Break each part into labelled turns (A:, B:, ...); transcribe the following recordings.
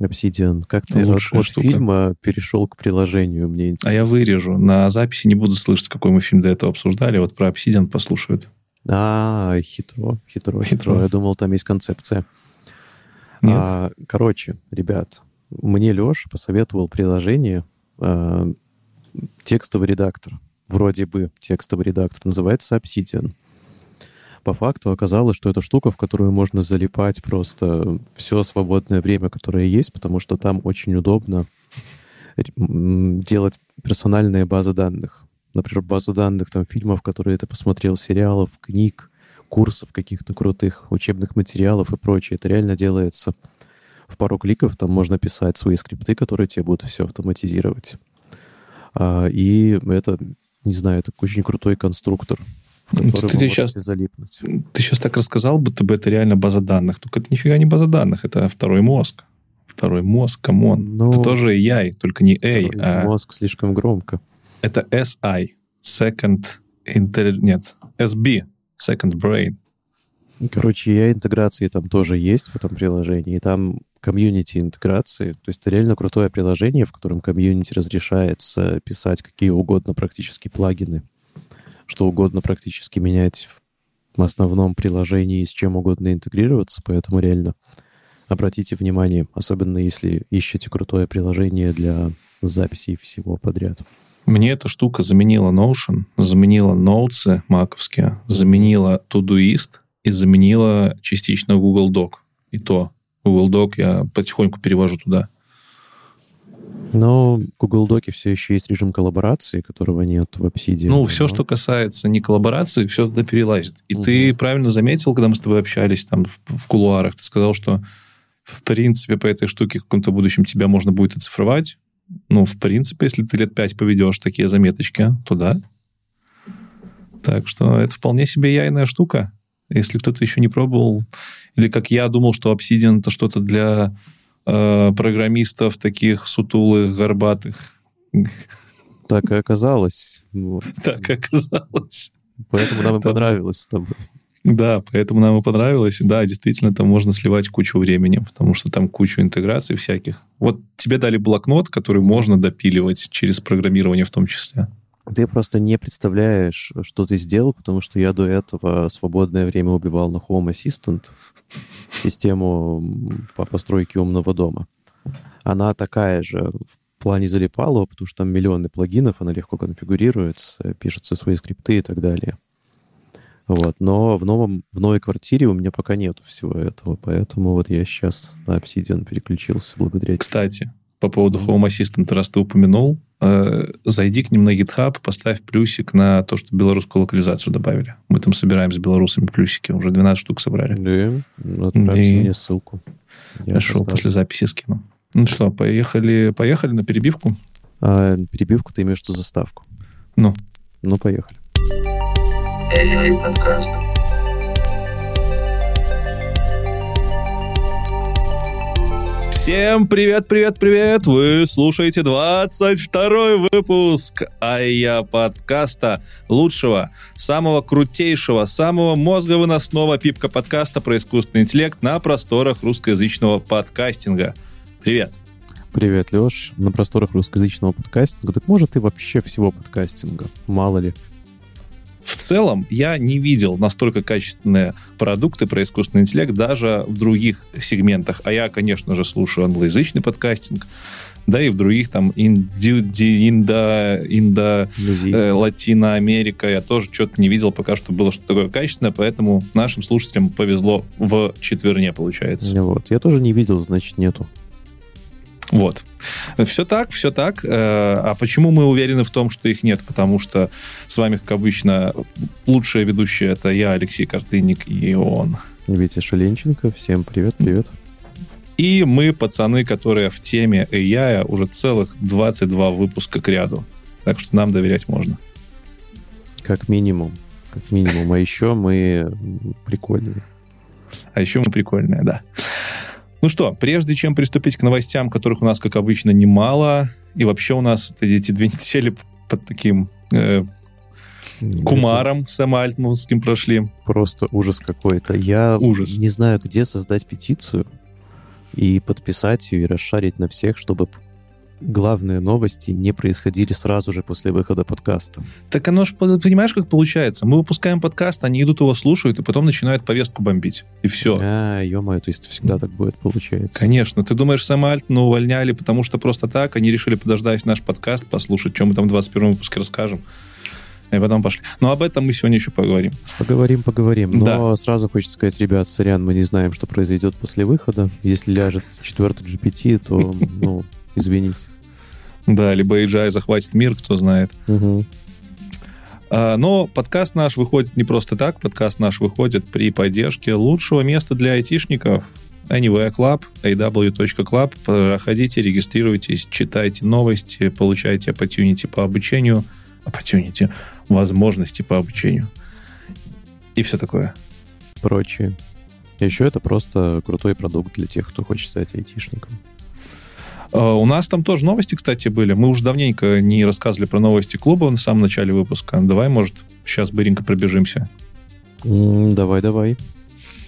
A: Obsidian. Как ты от, от фильма перешел к приложению, мне интересно.
B: А я вырежу. На записи не буду слышать, какой мы фильм до этого обсуждали. Вот про Obsidian послушают.
A: А, хитро, хитро, хитро. хитро. Я думал, там есть концепция. Нет. А, короче, ребят, мне Леша посоветовал приложение а, текстовый редактор. Вроде бы текстовый редактор. Называется Obsidian. По факту оказалось, что это штука, в которую можно залипать просто все свободное время, которое есть, потому что там очень удобно делать персональные базы данных. Например, базу данных там фильмов, которые ты посмотрел, сериалов, книг, курсов каких-то крутых, учебных материалов и прочее. Это реально делается в пару кликов. Там можно писать свои скрипты, которые тебе будут все автоматизировать. А, и это, не знаю, это очень крутой конструктор,
B: ты, ты сейчас, залипнуть. Ты сейчас так рассказал, будто бы это реально база данных. Только это нифига не база данных, это второй мозг. Второй мозг, come on. Ну, это тоже AI, только не A.
A: А... Мозг слишком громко.
B: Это SI, Second Inter... Нет, SB, Second Brain.
A: Короче, я интеграции там тоже есть в этом приложении. И там комьюнити интеграции. То есть это реально крутое приложение, в котором комьюнити разрешается писать какие угодно практически плагины, что угодно практически менять в основном приложении с чем угодно интегрироваться. Поэтому реально обратите внимание, особенно если ищете крутое приложение для записи всего подряд.
B: Мне эта штука заменила Notion, заменила Notes маковские, заменила Todoist и заменила частично Google Doc. И то Google Doc я потихоньку перевожу туда.
A: Но в Google Доке все еще есть режим коллаборации, которого нет в Obsidian.
B: Ну, все, что касается не коллаборации, все туда перелазит. И угу. ты правильно заметил, когда мы с тобой общались там в, в кулуарах, ты сказал, что в принципе по этой штуке в каком-то будущем тебя можно будет оцифровать. Ну, в принципе, если ты лет пять поведешь такие заметочки, то да. Так что это вполне себе яйная штука. Если кто-то еще не пробовал, или как я думал, что Obsidian это что-то для э, программистов таких сутулых, горбатых.
A: Так и оказалось.
B: Вот. Так и оказалось.
A: Поэтому нам и понравилось с тобой.
B: Да, поэтому нам и понравилось. Да, действительно, там можно сливать кучу времени, потому что там кучу интеграций всяких. Вот тебе дали блокнот, который можно допиливать через программирование в том числе.
A: Ты просто не представляешь, что ты сделал, потому что я до этого свободное время убивал на Home Assistant систему по постройке умного дома. Она такая же в плане залипалого, потому что там миллионы плагинов, она легко конфигурируется, пишутся свои скрипты и так далее. Вот. Но в, новом, в новой квартире у меня пока нету всего этого, поэтому вот я сейчас на Obsidian переключился благодаря...
B: Кстати, по поводу Home Assistant, раз ты упомянул, зайди к ним на GitHub, поставь плюсик на то, что белорусскую локализацию добавили. Мы там собираем с белорусами плюсики, уже 12 штук собрали.
A: Да, отправьте И... мне ссылку.
B: Я Хорошо, после записи скину. Ну что, поехали, поехали на перебивку?
A: А, перебивку ты имеешь в виду заставку?
B: Ну?
A: Ну, поехали. AI подкаст.
B: Всем привет, привет, привет! Вы слушаете 22 выпуск АЯ подкаста лучшего, самого крутейшего, самого мозговыносного пипка подкаста про искусственный интеллект на просторах русскоязычного подкастинга. Привет!
A: Привет, Леш. На просторах русскоязычного подкастинга. Так может и вообще всего подкастинга? Мало ли.
B: В целом, я не видел настолько качественные продукты про искусственный интеллект даже в других сегментах. А я, конечно же, слушаю англоязычный подкастинг, да и в других там инди, инда, инда, э, Латино Америка я тоже что-то не видел пока что было что-то такое качественное, поэтому нашим слушателям повезло в четверне, получается.
A: Вот, я тоже не видел, значит, нету.
B: Вот. Все так, все так. Э, а почему мы уверены в том, что их нет? Потому что с вами, как обычно, лучшая ведущая это я, Алексей Картынник и он.
A: Витя Шаленченко. Всем привет, привет.
B: И мы, пацаны, которые в теме AI уже целых 22 выпуска к ряду. Так что нам доверять можно.
A: Как минимум. Как минимум. А еще мы прикольные.
B: А еще мы прикольные, да. Ну что, прежде чем приступить к новостям, которых у нас, как обычно, немало, и вообще у нас эти две недели под таким э, кумаром Это... Сэм Альтманским прошли.
A: Просто ужас какой-то. Я ужас. не знаю, где создать петицию, и подписать ее и расшарить на всех, чтобы главные новости не происходили сразу же после выхода подкаста.
B: Так оно же, понимаешь, как получается? Мы выпускаем подкаст, они идут его слушают, и потом начинают повестку бомбить. И все.
A: А, ё-моё, то есть всегда так будет, получается.
B: Конечно. Ты думаешь, Сэм Альтона увольняли, потому что просто так они решили подождать наш подкаст, послушать, что мы там в 21 выпуске расскажем. И потом пошли. Но об этом мы сегодня еще поговорим.
A: Поговорим, поговорим. Но
B: Да.
A: сразу хочется сказать, ребят, сорян, мы не знаем, что произойдет после выхода. Если ляжет четвертый GPT, то, ну, извините.
B: Да, либо AGI захватит мир, кто знает. А, Но подкаст наш выходит не просто так. Подкаст наш выходит при поддержке лучшего места для айтишников. Anyway Club, aw.club. Проходите, регистрируйтесь, читайте новости, получайте opportunity по обучению. Opportunity. Возможности по обучению. И все такое.
A: Прочее. Еще это просто крутой продукт для тех, кто хочет стать айтишником.
B: А, У нас там тоже новости, кстати, были. Мы уже давненько не рассказывали про новости клуба на самом начале выпуска. Давай, может, сейчас быренько пробежимся.
A: Давай, давай.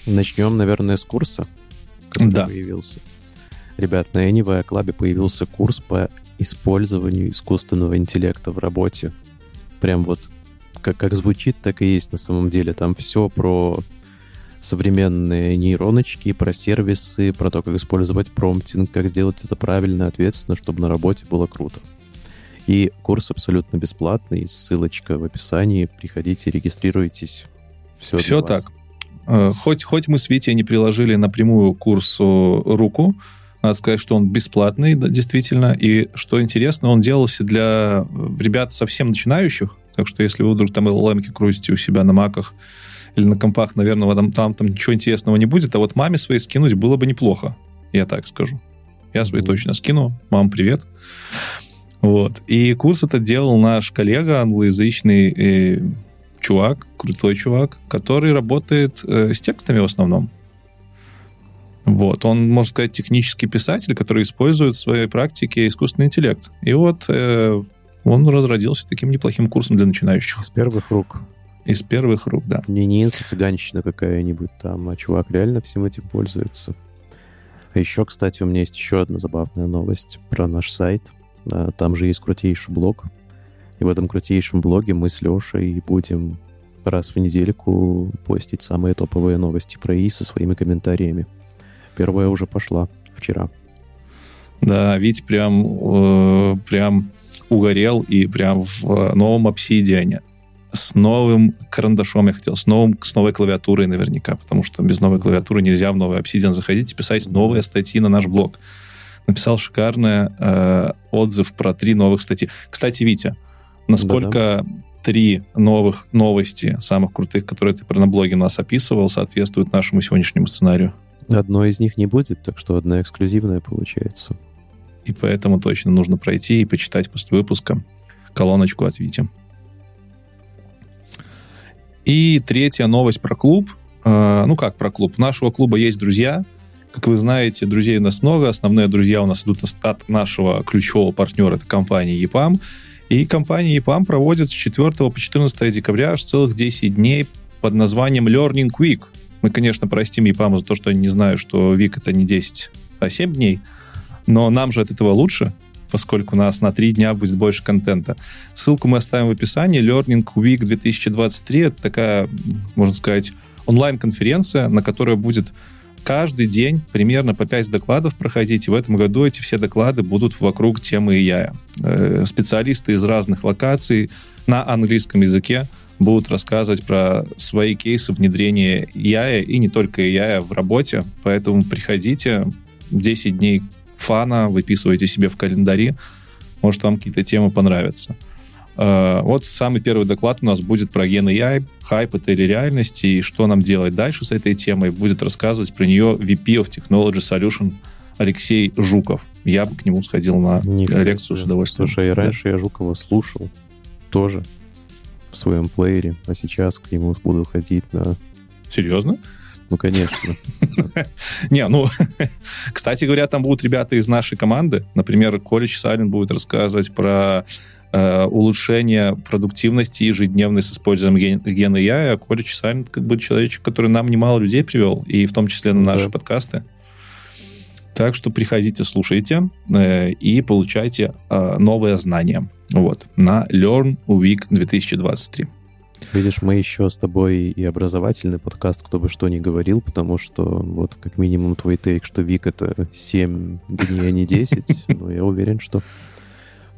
A: Начнем, наверное, с курса, который
B: Да.
A: появился. Ребят, на Anyway Club появился курс по использованию искусственного интеллекта в работе. Прям вот как, как звучит, так и есть на самом деле. Там все про современные нейроночки, про сервисы, про то, как использовать промптинг, как сделать это правильно, ответственно, чтобы на работе было круто. И курс абсолютно бесплатный, ссылочка в описании. Приходите, регистрируйтесь. Все,
B: Все так. Э, Хоть, хоть мы с Витей не приложили напрямую курсу руку, надо сказать, что он бесплатный, да, действительно. И что интересно, он делался для э, ребят совсем начинающих. Так что если вы вдруг там LLM крутите у себя на маках или на компах, наверное, там, там, там ничего интересного не будет. А вот маме своей скинуть было бы неплохо. Я так скажу. Я свои точно скину. Мам, привет. Вот. И курс этот делал наш коллега, англоязычный э, чувак, крутой чувак, который работает э, с текстами в основном. Вот. Он, можно сказать, технический писатель, который использует в своей практике искусственный интеллект. И вот э, он разродился таким неплохим курсом для начинающих.
A: Из первых рук.
B: Из первых рук, да.
A: Не не инста-цыганщина какая-нибудь там, а чувак реально всем этим пользуется. А еще, кстати, у меня есть еще одна забавная новость про наш сайт. А, Там же есть крутейший блог. И в этом крутейшем блоге мы с Лешей будем раз в недельку постить самые топовые новости про ИИ со своими комментариями. Первая уже пошла вчера.
B: Да, Вить прям, э, прям угорел и прям в э, новом обсидиане. С новым карандашом, я хотел, с, новым, с новой клавиатурой наверняка, потому что без новой клавиатуры нельзя в новый обсидиан заходить и писать новые статьи на наш блог. Написал шикарный э, отзыв про три новых статьи. Кстати, Витя, насколько три новых новости, самых крутых, которые ты на блоге нас описывал, соответствуют нашему сегодняшнему сценарию?
A: Одной из них не будет, так что одна эксклюзивная получается.
B: И поэтому точно нужно пройти и почитать после выпуска колоночку от Вити. И третья новость про клуб. Э, ну как про клуб? У нашего клуба есть друзья. Как вы знаете, друзей у нас много. Основные друзья у нас идут от нашего ключевого партнера, это компания EPAM. И компания EPAM проводит с 4 по 14 декабря аж целых 10 дней под названием Learning Week. Мы, конечно, простим EPAM за то, что они не знают, что Week это не 10, а 7 дней. Но нам же от этого лучше, поскольку у нас на 3 дня будет больше контента. Ссылку мы оставим в описании. Learning Week 2023 это такая, можно сказать, онлайн-конференция, на которой будет каждый день примерно по 5 докладов проходить. И в этом году эти все доклады будут вокруг темы AI. Э, Специалисты из разных локаций на английском языке будут рассказывать про свои кейсы внедрения AI и не только AI в работе. Поэтому приходите, 10 дней фана, выписывайте себе в календари, может, вам какие-то темы понравятся. Э, Вот самый первый доклад у нас будет про ген AI, хайп это или реальность, и что нам делать дальше с этой темой. Будет рассказывать про нее VP of Technology Solution Алексей Жуков. Я бы к нему сходил на
A: Нифига
B: лекцию с удовольствием.
A: Слушай, и
B: Да.
A: раньше я Жукова слушал тоже в своем плеере, а сейчас к нему буду ходить на...
B: Серьезно?
A: Ну, конечно.
B: Не, ну, кстати говоря, там будут ребята из нашей команды. Например, Колич Салин будет рассказывать про э, улучшение продуктивности ежедневной с использованием ген, гена AI. А Колич Салин как бы человечек, который нам немало людей привел, и в том числе на наши
A: Да.
B: подкасты. Так что приходите, слушайте э, и получайте э, новые знания. Вот, на Learn Week 2023.
A: Видишь, мы еще с тобой и образовательный подкаст, кто бы что ни говорил, потому что вот как минимум твой тейк, что Вик это 7 дней, а не 10, но я уверен, что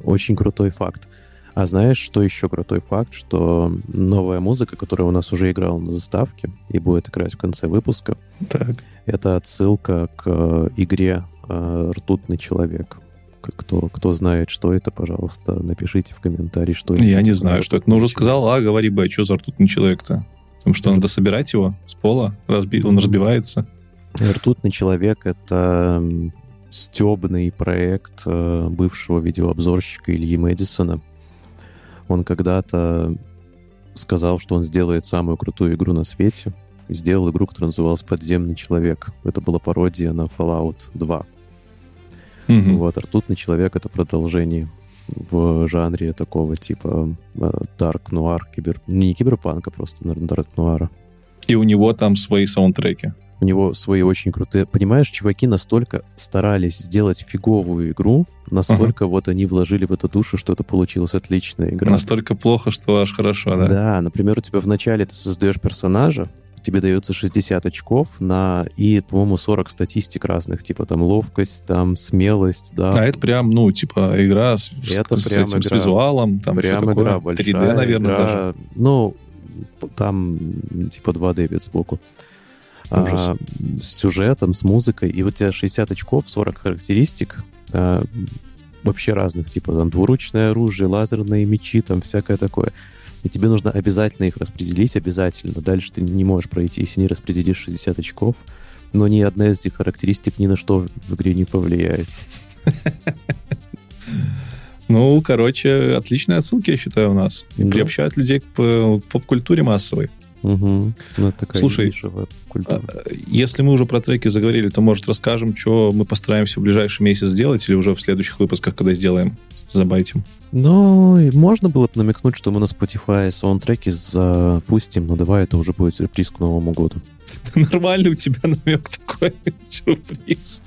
A: очень крутой факт. А знаешь, что еще крутой факт? Что новая музыка, которая у нас уже играла на заставке и будет играть в конце выпуска,
B: Так.
A: это отсылка к э, игре э, «Ртутный человек». Кто, кто знает, что это, пожалуйста, напишите в комментарии, что это.
B: Я не знаю, что это. Но уже сказал, а, говори, Б, что за ртутный человек-то? Потому что надо собирать его с пола, разби... он разбивается.
A: «Ртутный человек» — это стебный проект э, бывшего видеообзорщика Ильи Мэдисона. Он когда-то сказал, что он сделает самую крутую игру на свете. Сделал игру, которая называлась «Подземный человек». Это была пародия на Fallout 2.
B: Мгм.
A: Вот, «Ртутный человек» — это продолжение в жанре такого типа э, Dark Noir, кибер... не киберпанка, просто, наверное, Noir.
B: И у него там свои саундтреки.
A: У него свои очень крутые... Понимаешь, чуваки настолько старались сделать фиговую игру, настолько вот они вложили в эту душу, что это получилась отличная игра.
B: Настолько плохо, что аж хорошо, да?
A: Да, например, у тебя вначале ты создаешь персонажа, тебе дается 60 очков на и, по-моему, 40 статистик разных, типа там ловкость, там смелость, да.
B: А это прям, ну, типа, игра с,
A: Это
B: с
A: прям
B: этим, с
A: игра.
B: визуалом, там
A: Прям
B: такое.
A: игра большая.
B: 3D, наверное,
A: игра,
B: даже.
A: Ну, там типа 2D вид сбоку.
B: Ужас.
A: А, с сюжетом, с музыкой. И вот у тебя 60 очков, 40 характеристик. а, вообще разных, типа там двуручное оружие, лазерные мечи, там всякое такое. И тебе нужно обязательно их распределить, обязательно. Дальше ты не можешь пройти, если не распределишь 60 очков. Но ни одна из этих характеристик ни на что в игре не повлияет.
B: Ну, короче, отличные отсылки, я считаю, у нас. И
A: Да.
B: приобщают людей к п- поп-культуре массовой.
A: Угу. Ну, это такая
B: Слушай,
A: культура.
B: А, Если мы уже про треки заговорили, то, может, расскажем, что мы постараемся в ближайший месяц сделать или уже в следующих выпусках, когда сделаем, забайтим.
A: Ну, и можно было бы намекнуть, что мы на Spotify саундтреки запустим, но давай это уже будет сюрприз к Новому году.
B: Нормальный у тебя намек такой, сюрприз.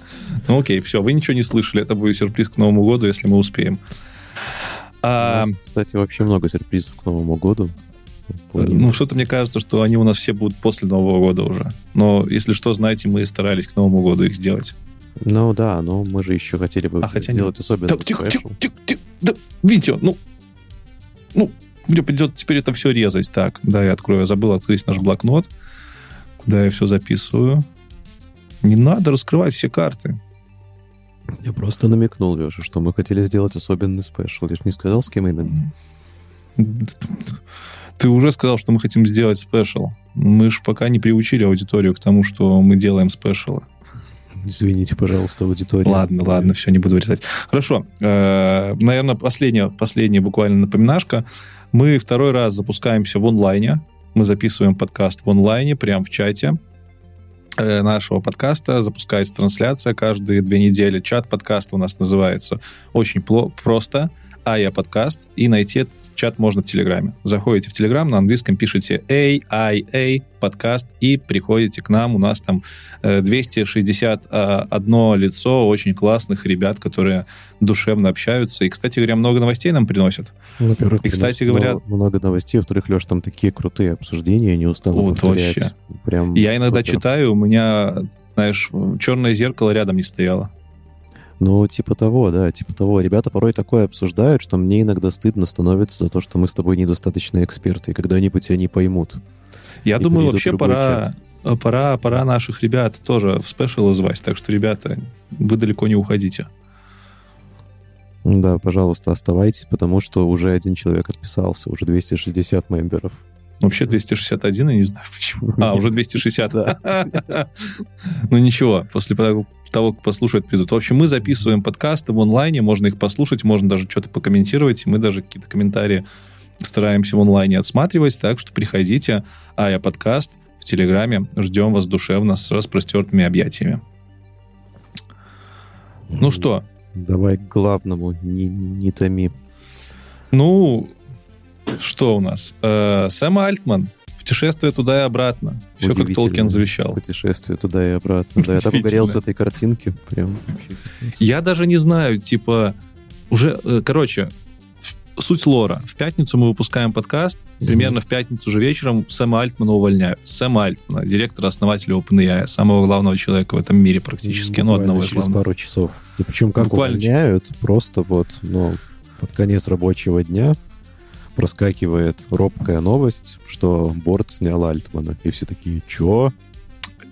B: Ну окей, все, вы ничего не слышали, это будет сюрприз к Новому году, если мы успеем.
A: У
B: А,
A: нас, кстати, вообще много сюрпризов к Новому году.
B: ну, что-то мне кажется, что они у нас все будут после Нового года уже. Но, если что, знаете, мы старались к Новому году их сделать.
A: Ну да, но мы же еще хотели бы
B: А хотя
A: сделать особенно
B: Так, тихо, тихо, тихо, тихо. Да, Витя, ну, ну, мне придется теперь это все резать. Так, да, я открою. Я забыл открыть наш блокнот, куда я все записываю. Не надо раскрывать все карты.
A: Я просто намекнул, Леша, что мы хотели сделать особенный special. Я же не сказал, с кем именно.
B: Ты уже сказал, что мы хотим сделать спешл. Мы же пока не приучили аудиторию к тому, что мы делаем спешалы.
A: Извините, пожалуйста, аудитория.
B: Ладно, ладно, все, не буду вырезать. Хорошо. Э, наверное, последняя, последняя буквально напоминашка. Мы второй раз запускаемся в онлайне. Мы записываем подкаст в онлайне, прямо в чате э, нашего подкаста. Запускается трансляция каждые две недели. Чат подкаста у нас называется очень просто «Ая подкаст». И найти этот чат можно в Телеграме. Заходите в Телеграм, на английском пишите AIA подкаст и приходите к нам. У нас там э, 261 лицо очень классных ребят, которые душевно общаются. И, кстати говоря, много новостей нам приносят.
A: Во-первых,
B: И, кстати говоря-
A: много новостей. Во-вторых, Леш, там такие крутые обсуждения, не устану
B: Вот
A: повторять.
B: вообще.
A: Прям
B: Я иногда
A: супер.
B: читаю, у меня, знаешь, черное зеркало рядом не стояло.
A: Ну, типа того, да, типа того. Ребята порой такое обсуждают, что мне иногда стыдно становится за то, что мы с тобой недостаточно эксперты, и когда-нибудь они поймут.
B: Я думаю, вообще пора, э, пора, пора наших ребят тоже в спешл звать. Так что, ребята, вы далеко не уходите.
A: Да, пожалуйста, оставайтесь, потому что уже один человек отписался, уже 260 мемберов.
B: Вообще 261, я не знаю почему. А, уже 260.
A: Да.
B: Ну ничего, после того, как послушают, придут. В общем, мы записываем подкасты в онлайне, можно их послушать, можно даже что-то покомментировать. и Мы даже какие-то комментарии стараемся в онлайне отсматривать, так что приходите. А я подкаст в Телеграме. Ждем вас душевно с распростертыми объятиями. Ну что,
A: Давай к главному, не, не томи.
B: ну, что у нас? Э, Сэм Альтман Путешествие туда и обратно. Все как Толкин завещал.
A: Путешествие туда и обратно. Да, я так угорел с этой картинки. Прям
B: Я даже не знаю, типа, уже, э, короче, суть лора. В пятницу мы выпускаем подкаст, mm-hmm. примерно в пятницу же вечером Сэма Альтмана увольняют. Сэма Альтмана, директора, основателя OpenAI, самого главного человека в этом мире практически, ну, одного
A: из через пару часов. И причем как Буквально увольняют, просто вот, ну, под конец рабочего дня проскакивает робкая новость, что Борт снял Альтмана. И все такие, чё?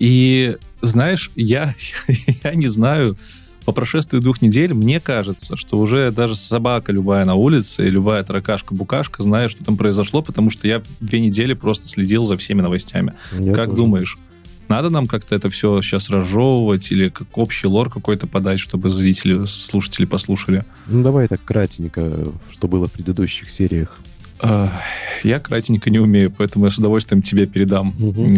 B: И знаешь, я, я не знаю, по прошествии двух недель мне кажется, что уже даже собака любая на улице и любая таракашка-букашка знает, что там произошло, потому что я две недели просто следил за всеми новостями. Я как тоже. думаешь, надо нам как-то это все сейчас разжевывать или как общий лор какой-то подать, чтобы зрители, слушатели послушали?
A: Ну, давай так кратенько, что было в предыдущих сериях.
B: Я кратенько не умею, поэтому я с удовольствием тебе передам угу.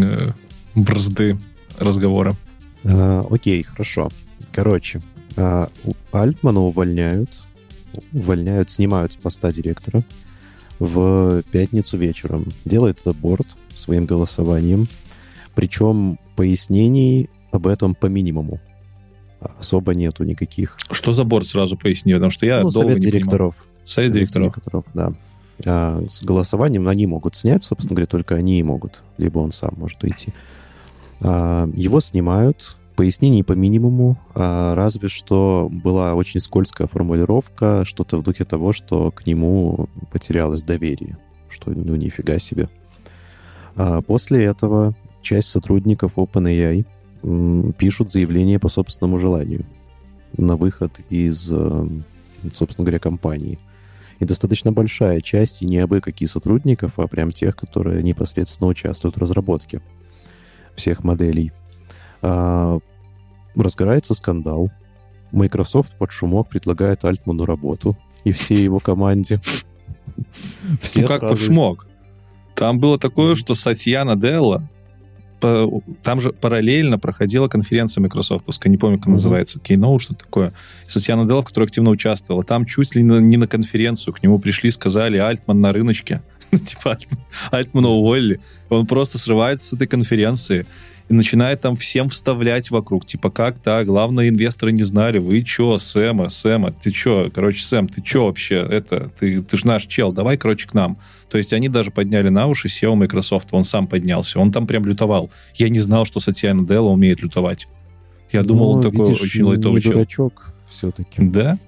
B: бразды разговора.
A: А, окей, хорошо. Короче, а, Альтмана увольняют, увольняют, снимают с поста директора в пятницу вечером. Делает это борт своим голосованием. Причем пояснений об этом по минимуму. Особо нету никаких.
B: Что за борт, сразу поясни, потому что я ну, долго
A: совет директоров.
B: Понимал. Совет, совет директоров.
A: директоров, да. А с голосованием они могут снять, собственно говоря, только они и могут. Либо он сам может уйти. А, его снимают, пояснений по минимуму, а разве что была очень скользкая формулировка, что-то в духе того, что к нему потерялось доверие, что ну нифига себе. А после этого часть сотрудников OpenAI пишут заявление по собственному желанию на выход из, э, собственно говоря, компании. И достаточно большая часть, и не абы какие сотрудников, а прям тех, которые непосредственно участвуют в разработке всех моделей. А, разгорается скандал. Microsoft под шумок предлагает Альтману работу и всей его команде.
B: Все ну как сразу... под шумок? Там было такое, что Сатья Наделла там же параллельно проходила конференция Microsoftовская, не помню, как mm-hmm. называется, Keynote, что такое. Сатьяна Делла, в которой активно участвовала. Там чуть ли не на конференцию к нему пришли, сказали, Альтман на рыночке. типа Альтмана уволили. Он просто срывается с этой конференции и начинает там всем вставлять вокруг. Типа, как так? Главные инвесторы не знали. Вы чё, Сэма, Сэма, ты чё? Короче, Сэм, ты чё вообще? Это, ты, ты ж наш чел, давай, короче, к нам. То есть они даже подняли на уши SEO Microsoft, он сам поднялся. Он там прям лютовал. Я не знал, что Сатья Наделла умеет лютовать. Я думал, он ну, такой видишь, очень лайтовый
A: чел. дурачок все-таки.
B: Да?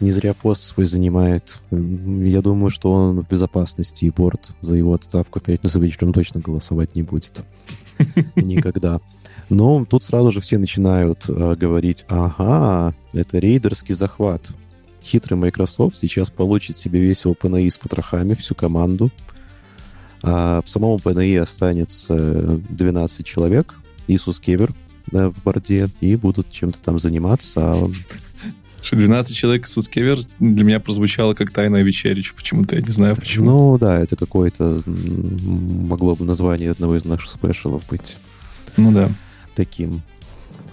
A: Не зря пост свой занимает. Я думаю, что он в безопасности, и борт за его отставку пятницу вечером точно голосовать не будет. Никогда. Но тут сразу же все начинают э, говорить, ага, это рейдерский захват. Хитрый Microsoft сейчас получит себе весь OpenAI с потрохами, всю команду. А в самом OpenAI останется 12 человек, Иисус Кевер да, в борде, и будут чем-то там заниматься. А
B: 12 человек из Скевер для меня прозвучало как тайная вечеря. Почему-то я не знаю почему.
A: Ну да, это какое-то могло бы название одного из наших спешалов быть.
B: Ну да.
A: Таким.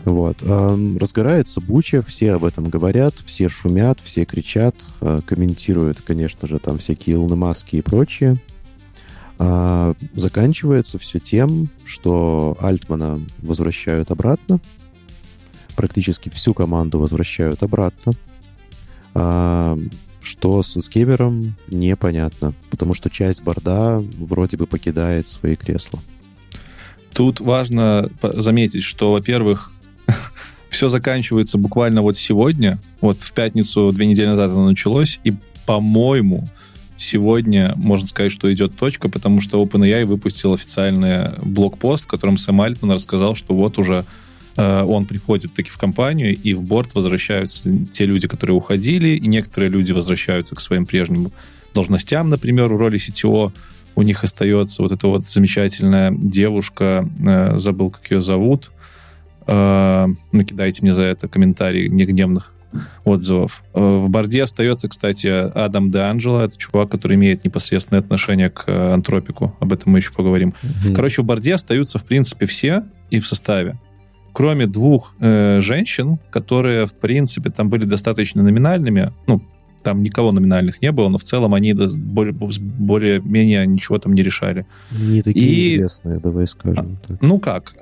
A: Вот. А, разгорается буча, все об этом говорят, все шумят, все кричат, а, комментируют, конечно же, там всякие Илоны Маски и прочее. А, заканчивается все тем, что Альтмана возвращают обратно, практически всю команду возвращают обратно. Что с Скевером, непонятно, потому что часть борда вроде бы покидает свои кресла.
B: Тут важно заметить, что, во-первых, все заканчивается буквально вот сегодня. Вот в пятницу две недели назад оно началось, и, по-моему, сегодня можно сказать, что идет точка, потому что OpenAI выпустил официальный блокпост, в котором Сэм Альтман рассказал, что вот уже Э, он приходит таки в компанию, и в борт возвращаются те люди, которые уходили, и некоторые люди возвращаются к своим прежним должностям, например, в роли CTO. У них остается вот эта вот замечательная девушка, э, забыл, как ее зовут. Э, накидайте мне за это комментарии негневных отзывов. В борде остается, кстати, Адам Де Анджело. Это чувак, который имеет непосредственное отношение к антропику. Об этом мы еще поговорим. Mm-hmm. Короче, в борде остаются, в принципе, все и в составе кроме двух э, женщин, которые, в принципе, там были достаточно номинальными, ну, Там никого номинальных не было, но в целом они более-менее ничего там не решали.
A: Не такие и, известные, давай скажем
B: так. Ну как?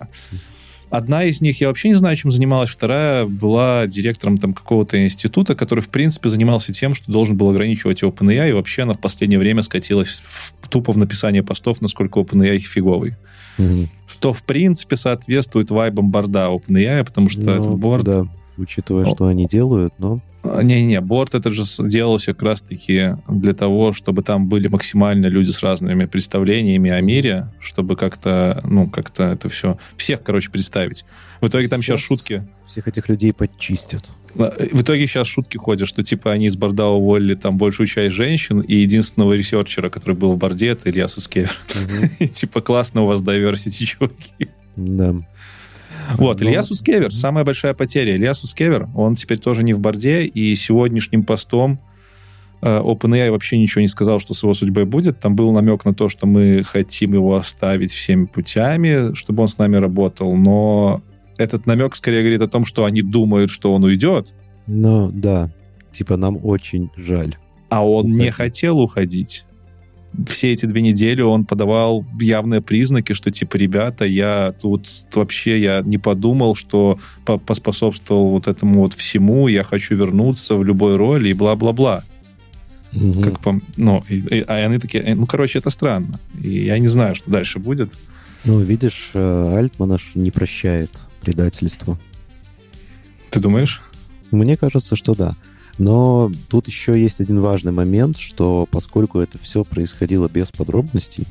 B: Одна из них, я вообще не знаю, чем занималась, вторая была директором там какого-то института, который, в принципе, занимался тем, что должен был ограничивать OpenAI, и вообще она в последнее время скатилась в, тупо в написание постов, насколько OpenAI фиговый. Mm-hmm. Что, в принципе, соответствует вайбам борда OpenAI, потому что ну, этот борд...
A: Да, учитывая, О. что они делают, но...
B: Не-не, борт это же делался как раз-таки для того, чтобы там были максимально люди с разными представлениями о мире, чтобы как-то, ну, как-то это все... Всех, короче, представить. В итоге там сейчас, сейчас шутки...
A: Всех этих людей подчистят.
B: А, в итоге сейчас шутки ходят, что типа они из board а уволили там большую часть женщин, и единственного researcher а, который был в board е, это Илья Суцкевер. Типа классно у вас diversity, чуваки.
A: Да.
B: Вот, ну, Илья Суцкевер, самая большая потеря. Илья Суцкевер, он теперь тоже не в board е, и сегодняшним постом э, OpenAI вообще ничего не сказал, что с его судьбой будет. Там был намек на то, что мы хотим его оставить всеми путями, чтобы он с нами работал, но этот намек скорее говорит о том, что они думают, что он уйдет.
A: Ну, да. Типа, нам очень жаль.
B: А он уходить. не хотел уходить все эти две недели он подавал явные признаки, что типа, ребята, я тут вообще я не подумал, что поспособствовал вот этому вот всему, я хочу вернуться в любой роли и бла-бла-бла. Угу. Как по, ну, и, и, а они такие, «Э, ну, короче, это странно. И я не знаю, что дальше будет.
A: Ну, видишь, э, Альтман аж не прощает предательство.
B: Ты думаешь?
A: Мне кажется, что да. Но тут еще есть один важный момент, что поскольку это все происходило без подробностей,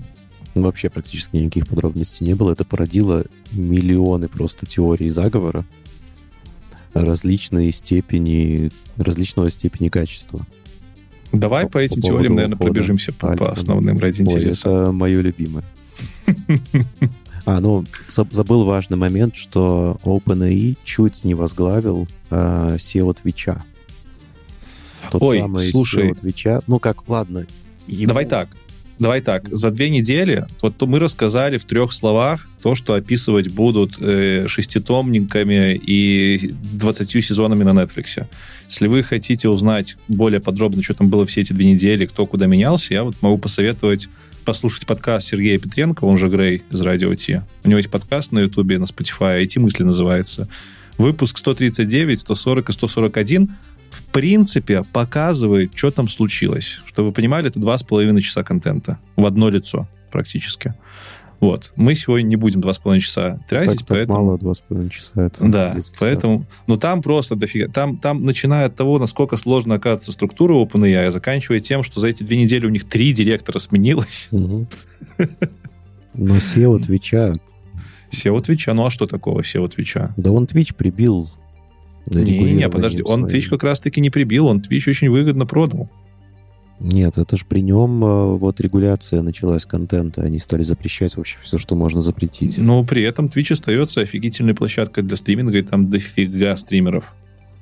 A: вообще практически никаких подробностей не было, это породило миллионы просто теорий заговора различной степени, различного степени качества.
B: Давай по, по этим по теориям, наверное, пробежимся по, по основным ради интереса.
A: Ой, это мое любимое. А, ну, забыл важный момент, что OpenAI чуть не возглавил э, SEO Твича.
B: Тот Ой, самый слушай.
A: Твича. Ну как, ладно.
B: Ему... Давай так. Давай так, за две недели вот мы рассказали в трех словах то, что описывать будут э, шеститомниками и двадцатью сезонами на Netflix. Если вы хотите узнать более подробно, что там было все эти две недели, кто куда менялся, я вот могу посоветовать послушать подкаст Сергея Петренко, он же Грей из Радио Ти. У него есть подкаст на Ютубе, на Spotify, IT-мысли называется. Выпуск 139, 140 и 141 в принципе, показывает, что там случилось. Чтобы вы понимали, это два с половиной часа контента в одно лицо практически. Вот. Мы сегодня не будем два с половиной часа тратить, так, поэтому...
A: Так мало два с половиной часа. Это
B: да, поэтому... Сад. Ну, там просто дофига. Там, там, начиная от того, насколько сложно оказывается структура OpenAI, заканчивая тем, что за эти две недели у них три директора сменилось.
A: Но CEO Twitch
B: а... CEO Twitch а? Ну, а что такого CEO Twitch а?
A: Да он Twitch прибил
B: не-не-не, подожди, он Twitch как раз-таки не прибил, он Twitch очень выгодно продал.
A: Нет, это же при нем э, вот регуляция началась контента, они стали запрещать вообще все, что можно запретить.
B: Но при этом Twitch остается офигительной площадкой для стриминга, и там дофига стримеров.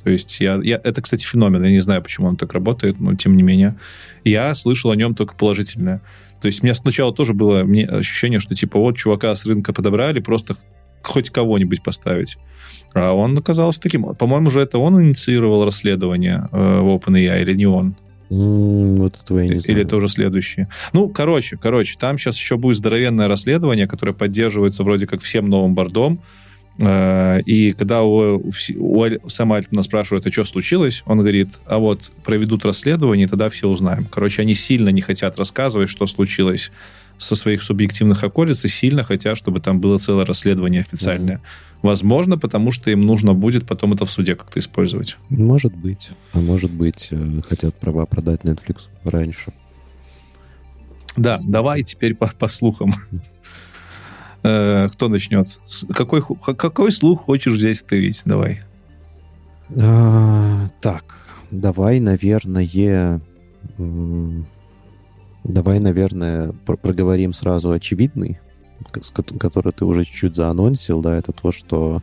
B: То есть я, я, это, кстати, феномен. Я не знаю, почему он так работает, но тем не менее. Я слышал о нем только положительное. То есть у меня сначала тоже было мне ощущение, что типа вот чувака с рынка подобрали, просто хоть кого-нибудь поставить. А он оказался таким. По-моему, же это он инициировал расследование э, в OpenAI или не он?
A: Mm, вот этого я не
B: знаю. Или это уже следующее. Ну, короче, короче, там сейчас еще будет здоровенное расследование, которое поддерживается вроде как всем новым бордом. Э, и когда у, у Сэма Альтмана спрашивают, а что случилось, он говорит, а вот проведут расследование, и тогда все узнаем. Короче, они сильно не хотят рассказывать, что случилось со своих субъективных околиц и сильно хотят, чтобы там было целое расследование официальное. Mm-hmm. Возможно, потому что им нужно будет потом это в суде как-то использовать.
A: Может быть. А может быть, э, хотят права продать Netflix раньше.
B: Да, Возможно. давай теперь по, по слухам. Э, кто начнет? Какой, какой слух хочешь здесь ставить? Давай.
A: А, так, давай, наверное, Давай, наверное, проговорим сразу очевидный, который ты уже чуть-чуть заанонсил, да, это то, что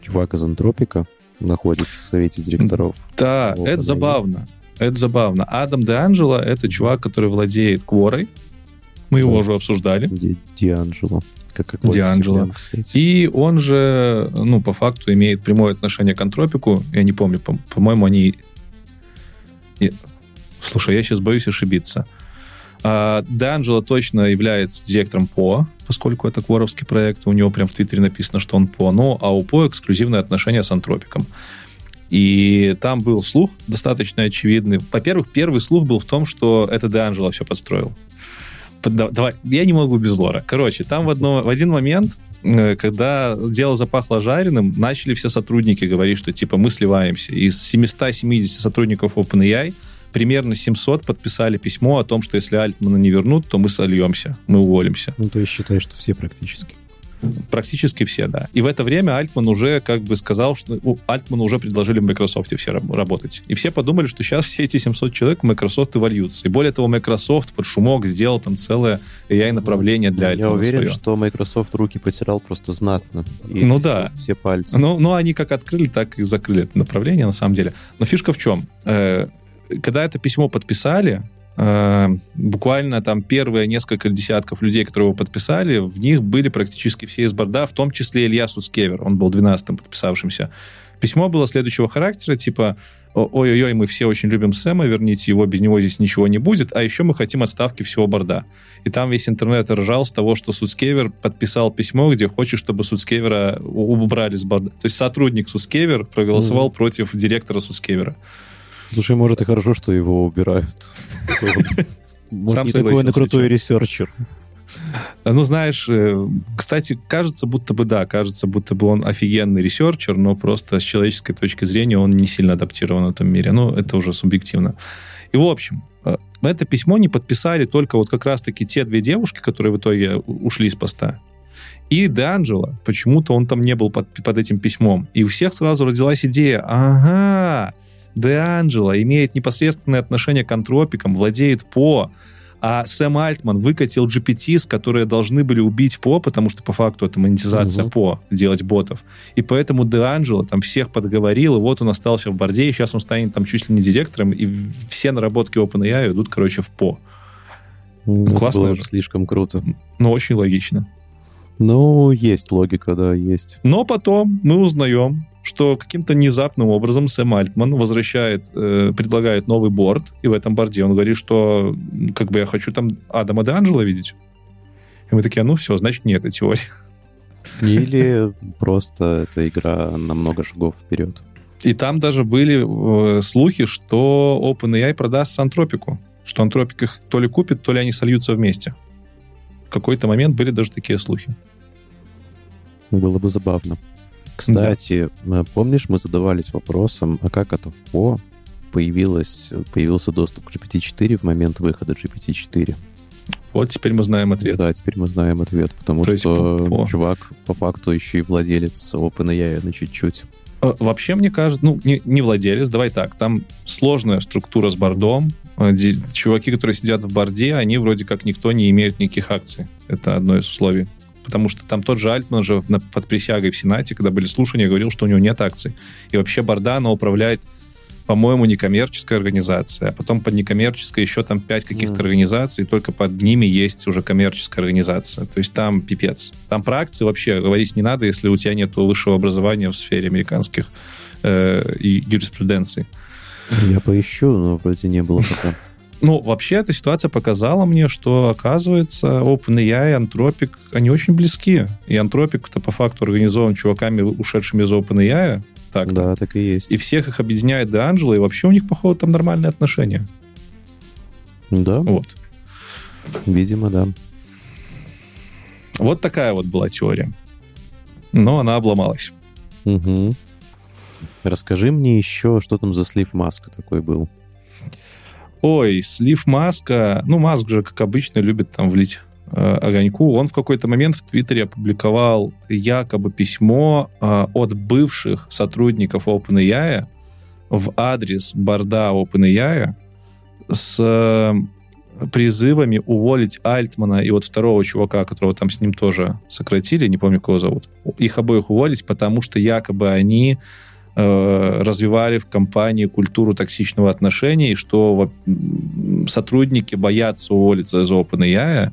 A: чувак из Антропика находится в совете директоров.
B: Да, вот, это забавно. Это забавно. Адам Де Анджело — это чувак, который владеет Кворой. Мы да. его уже обсуждали.
A: Ди.
B: Как, как Дианджело. И он же, ну, по факту имеет прямое отношение к Антропику. Я не помню, по- по-моему, они Слушай, я сейчас боюсь ошибиться. Д'Анджело точно является директором ПО, поскольку это кворовский проект. У него прям в Твиттере написано, что он ПО. Ну, а у ПО эксклюзивные отношения с Антропиком. И там был слух достаточно очевидный. Во-первых, первый слух был в том, что это Д'Анджело все подстроил. Давай, я не могу без лора. Короче, там в, одно, в один момент, э, когда дело запахло жареным, начали все сотрудники говорить, что типа мы сливаемся. Из 770 сотрудников OpenAI примерно 700 подписали письмо о том, что если Альтмана не вернут, то мы сольемся, мы уволимся.
A: Ну, то есть считаешь, что все практически.
B: Практически все, да. И в это время Альтман уже как бы сказал, что у Альтмана уже предложили в Microsoft все работать. И все подумали, что сейчас все эти 700 человек в Microsoft и вольются. И более того, Microsoft под шумок сделал там целое AI-направление для Альтмана
A: Я уверен,
B: свое.
A: что Microsoft руки потирал просто знатно.
B: И ну да.
A: Все пальцы.
B: Ну, ну, они как открыли, так и закрыли это направление, на самом деле. Но фишка в чем? Когда это письмо подписали, э, буквально там первые несколько десятков людей, которые его подписали, в них были практически все из борда, в том числе Илья Суцкевер, он был 12-м подписавшимся. Письмо было следующего характера, типа, ой-ой-ой, мы все очень любим Сэма, верните его, без него здесь ничего не будет, а еще мы хотим отставки всего борда. И там весь интернет ржал с того, что Суцкевер подписал письмо, где хочет, чтобы Суцкевера убрали с борда. То есть сотрудник Суцкевер проголосовал mm-hmm. против директора Суцкевера.
A: Слушай, может, и хорошо, что его убирают. Может, не такой он крутой researcher.
B: Ну, знаешь, э, кстати, кажется, будто бы да, кажется, будто бы он офигенный researcher, но просто с человеческой точки зрения он не сильно адаптирован в этом мире. Ну, это уже субъективно. И, в общем, э, это письмо не подписали только вот как раз-таки те две девушки, которые в итоге ушли из board а. И Д'Анджело, почему-то он там не был под, под этим письмом. И у всех сразу родилась идея, ага, Де Анджело имеет непосредственное отношение к антропикам, владеет По, а Сэм Альтман выкатил GPTs, которые должны были убить По, потому что по факту это монетизация угу. По, делать ботов. И поэтому Де Анджело там всех подговорил, и вот он остался в борде, и сейчас он станет там чуть ли не директором, и все наработки OpenAI идут, короче, в По.
A: Ну, Классно было же. слишком круто.
B: Ну, очень логично.
A: Ну, есть логика, да, есть.
B: Но потом мы узнаем, что каким-то внезапным образом Сэм Альтман возвращает, э, предлагает новый борт, и в этом борде он говорит, что как бы я хочу там Адама де Анджела видеть. И мы такие, ну все, значит, нет этой теории.
A: Или просто эта игра на много шагов вперед.
B: И там даже были э, слухи, что OpenAI продаст Антропику. Что Антропик их то ли купит, то ли они сольются вместе. В какой-то момент были даже такие слухи.
A: Было бы забавно. Кстати, да. помнишь, мы задавались вопросом, а как это в ПО появилось, появился доступ к GPT-4 в момент выхода GPT-4?
B: Вот теперь мы знаем ответ.
A: Да, теперь мы знаем ответ, потому То что по... чувак по факту еще и владелец OpenAI на чуть-чуть.
B: А, вообще, мне кажется, ну, не, не владелец, давай так, там сложная структура с бордом. А, чуваки, которые сидят в борде, они вроде как никто не имеют никаких акций. Это одно из условий потому что там тот же Альтман же под присягой в Сенате, когда были слушания, говорил, что у него нет акций. И вообще Бардана управляет по-моему, некоммерческая организация, а потом под некоммерческой еще там пять каких-то mm. организаций, и только под ними есть уже коммерческая организация. То есть там пипец. Там про акции вообще говорить не надо, если у тебя нет высшего образования в сфере американских э, и юриспруденции.
A: Я поищу, но вроде не было пока.
B: Ну, вообще, эта ситуация показала мне, что, оказывается, OpenAI и Anthropic, они очень близки. И Anthropic-то по факту организован чуваками, ушедшими из OpenAI. Так -то.
A: да, так и есть.
B: И всех их объединяет до Анджела, и вообще у них, походу, там нормальные отношения.
A: Да.
B: Вот.
A: Видимо, да.
B: Вот такая вот была теория. Но она обломалась.
A: Угу. Расскажи мне еще, что там за слив маска такой был
B: ой, слив Маска, ну, Маск же, как обычно, любит там влить э, огоньку. Он в какой-то момент в Твиттере опубликовал якобы письмо э, от бывших сотрудников OpenAI в адрес борда OpenAI с э, призывами уволить Альтмана и вот второго чувака, которого там с ним тоже сократили, не помню, кого зовут. Их обоих уволить, потому что якобы они Э, развивали в компании культуру токсичного отношения, и что сотрудники боятся уволиться из OpenAI,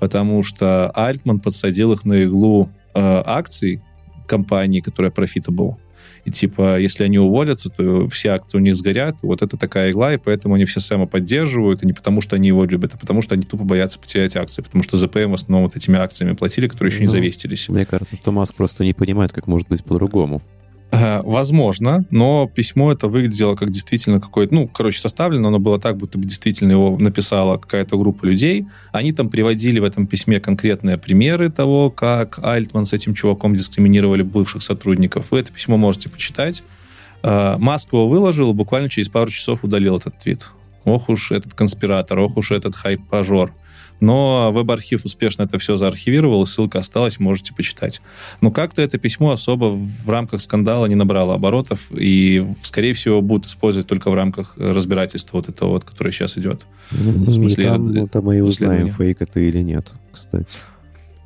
B: потому что Альтман подсадил их на иглу э, акций компании, которая profitable. И типа, если они уволятся, то все акции у них сгорят. Вот это такая игла, и поэтому они все Сэма поддерживают, и не потому, что они его любят, а потому, что они тупо боятся потерять акции, потому что ЗПМ в основном вот этими акциями платили, которые еще ну, не завестились.
A: Мне кажется, что Маск просто не понимает, как может быть по-другому.
B: Э, возможно, но письмо это выглядело как действительно какое-то, ну, короче, составлено, оно было так, будто бы действительно его написала какая-то группа людей. Они там приводили в этом письме конкретные примеры того, как Альтман с этим чуваком дискриминировали бывших сотрудников. Вы это письмо можете почитать. Э, Маск его выложил, буквально через пару часов удалил этот твит. Ох уж этот конспиратор, ох уж этот хайп-пажор. Но веб-архив успешно это все заархивировал, ссылка осталась, можете почитать. Но как-то это письмо особо в рамках скандала не набрало оборотов, и, скорее всего, будут использовать только в рамках разбирательства вот этого вот, которое сейчас идет.
A: Ну, в смысле, и там, ну, там мы и узнаем, фейк это или нет, кстати.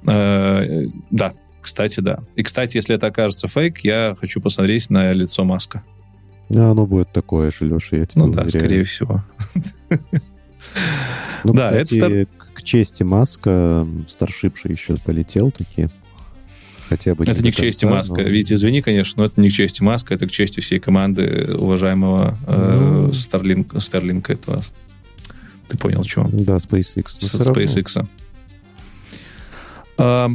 B: Э, да, кстати, да. И, кстати, если это окажется фейк, я хочу посмотреть на лицо Маска.
A: Да, оно будет такое же, Леша, я тебе
B: Ну уверяю. да, скорее всего.
A: Ну, да, кстати, это чести Маска, Старшип же еще полетел таки. Хотя бы
B: это не к чести конца, Маска. Но... Видите, извини, конечно, но это не к чести Маска, это к чести всей команды уважаемого ну... э, Starlink, Starlink этого. Ты понял, что?
A: Да, SpaceX.
B: С, SpaceX. А,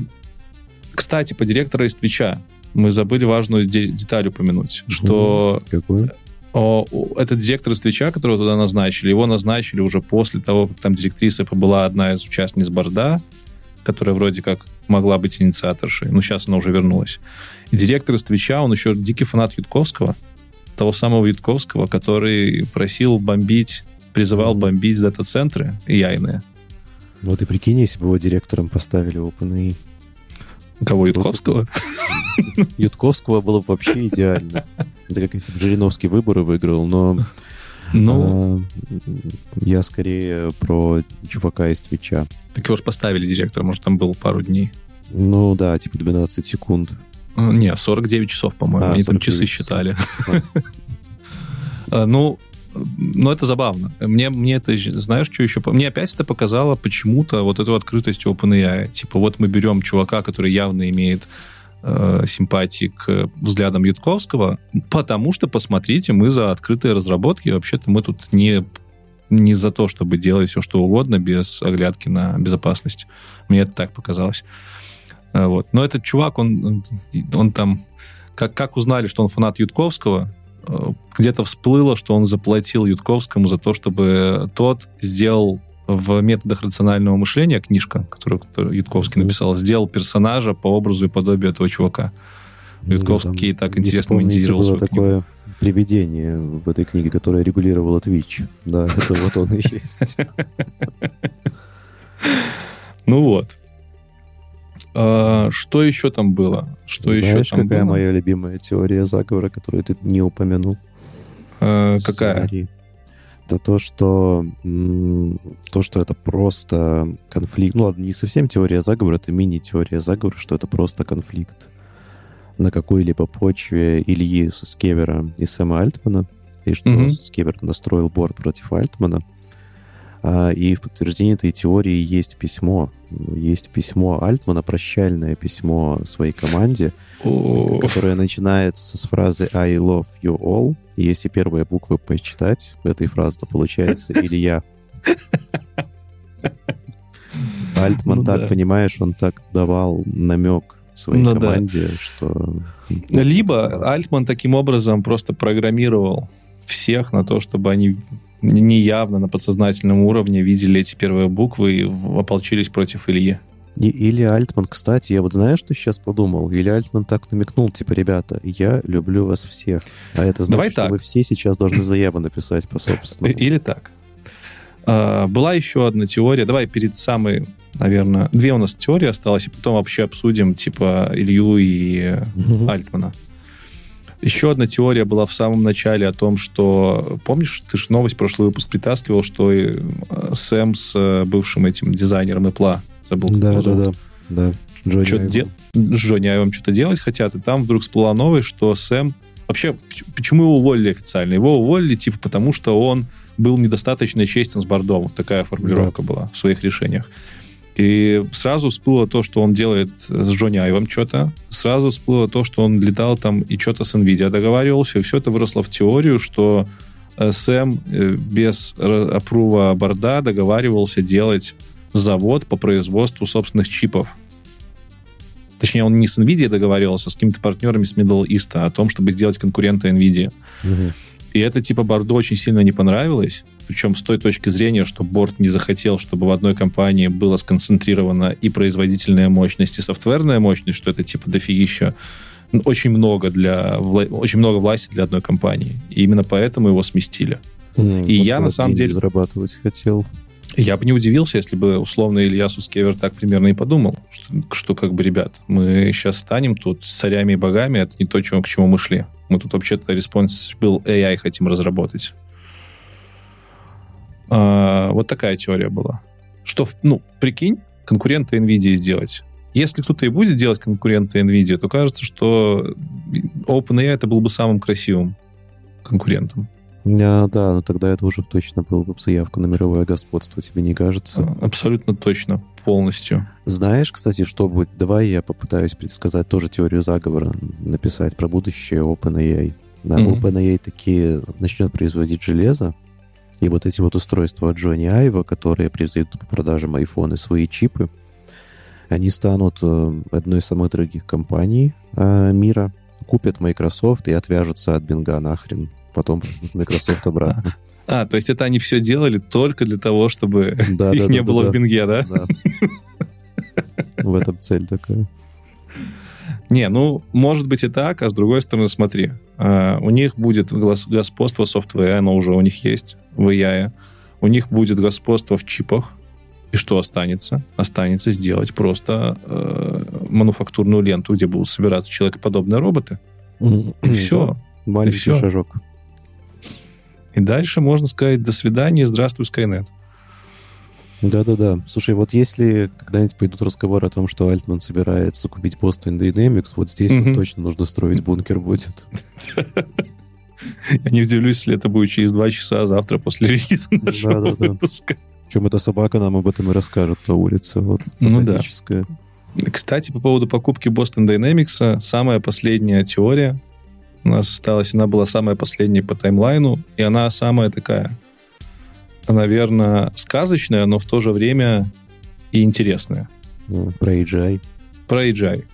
B: кстати, по директору из Твича мы забыли важную де- деталь упомянуть, что Какую? Этот директор из Твича, которого туда назначили, его назначили уже после того, как там директриса была одна из участниц Борда, которая вроде как могла быть инициаторшей, но сейчас она уже вернулась. И директор из Твича, он еще дикий фанат Ютковского, того самого Ютковского, который просил бомбить, призывал бомбить дата-центры яйные.
A: Вот и прикинь, если бы его директором поставили OpenAI.
B: Кого, Ютковского?
A: Ютковского было бы вообще идеально. Это как если бы Жириновский выборы выиграл, но ну, э, я скорее про чувака из Твича.
B: Так его же поставили директора, может, там был пару дней.
A: Ну да, типа 12 секунд.
B: Э, не, 49 часов, по-моему. А, Они там часы считали. Э, ну, но это забавно. Мне, мне это, знаешь, что еще? Мне опять это показало почему-то вот эту открытость OpenAI. Типа вот мы берем чувака, который явно имеет э, симпатии к взглядам Ютковского, потому что, посмотрите, мы за открытые разработки, вообще-то мы тут не, не за то, чтобы делать все, что угодно, без оглядки на безопасность. Мне это так показалось. Э, вот. Но этот чувак, он, он, там... Как, как узнали, что он фанат Ютковского, Э, где-то всплыло, что он заплатил Ютковскому за то, чтобы тот сделал в методах рационального мышления книжка, которую, которую Ютковский написал, сделал персонажа по образу и подобию этого чувака. Ну Ютковский да, так интересно монетизировал
A: свою такое книгу. привидение в этой книге, которое регулировало Twitch. Да, это вот он и есть.
B: Ну вот. А, что еще там было? Что еще там
A: какая моя любимая теория заговора, которую ты не упомянул?
B: А, какая?
A: Это то, что то, что это просто конфликт. Ну ладно, не совсем теория заговора, это мини-теория заговора, что это просто конфликт на какой-либо почве Ильи Скевера и Сэма Альтмана, и что mm-hmm. Скевер настроил борт против Альтмана. А, и в подтверждение этой теории есть письмо. Есть письмо Альтмана, прощальное письмо своей команде, которое начинается с фразы «I love you all». Если первые буквы почитать этой фразы, то получается «Илья». Альтман ну, так, да. понимаешь, он так давал намек своей ну, команде, да. что...
B: Либо Альтман таким образом просто программировал всех на то, чтобы они неявно на подсознательном уровне видели эти первые буквы и ополчились против Ильи.
A: И, или Альтман, кстати, я вот знаешь, что сейчас подумал? Или Альтман так намекнул, типа, ребята, я люблю вас всех. А это значит, Давай что так. вы все сейчас должны заяву написать по собственному.
B: Или так. А, была еще одна теория. Давай перед самой, наверное, две у нас теории осталось, и потом вообще обсудим, типа, Илью и угу. Альтмана. Еще одна теория была в самом начале о том, что... Помнишь, ты же новость прошлый выпуск притаскивал, что э, Сэм с э, бывшим этим дизайнером Apple, забыл,
A: да, да, да, да,
B: Джонни что де... Джонни Айвом что-то делать хотят, и там вдруг всплыла новость, что Сэм... Вообще, почему его уволили официально? Его уволили, типа, потому что он был недостаточно честен с Бордом. Вот такая формулировка да. была в своих решениях. И сразу всплыло то, что он делает с Джонни Айвом что-то. Сразу всплыло то, что он летал там и что-то с NVIDIA договаривался. И все это выросло в теорию, что э, Сэм э, без опрува борда договаривался делать завод по производству собственных чипов. Точнее, он не с NVIDIA договаривался, а с какими-то партнерами с Middle East о том, чтобы сделать конкурента NVIDIA. Угу. И это типа борду очень сильно не понравилось. Причем с той точки зрения, что борт не захотел, чтобы в одной компании была сконцентрирована и производительная мощность, и софтверная мощность, что это типа дофигища очень много для очень много власти для одной компании. И именно поэтому его сместили.
A: Mm, и я на самом деле зарабатывать хотел.
B: Я бы не удивился, если бы условно Илья Сускевер так примерно и подумал, что, что как бы, ребят, мы сейчас станем тут царями и богами, это не то, чему, к чему мы шли. Мы тут вообще-то responsible AI хотим разработать. А, вот такая теория была. Что, ну, прикинь, конкурента NVIDIA сделать. Если кто-то и будет делать конкурента NVIDIA, то кажется, что OpenAI это был бы самым красивым конкурентом.
A: А, да, но тогда это уже точно было бы заявка на мировое господство, тебе не кажется?
B: А, абсолютно точно, полностью.
A: Знаешь, кстати, что будет? Давай я попытаюсь предсказать тоже теорию заговора, написать про будущее OpenAI. Да, mm-hmm. OpenAI такие начнет производить железо, и вот эти вот устройства от Джонни Айва, которые произведут по продажам iPhone и свои чипы, они станут э, одной из самых дорогих компаний э, мира, купят Microsoft и отвяжутся от Бинга нахрен потом Microsoft обратно.
B: А, то есть это они все делали только для того, чтобы да, их да, не да, было да, в Бинге, да? Да.
A: В этом цель такая.
B: Не, ну, может быть и так, а с другой стороны, смотри, uh, у них будет господство софтвера, оно уже у них есть в AI, у них будет господство в чипах, и что останется? Останется сделать просто э, мануфактурную ленту, где будут собираться человекоподобные роботы. И все.
A: Маленький и все. шажок.
B: И дальше можно сказать «до свидания, здравствуй, Skynet».
A: Да-да-да. Слушай, вот если когда-нибудь пойдут разговоры о том, что Альтман собирается купить Boston Dynamics, вот здесь mm-hmm. вот точно нужно строить бункер будет.
B: Я не удивлюсь, если это будет через два часа завтра после релиза нашего да, да, выпуска.
A: Причем эта собака нам об этом и расскажет на улице. Вот, ну да.
B: Кстати, по поводу покупки Boston Dynamics, самая последняя теория, у нас осталась, она была самая последняя по таймлайну, и она самая такая, наверное, сказочная, но в то же время и интересная.
A: Про AGI.
B: Про AGI.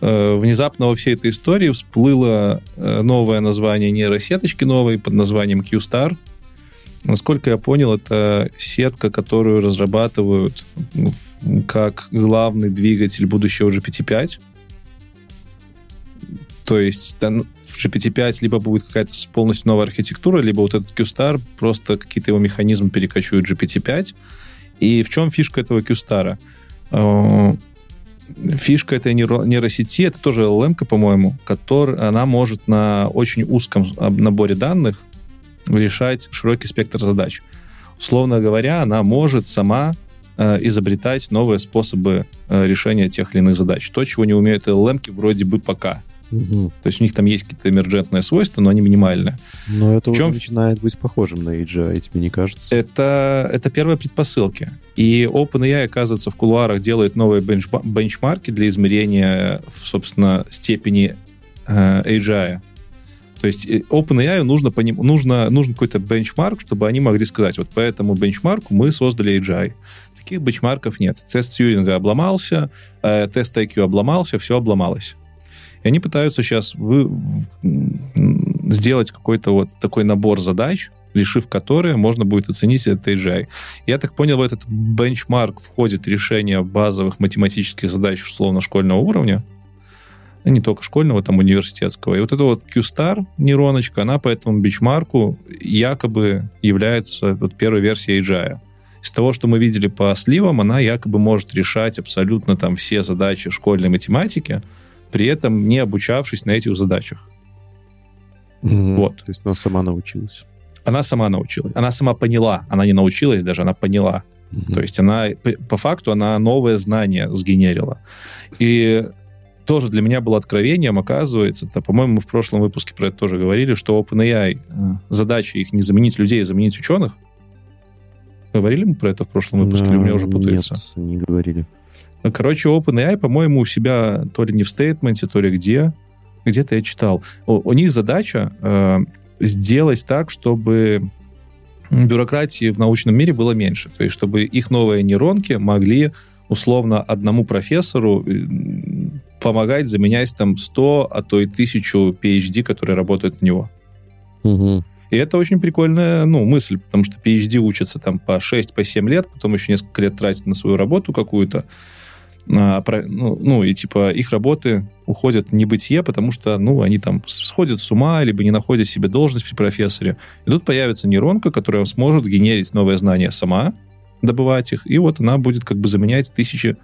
B: Э, внезапно во всей этой истории всплыло э, новое название нейросеточки новой под названием Q-Star. Насколько я понял, это сетка, которую разрабатывают как главный двигатель будущего GPT-5. То есть в GPT-5 либо будет какая-то полностью новая архитектура, либо вот этот Q-Star просто какие-то его механизмы перекочуют GPT-5. И в чем фишка этого Q-Star? Э, фишка этой нейросети, это тоже LLM, по-моему, которая она может на очень узком наборе данных решать широкий спектр задач. Условно говоря, она может сама э, изобретать новые способы э, решения тех или иных задач. То, чего не умеют LLM вроде бы пока. Угу. То есть у них там есть какие-то эмерджентные свойства, но они минимальные.
A: Но это чем... уже начинает быть похожим на AGI, тебе не кажется?
B: Это, это первые предпосылки. И OpenAI, оказывается, в кулуарах делает новые бенчма- бенчмарки для измерения, собственно, степени э, AGI. То есть э, OpenAI нужно, по ним, нужно, нужен какой-то бенчмарк, чтобы они могли сказать, вот по этому бенчмарку мы создали AGI. Таких бенчмарков нет. Тест Тьюринга обломался, э, тест IQ обломался, все обломалось. И они пытаются сейчас вы, сделать какой-то вот такой набор задач, решив которые, можно будет оценить этот AGI. Я так понял, в этот бенчмарк входит решение базовых математических задач условно школьного уровня, не только школьного, там университетского. И вот эта вот Q-Star нейроночка, она по этому бенчмарку якобы является вот первой версией AGI. Из того, что мы видели по сливам, она якобы может решать абсолютно там все задачи школьной математики, при этом не обучавшись на этих задачах.
A: Mm-hmm. Вот. То есть она сама научилась.
B: Она сама научилась. Она сама поняла. Она не научилась даже, она поняла. Mm-hmm. То есть она, по факту, она новое знание сгенерила. И тоже для меня было откровением, оказывается, это, по-моему, мы в прошлом выпуске про это тоже говорили, что OpenAI, э, задача их не заменить людей, а заменить ученых. Говорили мы про это в прошлом выпуске, или у меня уже путается?
A: Нет, не говорили.
B: Короче, OpenAI, по-моему, у себя то ли не в стейтменте, то ли где, где-то я читал. У, у них задача э, сделать так, чтобы бюрократии в научном мире было меньше. То есть, чтобы их новые нейронки могли условно одному профессору э, помогать заменять там 100, а то и 1000 PhD, которые работают на него.
A: Угу.
B: И это очень прикольная ну, мысль, потому что PhD учатся там по 6-7 по лет, потом еще несколько лет тратят на свою работу какую-то. А, про, ну, ну, и типа их работы уходят в небытие, потому что, ну, они там сходят с ума, либо не находят себе должность при профессоре. И тут появится нейронка, которая сможет генерить новые знания сама, добывать их, и вот она будет как бы заменять тысячи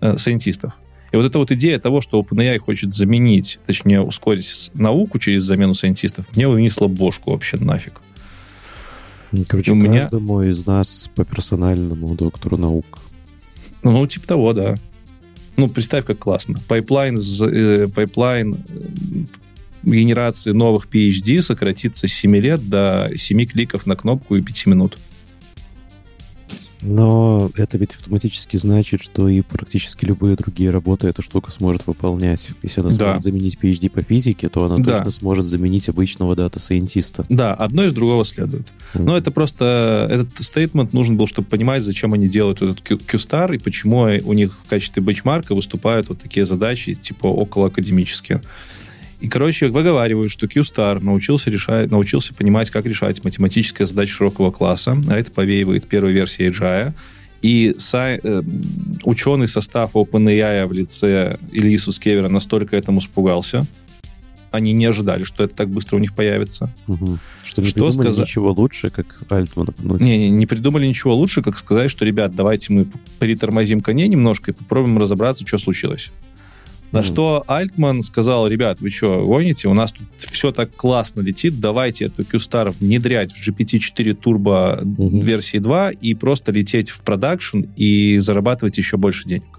B: э, сайентистов. И вот эта вот идея того, что OpenAI хочет заменить, точнее, ускорить науку через замену сайентистов, мне вынесла бошку вообще нафиг.
A: Короче, у меня... каждому из нас по персональному доктору наук.
B: Ну, типа того, да. Ну, представь, как классно. Пайплайн, э, пайплайн э, генерации новых PhD сократится с 7 лет до 7 кликов на кнопку и 5 минут.
A: Но это ведь автоматически значит, что и практически любые другие работы эта штука сможет выполнять. Если она да. сможет заменить PhD по физике, то она да. точно сможет заменить обычного дата-сайентиста.
B: Да, одно из другого следует. Mm. Но это просто... Этот стейтмент нужен был, чтобы понимать, зачем они делают этот Q-Star и почему у них в качестве бенчмарка выступают вот такие задачи, типа около академические. И, короче, выговаривают, что Q-Star научился, решать, научился понимать, как решать математические задачи широкого класса, а это повеивает первой версии AGI. И сай, э, ученый состав OpenAI в лице Ильи Сускевера настолько этому испугался, они не ожидали, что это так быстро у них появится.
A: Угу. Что не что придумали сказ... ничего лучше, как Альтмана
B: пнуть. Не, не, не придумали ничего лучше, как сказать, что, ребят, давайте мы притормозим коней немножко и попробуем разобраться, что случилось. На mm. что Альтман сказал, ребят, вы что, гоните? У нас тут все так классно летит, давайте эту Q-Star внедрять в GPT-4 Turbo mm-hmm. версии 2 и просто лететь в продакшн и зарабатывать еще больше денег.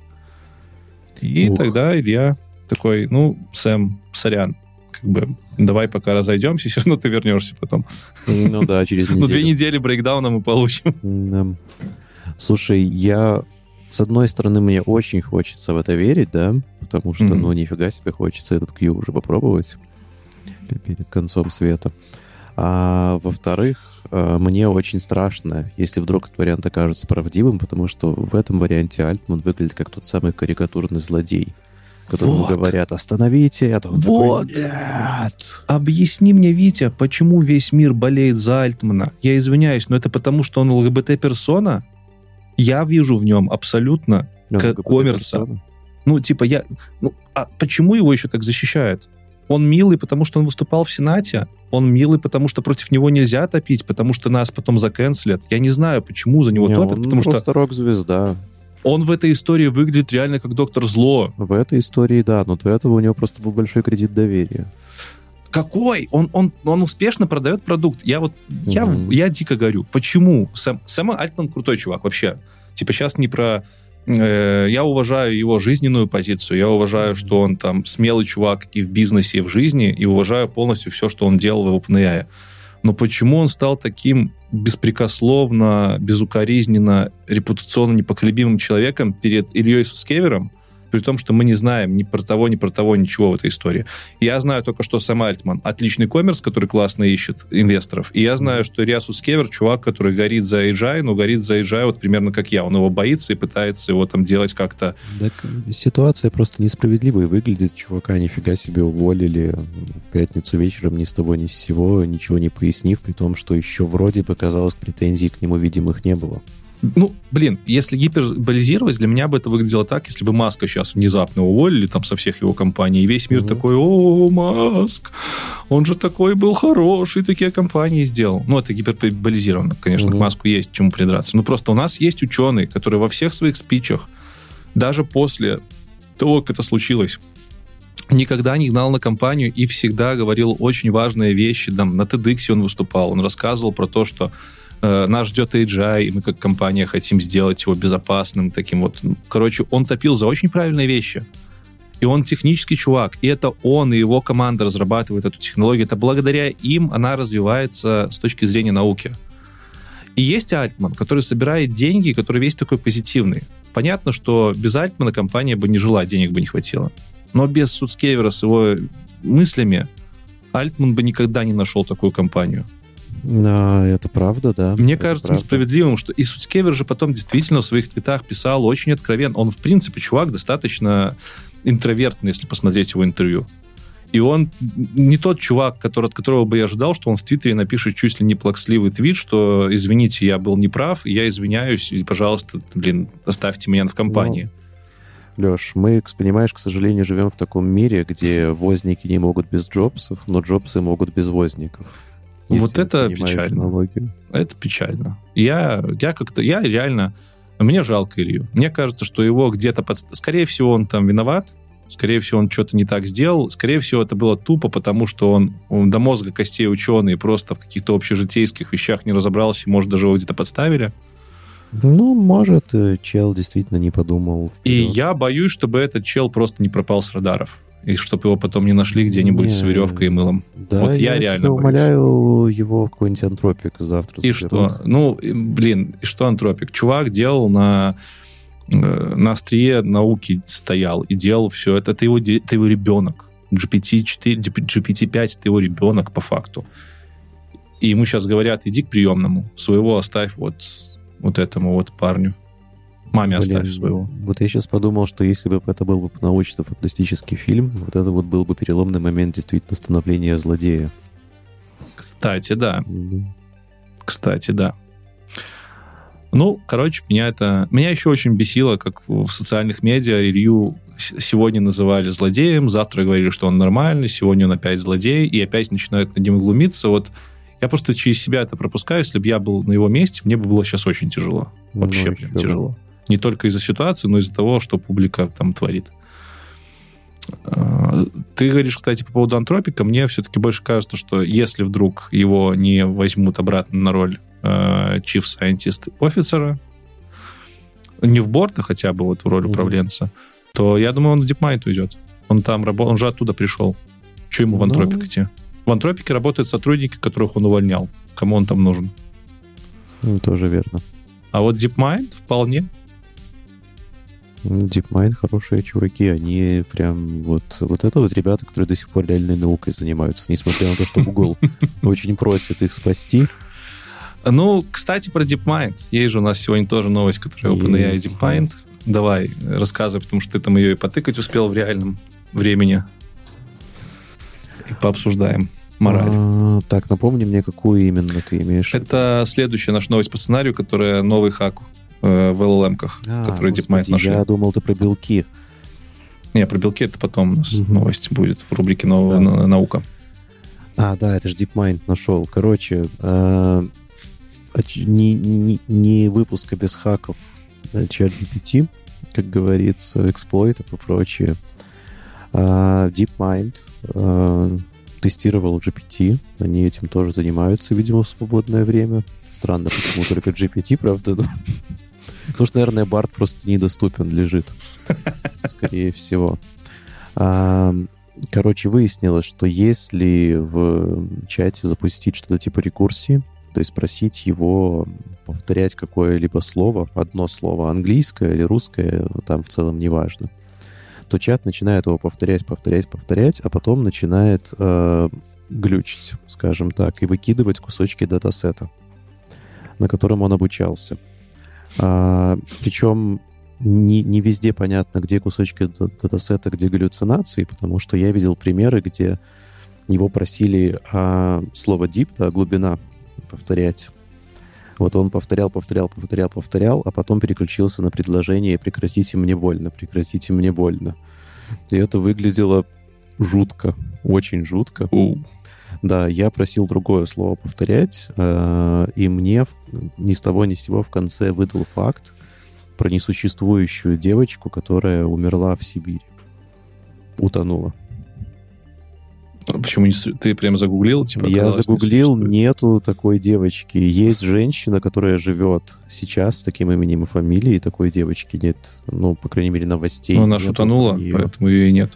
B: И Ух. тогда Илья такой, ну, Сэм, сорян, как бы давай пока разойдемся, все равно ты вернешься потом.
A: Ну да, через неделю. Ну,
B: две недели брейкдауна мы получим.
A: Слушай, я с одной стороны, мне очень хочется в это верить, да, потому что, mm-hmm. ну, нифига себе хочется этот Q уже попробовать перед концом света. А во-вторых, э, мне очень страшно, если вдруг этот вариант окажется правдивым, потому что в этом варианте Альтман выглядит как тот самый карикатурный злодей, которому вот. говорят «Остановите это!»
B: Он вот! Такой, Нет! Объясни мне, Витя, почему весь мир болеет за Альтмана? Я извиняюсь, но это потому, что он ЛГБТ-персона? Я вижу в нем абсолютно ну, коммерса. Ну, типа, я... Ну, а почему его еще так защищают? Он милый, потому что он выступал в Сенате. Он милый, потому что против него нельзя топить, потому что нас потом заканцелят. Я не знаю, почему за него не, топят, потому
A: просто
B: что...
A: рок-звезда.
B: Он в этой истории выглядит реально как доктор зло.
A: В этой истории, да, но до этого у него просто был большой кредит доверия.
B: Какой? Он, он, он успешно продает продукт. Я вот, mm-hmm. я, я дико горю. Почему? Сэм, Сэма Альтман крутой чувак вообще. Типа сейчас не про... Э, я уважаю его жизненную позицию, я уважаю, что он там смелый чувак и в бизнесе, и в жизни, и уважаю полностью все, что он делал в OpenAI. Но почему он стал таким беспрекословно, безукоризненно, репутационно непоколебимым человеком перед Ильей Сускевером, при том, что мы не знаем ни про того, ни про того ничего в этой истории. Я знаю только, что Сэм Альтман отличный коммерс, который классно ищет инвесторов, и я знаю, что Риасу Скевер чувак, который горит за AGI, но горит за AGI вот примерно как я. Он его боится и пытается его там делать как-то...
A: Так ситуация просто несправедливой выглядит. Чувака нифига себе уволили в пятницу вечером ни с того ни с сего, ничего не пояснив, при том, что еще вроде бы казалось претензий к нему видимых не было.
B: Ну, блин, если гиперболизировать, для меня бы это выглядело так, если бы Маска сейчас внезапно уволили там со всех его компаний, и весь мир mm-hmm. такой, о, Маск, он же такой был хороший, такие компании сделал. Ну, это гиперболизировано, конечно, mm-hmm. к Маску есть чему придраться. Но просто у нас есть ученый, который во всех своих спичах, даже после того, как это случилось, никогда не гнал на компанию и всегда говорил очень важные вещи. Там, на TEDx он выступал, он рассказывал про то, что нас ждет AGI, и мы как компания хотим сделать его безопасным, таким вот. Короче, он топил за очень правильные вещи. И он технический чувак. И это он и его команда разрабатывает эту технологию. Это благодаря им она развивается с точки зрения науки. И есть Альтман, который собирает деньги, который весь такой позитивный. Понятно, что без Альтмана компания бы не жила, денег бы не хватило. Но без Суцкевера с его мыслями Альтман бы никогда не нашел такую компанию.
A: Да, это правда, да.
B: Мне
A: это
B: кажется
A: правда.
B: несправедливым, что и Суцкевер же потом действительно в своих твитах писал очень откровенно. Он, в принципе, чувак достаточно интровертный, если посмотреть его интервью. И он не тот чувак, который, от которого бы я ожидал, что он в Твиттере напишет чуть ли не плаксливый твит, что извините, я был неправ, я извиняюсь, и, пожалуйста, блин, оставьте меня в компании.
A: Леш, мы, понимаешь, к сожалению, живем в таком мире, где возники не могут без Джобсов, но Джобсы могут без возников.
B: Вот это печально.
A: аналогию.
B: Это печально. Я, я как-то, я реально, мне жалко Илью. Мне кажется, что его где-то, под... скорее всего, он там виноват, скорее всего, он что-то не так сделал, скорее всего, это было тупо, потому что он, он до мозга костей ученый, просто в каких-то общежитейских вещах не разобрался, и, может, даже его где-то подставили.
A: Ну, может, чел действительно не подумал.
B: И
A: вперед.
B: я боюсь, чтобы этот чел просто не пропал с радаров. И чтобы его потом не нашли где-нибудь с
A: Не.
B: веревкой и мылом.
A: Да,
B: вот я
A: я
B: реально
A: тебя
B: боюсь.
A: умоляю его в какой-нибудь антропик завтра.
B: И
A: заберут.
B: что? Ну, блин, и что антропик? Чувак делал на, э, на острие науки стоял и делал все это. Это его, это его ребенок. GPT-4, GPT-5 это его ребенок по факту. И ему сейчас говорят, иди к приемному. Своего оставь вот, вот этому вот парню. Маме
A: Блин,
B: оставь своего.
A: Вот я сейчас подумал, что если бы это был бы научно-фантастический фильм, вот это вот был бы переломный момент действительно становления злодея.
B: Кстати, да.
A: Мгм.
B: Кстати, да. Ну, короче, меня это... Меня еще очень бесило, как в социальных медиа Илью сегодня называли злодеем, завтра говорили, что он нормальный, сегодня он опять злодей, и опять начинают над ним глумиться. Вот я просто через себя это пропускаю. Если бы я был на его месте, мне бы было сейчас очень тяжело. Вообще
A: Ну,
B: прям
A: еще бы.
B: Не только из-за ситуации, но из-за того, что публика там творит. А, Ты говоришь, кстати, по поводу антропика. Мне все-таки больше кажется, что если вдруг его не возьмут обратно на роль э, Chief Scientist офицера, не в борт, а хотя бы вот в роль
A: Мгм.
B: управленца, то я думаю, он в DeepMind уйдет. Он там работал, он же оттуда пришел. Че ему в
A: Ну.
B: антропик идти? В антропике работают сотрудники, которых он увольнял. Кому он там нужен?
A: Ну, Тоже верно.
B: А вот DeepMind вполне.
A: DeepMind хорошие чуваки, они прям вот, вот это вот ребята, которые до сих пор реальной наукой занимаются, несмотря на то, что Google очень просит их спасти.
B: Ну, кстати, про DeepMind. Есть же у нас сегодня тоже новость, которая OpenAI и DeepMind. Давай, рассказывай, потому что ты там ее и потыкать успел в реальном времени. И пообсуждаем мораль.
A: А, так, напомни мне, какую именно ты имеешь.
B: Это следующая наша новость по сценарию, которая новый хак э, в LLM-ках,
A: А,
B: который
A: господи,
B: DeepMind нашли.
A: Я думал, ты про белки.
B: Не, про белки это потом у нас
A: Мгм.
B: новость будет в рубрике «Новая
A: Да.
B: на- наука».
A: А, да, это же DeepMind нашел. Короче, э, не, не, не выпуска без хаков э, ChatGPT, как говорится, эксплойтов и прочее. А, DeepMind э, тестировал GPT. Они этим тоже занимаются, видимо, в свободное время. Странно, почему только GPT, правда? Потому что, наверное, Барт просто недоступен, лежит. Скорее всего. Короче, выяснилось, что если в чате запустить что-то типа рекурсии, то есть просить его повторять какое-либо слово, одно слово английское или русское, там в целом неважно, то чат начинает его повторять, повторять, повторять, а потом начинает э, глючить, скажем так, и выкидывать кусочки датасета, на котором он обучался. А, причем не, не везде понятно, где кусочки датасета, где галлюцинации, потому что я видел примеры, где его просили а, слово deep, да, глубина, повторять. Вот он повторял, повторял, повторял, повторял, а потом переключился на предложение «прекратите мне больно, прекратите мне больно». И это выглядело жутко, очень жутко.
B: У.
A: Да, я просил другое слово повторять, э, и мне ни с того ни с сего в конце выдал факт про несуществующую девочку, которая умерла в Сибири. Утонула.
B: А Почему не ты прям загуглил? Типа,
A: я
B: не
A: загуглил, нету такой девочки. Есть женщина, которая живет сейчас с таким именем и фамилией, такой девочки нет. Ну, по крайней мере, новостей.
B: Ну, она
A: неё.
B: поэтому ее и нет.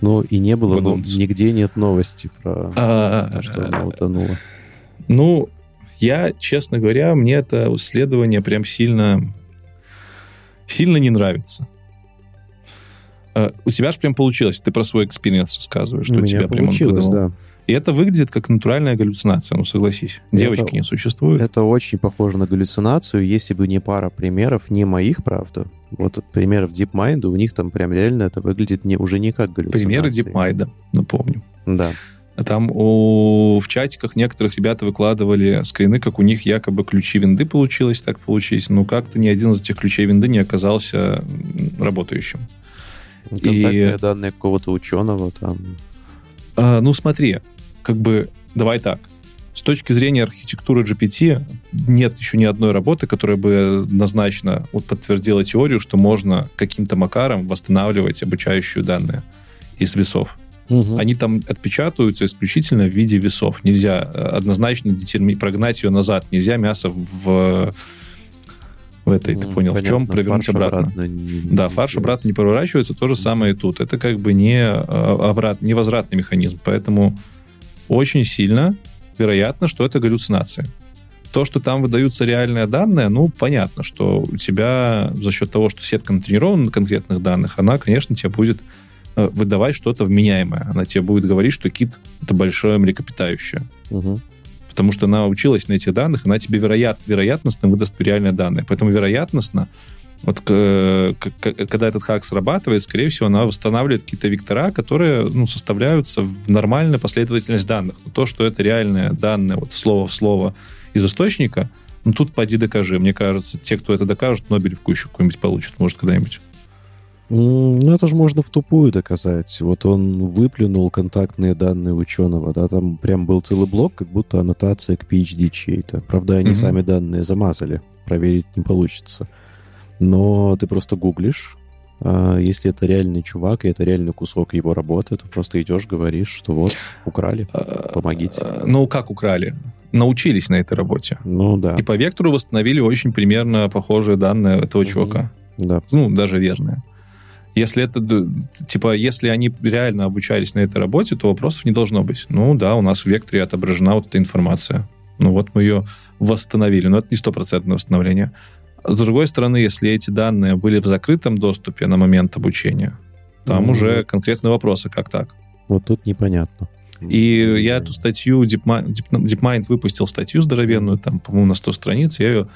A: Ну, и не было, но нигде нет новости про
B: А,
A: то, что она утонула.
B: Ну, Я, честно говоря, мне это исследование прям сильно, сильно не нравится. Э, у тебя же прям получилось, ты про свой experience рассказываешь, что у, у тебя прям он да. И это выглядит как натуральная галлюцинация, ну согласись. Девочки это, не существуют.
A: Это очень похоже на галлюцинацию, если бы не пара примеров, не моих, правда. Вот примеров DeepMind, у них там прям реально это выглядит не, уже не как галлюцинация.
B: Примеры DeepMind, напомню.
A: Да.
B: Там у, в чатиках некоторых ребята выкладывали скрины, как у них якобы ключи винды получилось, так получилось. Но как-то ни один из этих ключей винды не оказался работающим.
A: Контактные и... данные какого-то ученого там.
B: А, ну, смотри, как бы, давай так. С точки зрения архитектуры GPT нет еще ни одной работы, которая бы однозначно вот подтвердила теорию, что можно каким-то макаром восстанавливать обучающие данные из весов. Угу. Они там отпечатываются исключительно в виде весов. Нельзя э, однозначно детерми... прогнать ее назад. Нельзя мясо в в этой, ты понял, Понятно. в чем провернуть обратно. обратно не, да, фарш сделать. обратно не проворачивается, то же самое и тут. Это как бы не, а, обрат, не возвратный механизм, поэтому очень сильно вероятно, что это галлюцинация. То, что там выдаются реальные данные, ну, понятно, что у тебя за счет того, что сетка натренирована на конкретных данных, она, конечно, тебе будет Э, выдавать что-то вменяемое. Она тебе будет говорить, что кит — это большое млекопитающее. Угу. Потому что она училась на этих данных, она тебе вероят, вероятностно выдаст реальные данные. Поэтому вероятностно, вот когда этот хак срабатывает, скорее всего, она восстанавливает какие-то вектора, которые ну, составляются в нормальную последовательность данных. Но то, что это реальные данные, вот слово в слово из источника, ну тут поди докажи. Мне кажется, те, кто это докажет, Нобелевку еще какую-нибудь получат, может, когда-нибудь.
A: Ну, это же можно в тупую доказать. Вот он выплюнул контактные данные ученого, да, там прям был целый блок, как будто аннотация к PhD чьей-то. Правда, они угу. сами данные замазали, проверить не получится. Но ты просто гуглишь, а если это реальный чувак, и это реальный кусок его работы, то просто идешь, говоришь, что вот, украли, а, помогите.
B: Ну, как украли? Научились на этой работе.
A: Ну, да.
B: И по вектору восстановили очень примерно похожие данные этого чувака.
A: Да.
B: Ну, даже верные. Если это, типа, если они реально обучались на этой работе, то вопросов не должно быть. Ну да, у нас в векторе отображена вот эта информация. Ну вот мы ее восстановили, но это не стопроцентное восстановление. А с другой стороны, если эти данные были в закрытом доступе на момент обучения, там mm-hmm. уже конкретные вопросы, как так.
A: Вот тут непонятно.
B: И я эту статью, DeepMind, DeepMind выпустил статью здоровенную, там, по-моему, на 100 страниц, я ее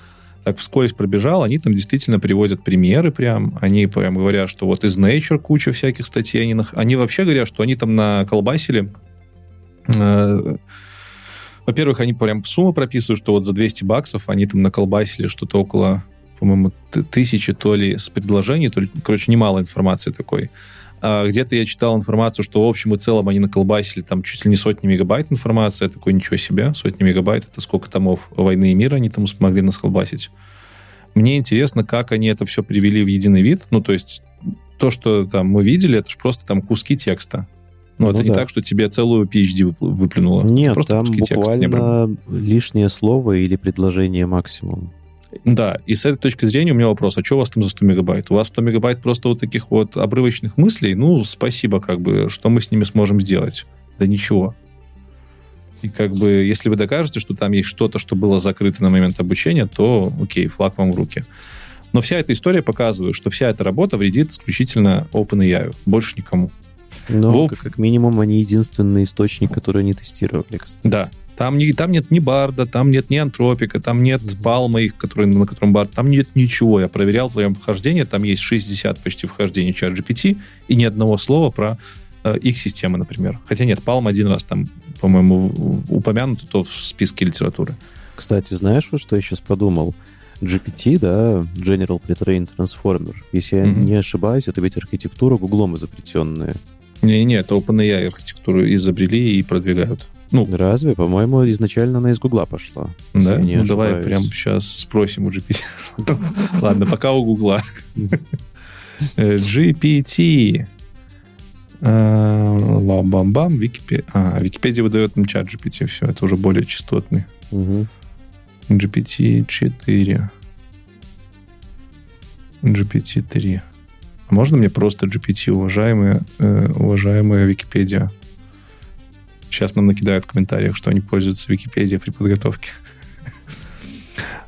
B: так вскользь пробежал, они там действительно приводят примеры прям, они прям говорят, что вот из Nature куча всяких статей, они, они вообще говорят, что они там на колбасили э, во-первых, они прям сумму прописывают, что вот за 200 баксов они там наколбасили что-то около, по-моему, тысячи то ли с предложений, то ли, короче, немало информации такой. А где-то я читал информацию, что в общем и целом они наколбасили там чуть ли не сотни мегабайт информации. Я такой, ничего себе, сотни мегабайт, это сколько томов «Войны и мира» они там смогли насколбасить. Мне интересно, как они это все привели в единый вид. Ну, то есть то, что там мы видели, это же просто там куски текста. Ну, ну это да. не так, что тебе целую PhD выплюнуло.
A: Нет, там буквально текста, лишнее слово или предложение максимум.
B: Да, и с этой точки зрения у меня вопрос, а что у вас там за 100 мегабайт? У вас 100 мегабайт просто вот таких вот обрывочных мыслей? Ну, спасибо, как бы, что мы с ними сможем сделать? Да ничего. И как бы, если вы докажете, что там есть что-то, что было закрыто на момент обучения, то окей, флаг вам в руки. Но вся эта история показывает, что вся эта работа вредит исключительно OpenAI, больше никому.
A: Но, Волк... как минимум, они единственный источник, который они тестировали,
B: кстати. Да, там, не, там нет ни Барда, там нет ни Антропика, там нет Палма, их, который, на котором Бард, там нет ничего. Я проверял прям вхождение, там есть 60 почти вхождений чат GPT и ни одного слова про э, их системы, например. Хотя нет, Palm один раз там, по-моему, упомянут то в списке литературы.
A: Кстати, знаешь, вот что я сейчас подумал? GPT, да, General Pre-trained Transformer, если mm-hmm. я не ошибаюсь, это ведь архитектура гуглом изобретенная.
B: Не-не, это OpenAI архитектуру изобрели и продвигают.
A: Ну, Разве? По-моему, изначально она из Гугла пошла.
B: Да? Ну, давай прямо сейчас спросим у GPT. Ладно, пока у Гугла. GPT. Э, Ла-бам-бам. Википедия. А, Википедия выдает нам чат GPT. Все, это уже более частотный. GPT-4. GPT-3. А можно мне просто GPT, уважаемая, э, уважаемая Википедия? Сейчас нам накидают в комментариях, что они пользуются Википедией при подготовке.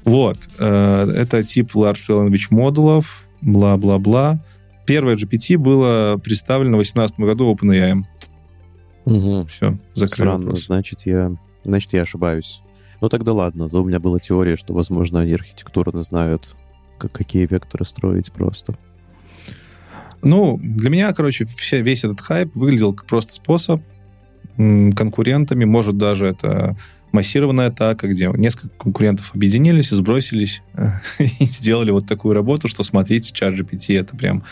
B: Вот. Э, это тип Large Language модулов, бла-бла-бла. Первое GPT было представлено в 2018 году OpenAI.
A: Угу.
B: Все, закрыл
A: Странно,
B: вопрос.
A: значит, я, значит, я ошибаюсь. Ну тогда ладно, то у меня была теория, что, возможно, они архитектурно знают, как, какие векторы строить просто.
B: Ну, для меня, короче, все, весь этот хайп выглядел как просто способ конкурентами, может, даже это массированная атака, где несколько конкурентов объединились и сбросились и сделали вот такую работу, что смотрите, чат GPT это прям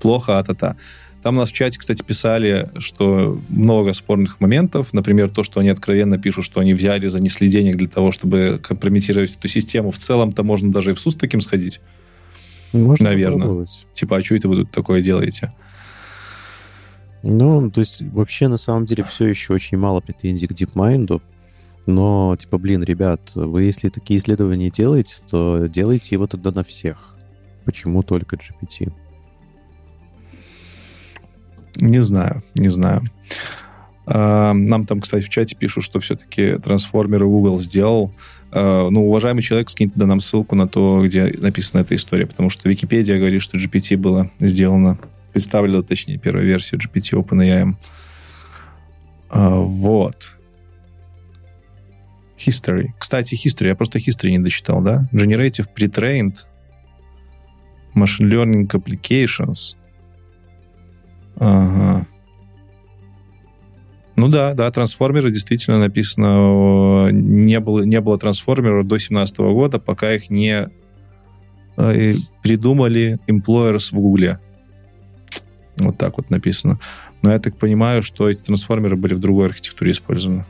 B: плохо, а-та-та. Там у нас в чате, кстати, писали, что много спорных моментов. Например, то, что они откровенно пишут, что они взяли, занесли денег для того, чтобы компрометировать эту систему. В целом-то можно даже и в суд с таким сходить.
A: Можно
B: Наверно.
A: попробовать.
B: Типа, а что это вы тут такое делаете?
A: Ну, то есть вообще на самом деле все еще очень мало претензий к DeepMind, но, типа, блин, ребят, вы если такие исследования делаете, то делайте его тогда на всех. Почему только GPT?
B: Не знаю, не знаю. А, Нам там, кстати, в чате пишут, что все-таки трансформеры Google сделал. А, Ну, уважаемый человек, скиньте нам ссылку на то, где написана эта история, потому что Википедия говорит, что GPT было сделано, представлено, точнее, первая версия GPT OpenAI. А, Вот. History. Кстати, History. Я просто History не дочитал, да? Generative Pre-trained Machine Learning Applications. Ага. Ну да, да, трансформеры действительно написано, не было, не было трансформеров до 2017 года, пока их не э, придумали employers в Гугле. Вот так вот написано. Но я так понимаю, что эти трансформеры были в другой архитектуре использованы.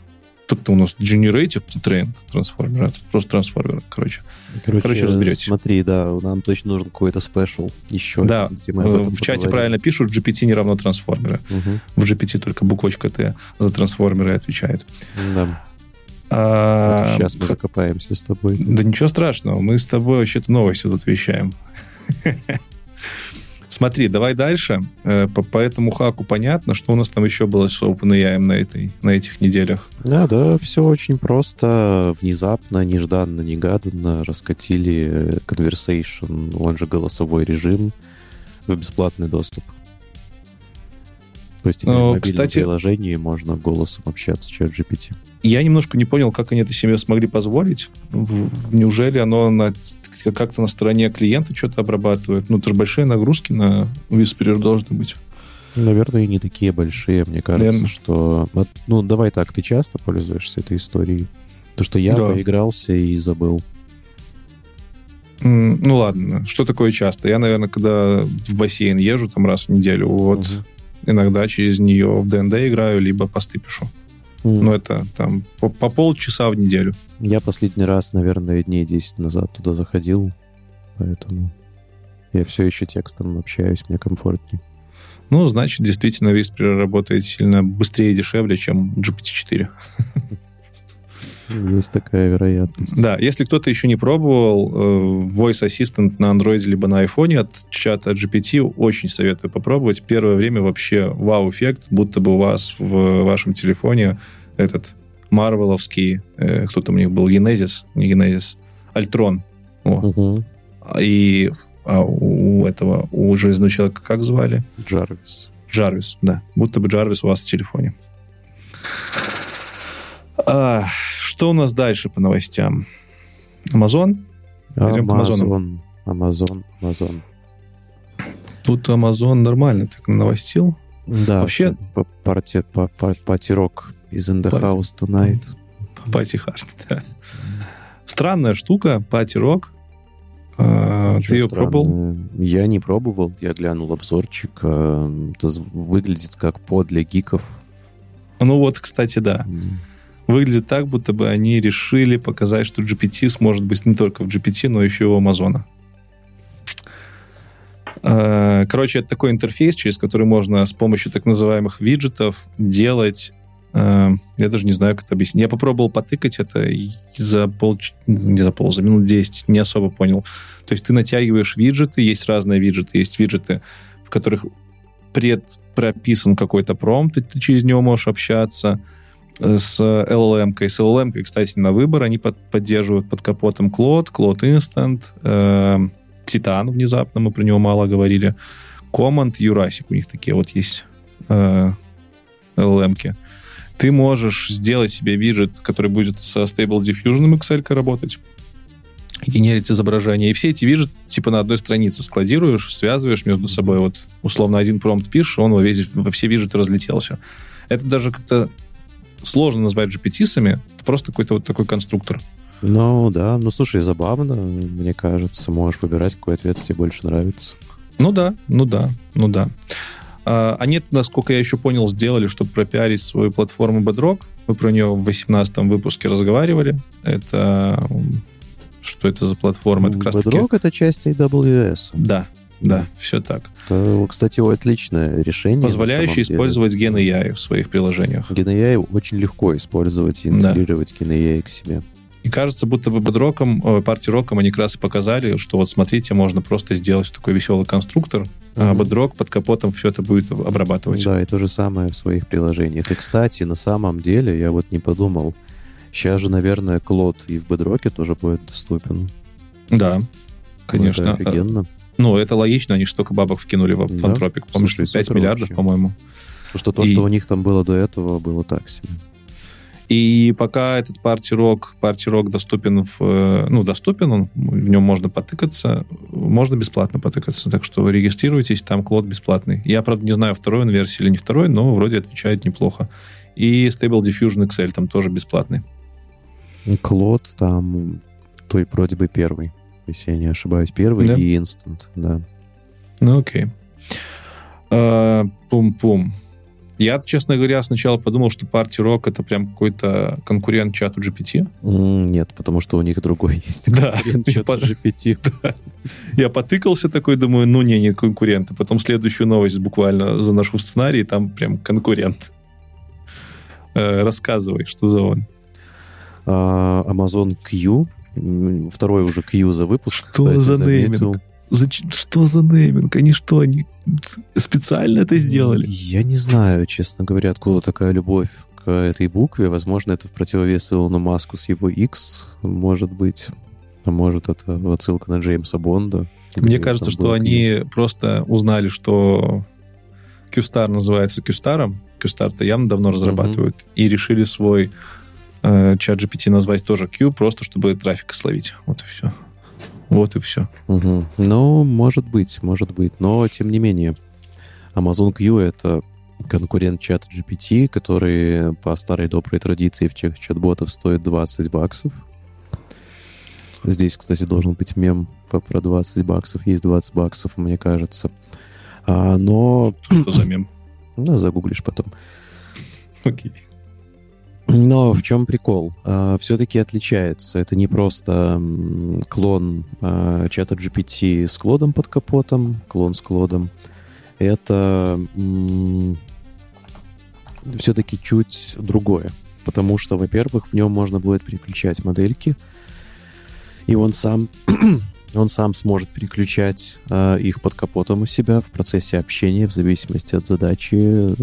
B: Тут-то у нас Generative Train трансформер, это просто трансформер, короче. Короче, разберетесь.
A: Смотри, да, нам точно нужен какой-то спешл еще.
B: Да, в чате
A: поговорим.
B: правильно пишут, GPT не равно трансформеры.
A: Мгм.
B: В GPT только буквочка Т за трансформеры отвечает.
A: Да.
B: А,
A: Сейчас мы закопаемся с тобой.
B: Да ничего страшного, мы с тобой вообще-то новости тут вещаем. Смотри, давай дальше. Э, По, по этому хаку понятно, что у нас там еще было с OpenAI на, этой, на этих неделях.
A: Да, да, все очень просто. Внезапно, нежданно, негаданно раскатили э, Conversation, он же голосовой режим, в бесплатный доступ. То есть именно
B: Ну,
A: в
B: кстати-
A: приложении можно голосом общаться через GPT.
B: Я немножко не понял, как они это себе смогли позволить. Неужели оно на- как-то на стороне клиента что-то обрабатывает? Ну, это же большие нагрузки на Whisper должны быть.
A: Наверное, и не такие большие, мне кажется,
B: Наверно.
A: что... Ну, давай так, ты часто пользуешься этой историей? То, что я
B: Да.
A: поигрался и забыл.
B: Ну ладно, что такое часто? Я, наверное, когда в бассейн езжу там раз в неделю, вот
A: Мгм.
B: Иногда через нее в ДНД играю, либо посты пишу.
A: М.
B: Но это там по, по полчаса в неделю.
A: Я последний раз, наверное, дней 10 назад туда заходил, поэтому я все еще текстом общаюсь, мне комфортнее.
B: Ну, значит, действительно, Whisper работает сильно быстрее и дешевле, чем GPT-4.
A: Есть такая вероятность.
B: Да, если кто-то еще не пробовал, э, Voice Assistant на Android либо на iPhone от чата GPT, очень советую попробовать. Первое время вообще вау-эффект, будто бы у вас в вашем телефоне этот марвеловский, э, кто-то у них был, Genesis, не Genesis, Альтрон.
A: Мгм.
B: И а у этого, у Железного Человека как звали?
A: Джарвис.
B: Джарвис, да. Будто бы Джарвис у вас в телефоне. А, что у нас дальше по новостям? Амазон? К.
A: Амазон, Амазон, Амазон.
B: Тут Амазон нормально так навостил.
A: Да,
B: Вообще-
A: парти- па- па- пати-рок из In the
B: Пати-
A: House Tonight.
B: Пати Харт, да. Странная штука, Пати Рок. А, ты ее
A: странное?
B: пробовал?
A: Я не пробовал, я глянул обзорчик. э, Это выглядит как под для гиков.
B: Ну вот, кстати, да.
A: М,
B: Выглядит так, будто бы они решили показать, что GPT сможет быть не только в GPT, но еще и у Амазона. Э, Короче, это такой интерфейс, через который можно с помощью так называемых виджетов делать... э, Я даже не знаю, как это объяснить. Я попробовал потыкать это за пол... Не за пол, за минут 10 не особо понял. То есть ты натягиваешь виджеты, есть разные виджеты. Есть виджеты, в которых предпрописан какой-то промпт, и ты через него можешь общаться. С LLM. -кой. С LLM, кстати, на выбор. Они под, поддерживают под капотом Claude, Claude Instant, э, внезапно, мы про него мало говорили. Command, Jurassic, у них такие вот есть э, LLM. -ки. Ты можешь сделать себе виджет, который будет со Stable Diffusion Excel работать, генерить изображение. И все эти виджеты типа на одной странице складируешь, связываешь между собой. Вот условно один промпт пишешь, он во, весь, во все виджеты разлетелся. Это даже как-то сложно назвать GPT-сами. Это просто какой-то вот такой конструктор.
A: Ну, да. Ну, слушай, забавно, мне кажется. Можешь выбирать, какой ответ тебе больше нравится.
B: Ну да, ну да, ну да. А, они, насколько я еще понял, сделали, чтобы пропиарить свою платформу Bedrock. Мы про нее в 18 выпуске разговаривали. Это... Что это за платформа? Это
A: Bedrock — это часть AWS.
B: Да, да, все так.
A: Это, кстати, отличное решение.
B: Позволяющее использовать Gen AI в своих приложениях.
A: Gen AI очень легко использовать и интегрировать да. Gen AI к себе.
B: И кажется, будто бы бедроком, э, партии роком они как раз и показали, что вот смотрите, можно просто сделать такой веселый конструктор, mm-hmm. а бедрок под капотом все это будет обрабатывать.
A: Да, и то же самое в своих приложениях. И, кстати, на самом деле, я вот не подумал, сейчас же, наверное, Клод и в бедроке тоже будет доступен.
B: Да, конечно.
A: Ну, это офигенно.
B: Ну, это логично, они же столько бабок вкинули в Фантропик. Да? Помнишь, 5 миллиардов, по-моему.
A: Потому что то, и... что у них там было до этого, было так себе.
B: И пока этот парти-рок, парти-рок доступен в, э, ну, доступен, он, в нем можно потыкаться, можно бесплатно потыкаться. Так что регистрируйтесь, там клод бесплатный. Я, правда, не знаю, второй он версии или не второй, но вроде отвечает неплохо. И Stable Diffusion XL там тоже бесплатный.
A: Клод там той вроде бы первый, если я не ошибаюсь, первый да? и Instant, да.
B: Ну окей. А, пум-пум. Я, честно говоря, сначала подумал, что Party Rock это прям какой-то конкурент чату GPT.
A: Нет, потому что у них другой есть
B: да, чату GPT. Да. Я потыкался такой, думаю, ну не, не конкуренты. Потом следующую новость буквально заношу в сценарий, там прям конкурент. Э, рассказывай, что за он.
A: А, Amazon Q, второй уже Q за выпуск.
B: Что кстати, за нейминг? Зачем, что за нейминг? Они что, они специально это сделали?
A: Я не знаю, честно говоря, откуда такая любовь к этой букве. Возможно, это в противовес Илону Маску с его X, может быть. А может, это отсылка на Джеймса Бонда.
B: Мне кажется, что они просто узнали, что Qstar называется Qstar. Qstar-то явно давно разрабатывают. Uh-huh. И решили свой э, чат GPT назвать тоже Q, просто чтобы трафик словить. Вот и все. Вот и все.
A: Угу. Ну, может быть, может быть. Но, тем не менее, Amazon Q — это конкурент чата GPT, который по старой доброй традиции в чат чат-ботов стоит 20 баксов. Здесь, кстати, должен быть мем про 20 баксов. Есть 20 баксов, мне кажется. А, но...
B: Что за мем?
A: Ну, загуглишь потом.
B: Окей. Okay.
A: Но в чем прикол? Uh, все-таки отличается. Это не просто клон uh, чата GPT с клодом под капотом, клон с клодом. Это все-таки чуть другое. Потому что, во-первых, в нем можно будет переключать модельки, и он сам он сам сможет переключать э, их под капотом у себя в процессе общения в зависимости от задачи. Э,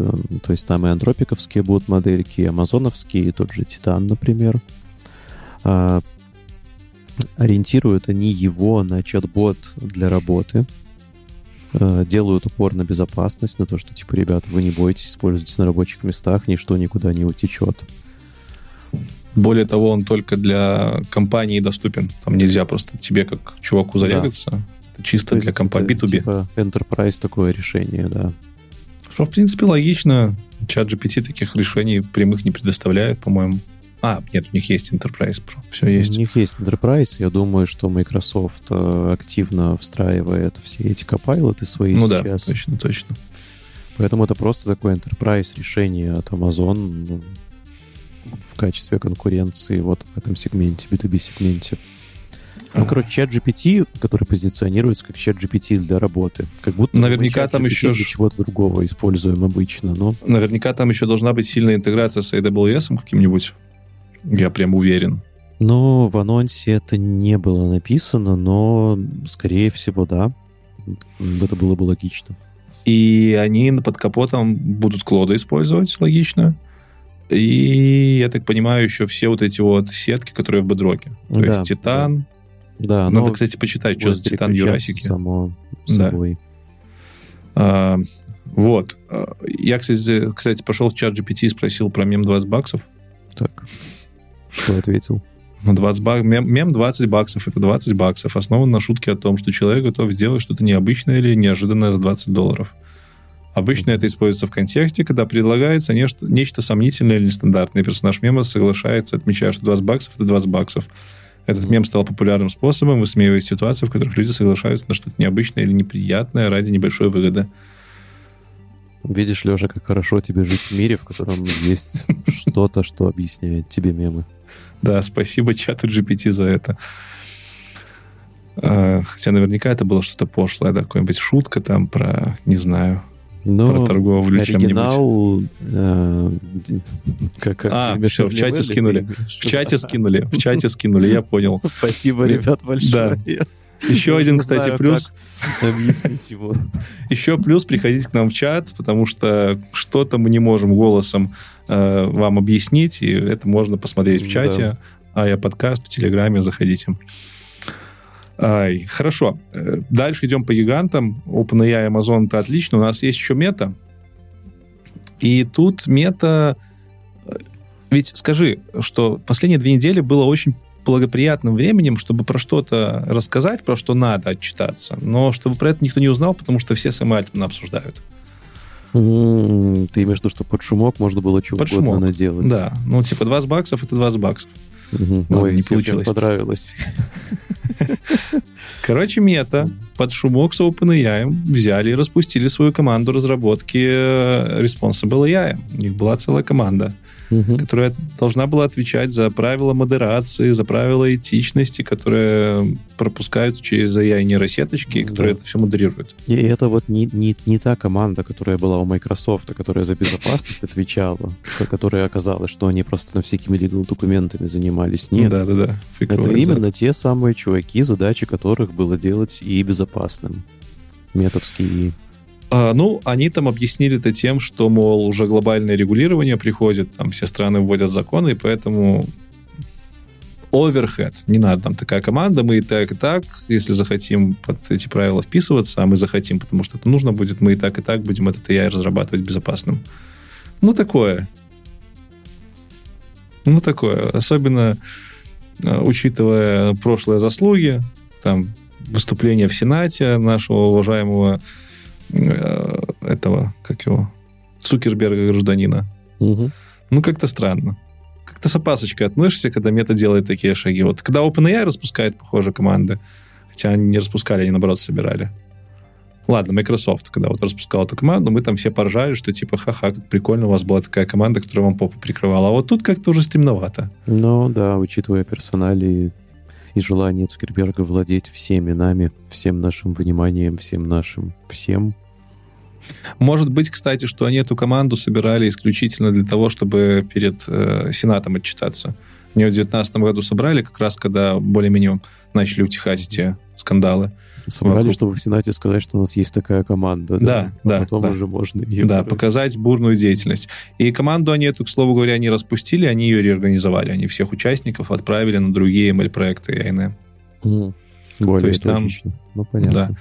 A: то есть там и антропиковские будут модельки, и амазоновские, и тот же Титан, например. Э, ориентируют они его на чат-бот для работы. Э, делают упор на безопасность, на то, что, типа, ребята, вы не бойтесь, используйтесь на рабочих местах, ничто никуда не утечет.
B: Более того, он только для компании доступен. Там нельзя просто тебе, как чуваку, зарегаться. Да. Это чисто для компании B2B.
A: Типа Enterprise такое решение, да.
B: Что, в принципе, логично. Чат GPT таких решений прямых не предоставляет, по-моему. А, нет, у них есть Enterprise Pro. Все есть.
A: У них есть Enterprise. Я думаю, что Microsoft э, активно встраивает все эти копайлоты свои
B: ну
A: сейчас.
B: Ну да, точно, точно.
A: Поэтому это просто такое Enterprise решение от Amazon. В качестве конкуренции вот в этом сегменте, B2B-сегменте. Ну, короче, чат GPT, который позиционируется как чат GPT для работы. Как будто
B: Наверняка там еще...
A: для чего-то другого используем обычно, но...
B: Наверняка там еще должна быть сильная интеграция с AWS каким-нибудь. Я прям уверен.
A: Ну, в анонсе это не было написано, но, скорее всего, да. Это было бы логично.
B: И они под капотом будут клоды использовать, логично И, я так понимаю, еще все вот эти вот сетки, которые в бедроке. То
A: Да,
B: есть Титан.
A: Да,
B: Надо,
A: но
B: кстати, почитать, что за Титан Юрасики.
A: Само
B: Да.
A: собой.
B: А, вот. А, Я, кстати, кстати, пошел в чат GPT и спросил про мем 20 баксов.
A: Так, что ответил?
B: Ну, 20 бак... мем, мем 20 баксов. Это 20 баксов. Основан на шутке о том, что человек готов сделать что-то необычное или неожиданное за 20 долларов. Обычно это используется в контексте, когда предлагается нечто, нечто сомнительное или нестандартное. Персонаж мема соглашается, отмечая, что 20 баксов — это 20 баксов. Этот мем стал популярным способом высмеивать ситуации, в которых люди соглашаются на что-то необычное или неприятное ради небольшой выгоды.
A: Видишь, Леша, как хорошо тебе жить в мире, в котором есть что-то, что объясняет тебе мемы.
B: Да, спасибо чату GPT за это. А, Хотя наверняка это было что-то пошлое, да, какая-нибудь шутка там про, не знаю,
A: Но
B: про торговлю чем-нибудь.
A: оригинал... э, д- как,
B: А,
A: как
B: всё, в чате
A: Мерлин,
B: скинули. В чате скинули, в чате скинули, я понял.
A: Спасибо, ребят, большое.
B: Еще
A: Я
B: один, кстати,
A: знаю,
B: плюс.
A: как объяснить его.
B: Еще плюс приходите к нам в чат, потому что что-то мы не можем голосом э, вам объяснить, и это можно посмотреть в
A: Да.
B: чате. А я подкаст в Телеграме, заходите. Ай, хорошо. Э, Дальше идем по гигантам. OpenAI, Amazon это отлично. У нас есть еще мета. И тут мета... э, Ведь скажи, что последние две недели было очень благоприятным временем, чтобы про что-то рассказать, про что надо отчитаться, но чтобы про это никто не узнал, потому что все Сэма Альтмана обсуждают.
A: Ты имеешь в виду, что под шумок можно было чего
B: Под
A: угодно
B: шумок.
A: наделать?
B: Да, ну типа 20 баксов это 20 баксов.
A: Мгм.
B: Ладно,
A: Ой,
B: не получилось.
A: понравилось.
B: Короче, мета под шумок с OpenAI взяли и распустили свою команду разработки э, Responsible AI. У них была целая команда,
A: Мгм.
B: которая должна была отвечать за правила модерации, за правила этичности, которые пропускаются через AI-нейросеточки, и которые
A: Да.
B: это все модерируют.
A: И это вот не, не, не та команда, которая была у Microsoft, которая за безопасность отвечала, ко- которая оказалось, что они просто на всякими legal документами занимались. Нет,
B: Да-да-да. Фиг
A: это
B: его
A: именно те самые чуваки, задачи которых было делать и безопасным. Метовский.
B: А, ну, они там объяснили это тем, что, мол, уже глобальное регулирование приходит, там все страны вводят законы, и поэтому оверхед. Не надо там такая команда, мы и так, и так, если захотим под эти правила вписываться, а мы захотим, потому что это нужно будет, мы и так, и так будем этот AI разрабатывать безопасным. Ну, такое. Ну, такое. Особенно э, учитывая прошлые заслуги, там, выступление в Сенате нашего уважаемого этого, как его, Цукерберга гражданина.
A: Мгм.
B: Ну, как-то странно. Как-то с опасочкой относишься, когда мета делает такие шаги. Вот когда OpenAI распускает, похоже, команды, хотя они не распускали, они, наоборот, собирали. Ладно, Microsoft, когда вот распускал эту команду, мы там все поржали, что типа, ха-ха, как прикольно, у вас была такая команда, которая вам попу прикрывала. А вот тут как-то уже стремновато.
A: Ну да, учитывая персонали и желание Цукерберга владеть всеми нами, всем нашим вниманием, всем нашим всем.
B: Может быть, кстати, что они эту команду собирали исключительно для того, чтобы перед э, Сенатом отчитаться. Они в 2019 году собрали, как раз когда более-менее начали утихать эти скандалы.
A: Собрали,
B: Вокруг.
A: чтобы в Сенате сказать, что у нас есть такая команда.
B: Да,
A: А
B: да,
A: Потом
B: да.
A: уже можно ее...
B: Да, показать бурную деятельность. И команду они эту, к слову говоря, не распустили, они ее реорганизовали. Они всех участников отправили на другие ML-проекты INM.
A: Мгм. Более
B: То есть там-.
A: Ну, понятно.
B: Да.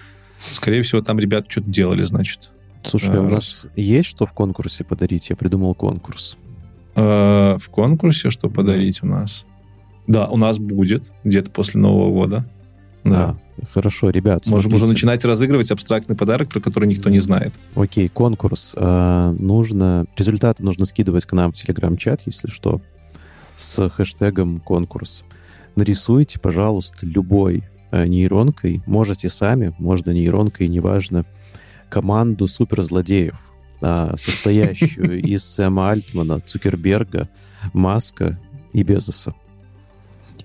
B: Скорее всего, там ребята что-то делали, значит.
A: Слушай, а у
B: Раз.
A: нас есть что в конкурсе подарить? Я придумал конкурс.
B: Э, в конкурсе что подарить у нас? Да, у нас будет где-то после Нового года. Да.
A: А, хорошо, ребят.
B: Можем уже
A: смотрите.
B: начинать разыгрывать абстрактный подарок, про который никто не знает.
A: Окей, конкурс. А, нужно... Результаты нужно скидывать к нам в Телеграм-чат, если что, с хэштегом конкурс. Нарисуйте, пожалуйста, любой а, нейронкой, можете сами, можно нейронкой, неважно, команду суперзлодеев, а, состоящую из Сэма Альтмана, Цукерберга, Маска и Безоса.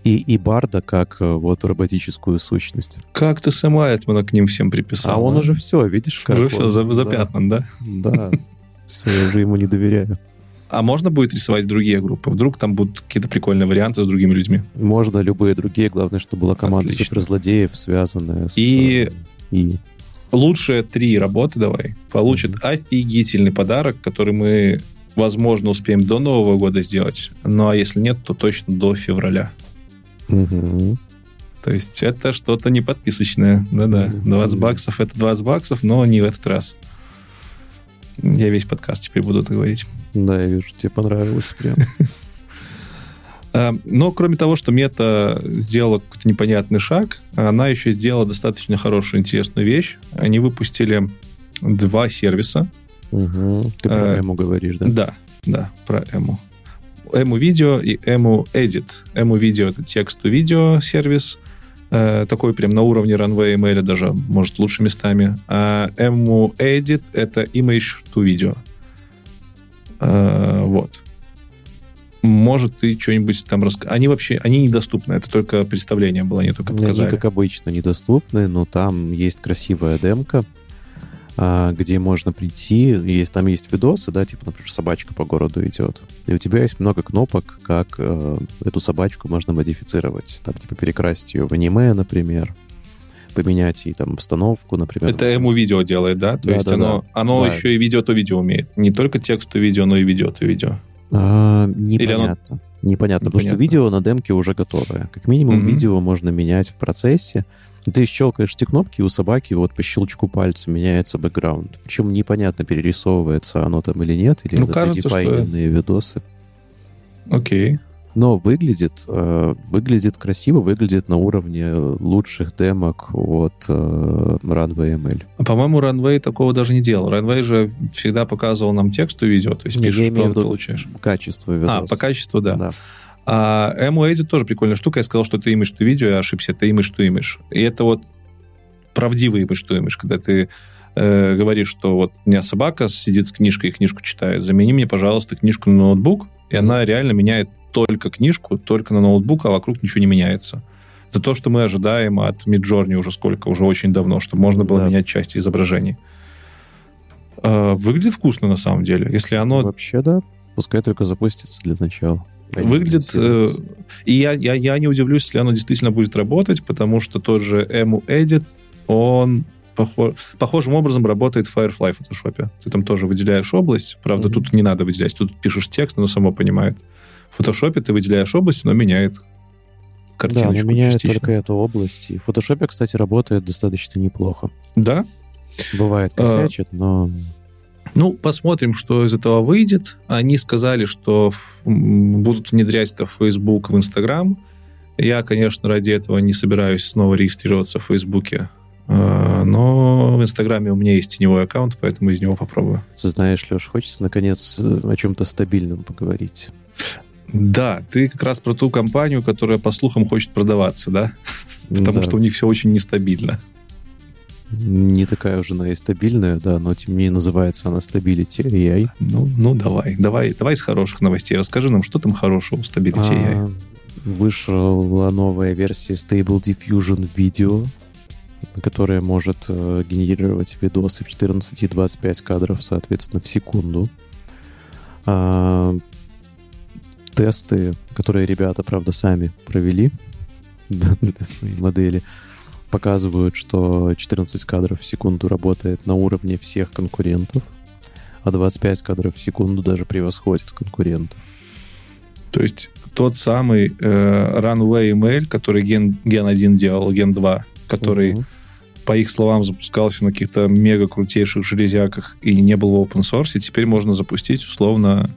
A: И, и Барда как э, вот роботическую сущность.
B: Как ты Сэма Айтмана к ним всем приписал?
A: а он уже все, видишь, как
B: Уже
A: он?
B: все
A: Да.
B: запятнан, да?
A: Да, все, я уже ему не доверяю.
B: А можно будет рисовать другие группы? Вдруг там будут какие-то прикольные варианты с другими людьми?
A: Можно любые другие, главное, чтобы была команда
B: Отлично.
A: суперзлодеев, связанная с...
B: И-
A: э, И...
B: Лучшие три работы давай получат офигительный подарок, который мы возможно, успеем до Нового года сделать. Ну, а если нет, то точно до февраля.
A: Угу.
B: То есть это что-то не подписочное. Да-да, 20 баксов — это 20 баксов, но не в этот раз. Я весь подкаст теперь буду это говорить.
A: Да, я вижу, тебе понравилось прям.
B: А, но кроме того, что мета сделала какой-то непонятный шаг, она еще сделала достаточно хорошую, интересную вещь. Они выпустили два сервиса.
A: Угу. Ты про
B: Э,
A: Эму говоришь, да?
B: Да, да, про Ему. Ему видео и Ему Edit. Ему видео это текст-то-видео сервис, э, такой прям на уровне Runway ML, даже, может, лучше местами. А Ему Edit это Image to Video. Э, вот. Может, ты что-нибудь там расскажешь. Они вообще, они недоступны, это только представление было, они только
A: Они,
B: показали.
A: как обычно, недоступны, но там есть красивая демка, а, где можно прийти, есть, там есть видосы, да, типа, например, собачка по городу идет, и у тебя есть много кнопок, как э, эту собачку можно модифицировать, там, типа, перекрасить ее в аниме, например, поменять ей там обстановку, например.
B: Это ему видео делает, да? То
A: Да,
B: есть
A: да,
B: оно,
A: да.
B: оно
A: Да.
B: еще и видео то видео умеет. Не только текст то видео, но и видео то видео.
A: А,
B: оно-
A: непонятно. Непонятно, потому что
B: Непонятно.
A: видео на демке уже готовое. Как минимум,
B: Мгм.
A: видео можно менять в процессе. Ты щелкаешь эти кнопки, и у собаки вот по щелчку пальца меняется бэкграунд. Причем непонятно, перерисовывается оно там или нет, или
B: Ну,
A: это
B: кажется, что-
A: видосы.
B: Окей.
A: Но выглядит, э, выглядит красиво, выглядит на уровне лучших демок от э, Runway ML.
B: По-моему, Runway такого даже не делал. Runway же всегда показывал нам текст и видео. То есть
A: Не,
B: пишешь, что
A: виду
B: получаешь.
A: Качество видоса.
B: А, по качеству, да.
A: Да.
B: А Edit тоже прикольная штука. Я сказал, что это image to видео, я ошибся. Это image to image. И это вот правдивый image to image, когда ты э, говоришь, что вот у меня собака сидит с книжкой и книжку читает. Замени мне, пожалуйста, книжку на ноутбук. И она реально меняет только книжку, только на ноутбук, а вокруг ничего не меняется. Это то, что мы ожидаем от Midjourney уже сколько, уже очень давно, чтобы можно было
A: Да.
B: менять части изображений. Э, выглядит вкусно на самом деле. Если оно
A: Вообще, да. Пускай только запустится для начала. Они
B: выглядит... э, и я, я, я не удивлюсь, если оно действительно будет работать, потому что тот же Emu Edit, он похо- похожим образом работает в Firefly в Photoshop. Ты там тоже выделяешь область. Правда,
A: Мгм.
B: тут не надо выделять. Тут пишешь текст, оно само понимает. В Photoshop ты выделяешь область, но меняет
A: Да,
B: картиночку
A: но меняет
B: частично.
A: только эту область. И в фотошопе, кстати, работает достаточно неплохо.
B: Да?
A: Бывает
B: А,
A: косячит, но...
B: Ну, посмотрим, что из этого выйдет. Они сказали, что будут внедрять это в Facebook, в Instagram. Я, конечно, ради этого не собираюсь снова регистрироваться в Фейсбуке. Э, Но в Инстаграме у меня есть теневой аккаунт, поэтому из него попробую.
A: Знаешь, Леш, хочется, наконец, о чем-то стабильном поговорить.
B: Да, ты как раз про ту компанию, которая, по слухам, хочет продаваться, да? Потому
A: Да.
B: что у них все очень нестабильно.
A: Не такая уже она и стабильная, да, но тем не менее называется она Stability AI.
B: Ну, ну давай, давай, давай из хороших новостей. Расскажи нам, что там хорошего у Stability AI.
A: А, Вышла новая версия Stable Diffusion Video, которая может э, генерировать видосы в 14 и 25 кадров, соответственно, в секунду. А, тесты, которые ребята, правда, сами провели для своей модели, показывают, что 14 кадров в секунду работает на уровне всех конкурентов, а 25 кадров в секунду даже превосходит конкурентов.
B: То есть тот самый э, Runway ML, который Gen, Gen 1 делал, Gen 2, который,
A: Мгм.
B: по их словам, запускался на каких-то мега крутейших железяках и не был в open source, и теперь можно запустить условно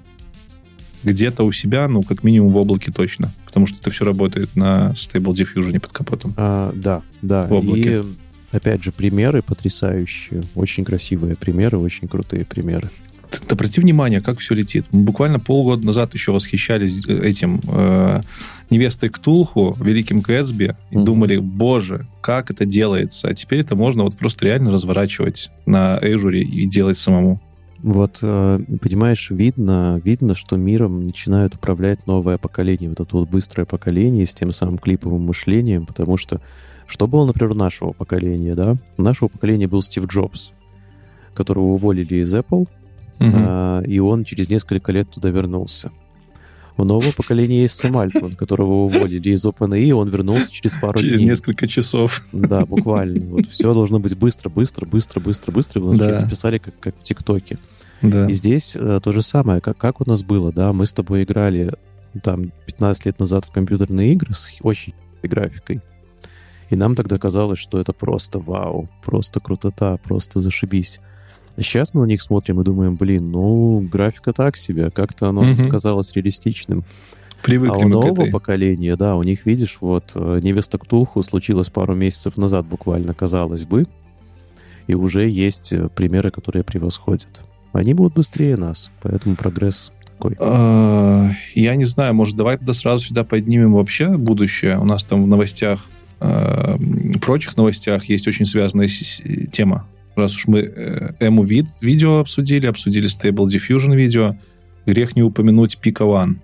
B: где-то у себя, ну, как минимум в облаке точно. Потому что это все работает на Stable Diffusion под капотом.
A: А, да, да.
B: В облаке.
A: И опять же, примеры потрясающие. Очень красивые примеры, очень крутые примеры.
B: Ты, ты обрати внимание, как все летит. Мы буквально полгода назад еще восхищались этим э, невестой Ктулху, Великим Гэтсби, и
A: Мгм.
B: думали, боже, как это делается. А теперь это можно вот просто реально разворачивать на Azure и делать самому.
A: Вот, э, понимаешь, видно, видно, что миром начинают управлять новое поколение, вот это вот быстрое поколение с тем самым клиповым мышлением, потому что что было, например, у нашего поколения, да? У нашего поколения был Стив Джобс, которого уволили из Apple, а, и он через несколько лет туда вернулся. У нового поколения есть Сэм Альтман, которого уволили из OpenAI, он вернулся через пару
B: Через
A: дней.
B: несколько часов.
A: Да, буквально. Вот все должно быть быстро, быстро, быстро, быстро, быстро. Вы
B: да.
A: писали, как, как в ТикТоке. Да. И здесь э, то же самое, как, как у нас было, да, мы с тобой играли там 15 лет назад в компьютерные игры с очень графикой. И нам тогда казалось, что это просто вау, просто крутота, просто зашибись. Сейчас мы на них смотрим и думаем, блин, ну, графика так себе, как-то оно mm казалось реалистичным. Привыкли а у нового этой. поколения, да, у них, видишь, вот э, невеста Ктулху случилось пару месяцев назад буквально, казалось бы, и уже есть э, примеры, которые превосходят. Они будут быстрее нас, поэтому прогресс такой.
B: А, я не знаю, может, давай тогда сразу сюда поднимем вообще будущее. У нас там в новостях, э, прочих новостях есть очень связанная тема. Раз уж мы EMU вид видео обсудили, обсудили Stable Diffusion видео, грех не упомянуть Pika One.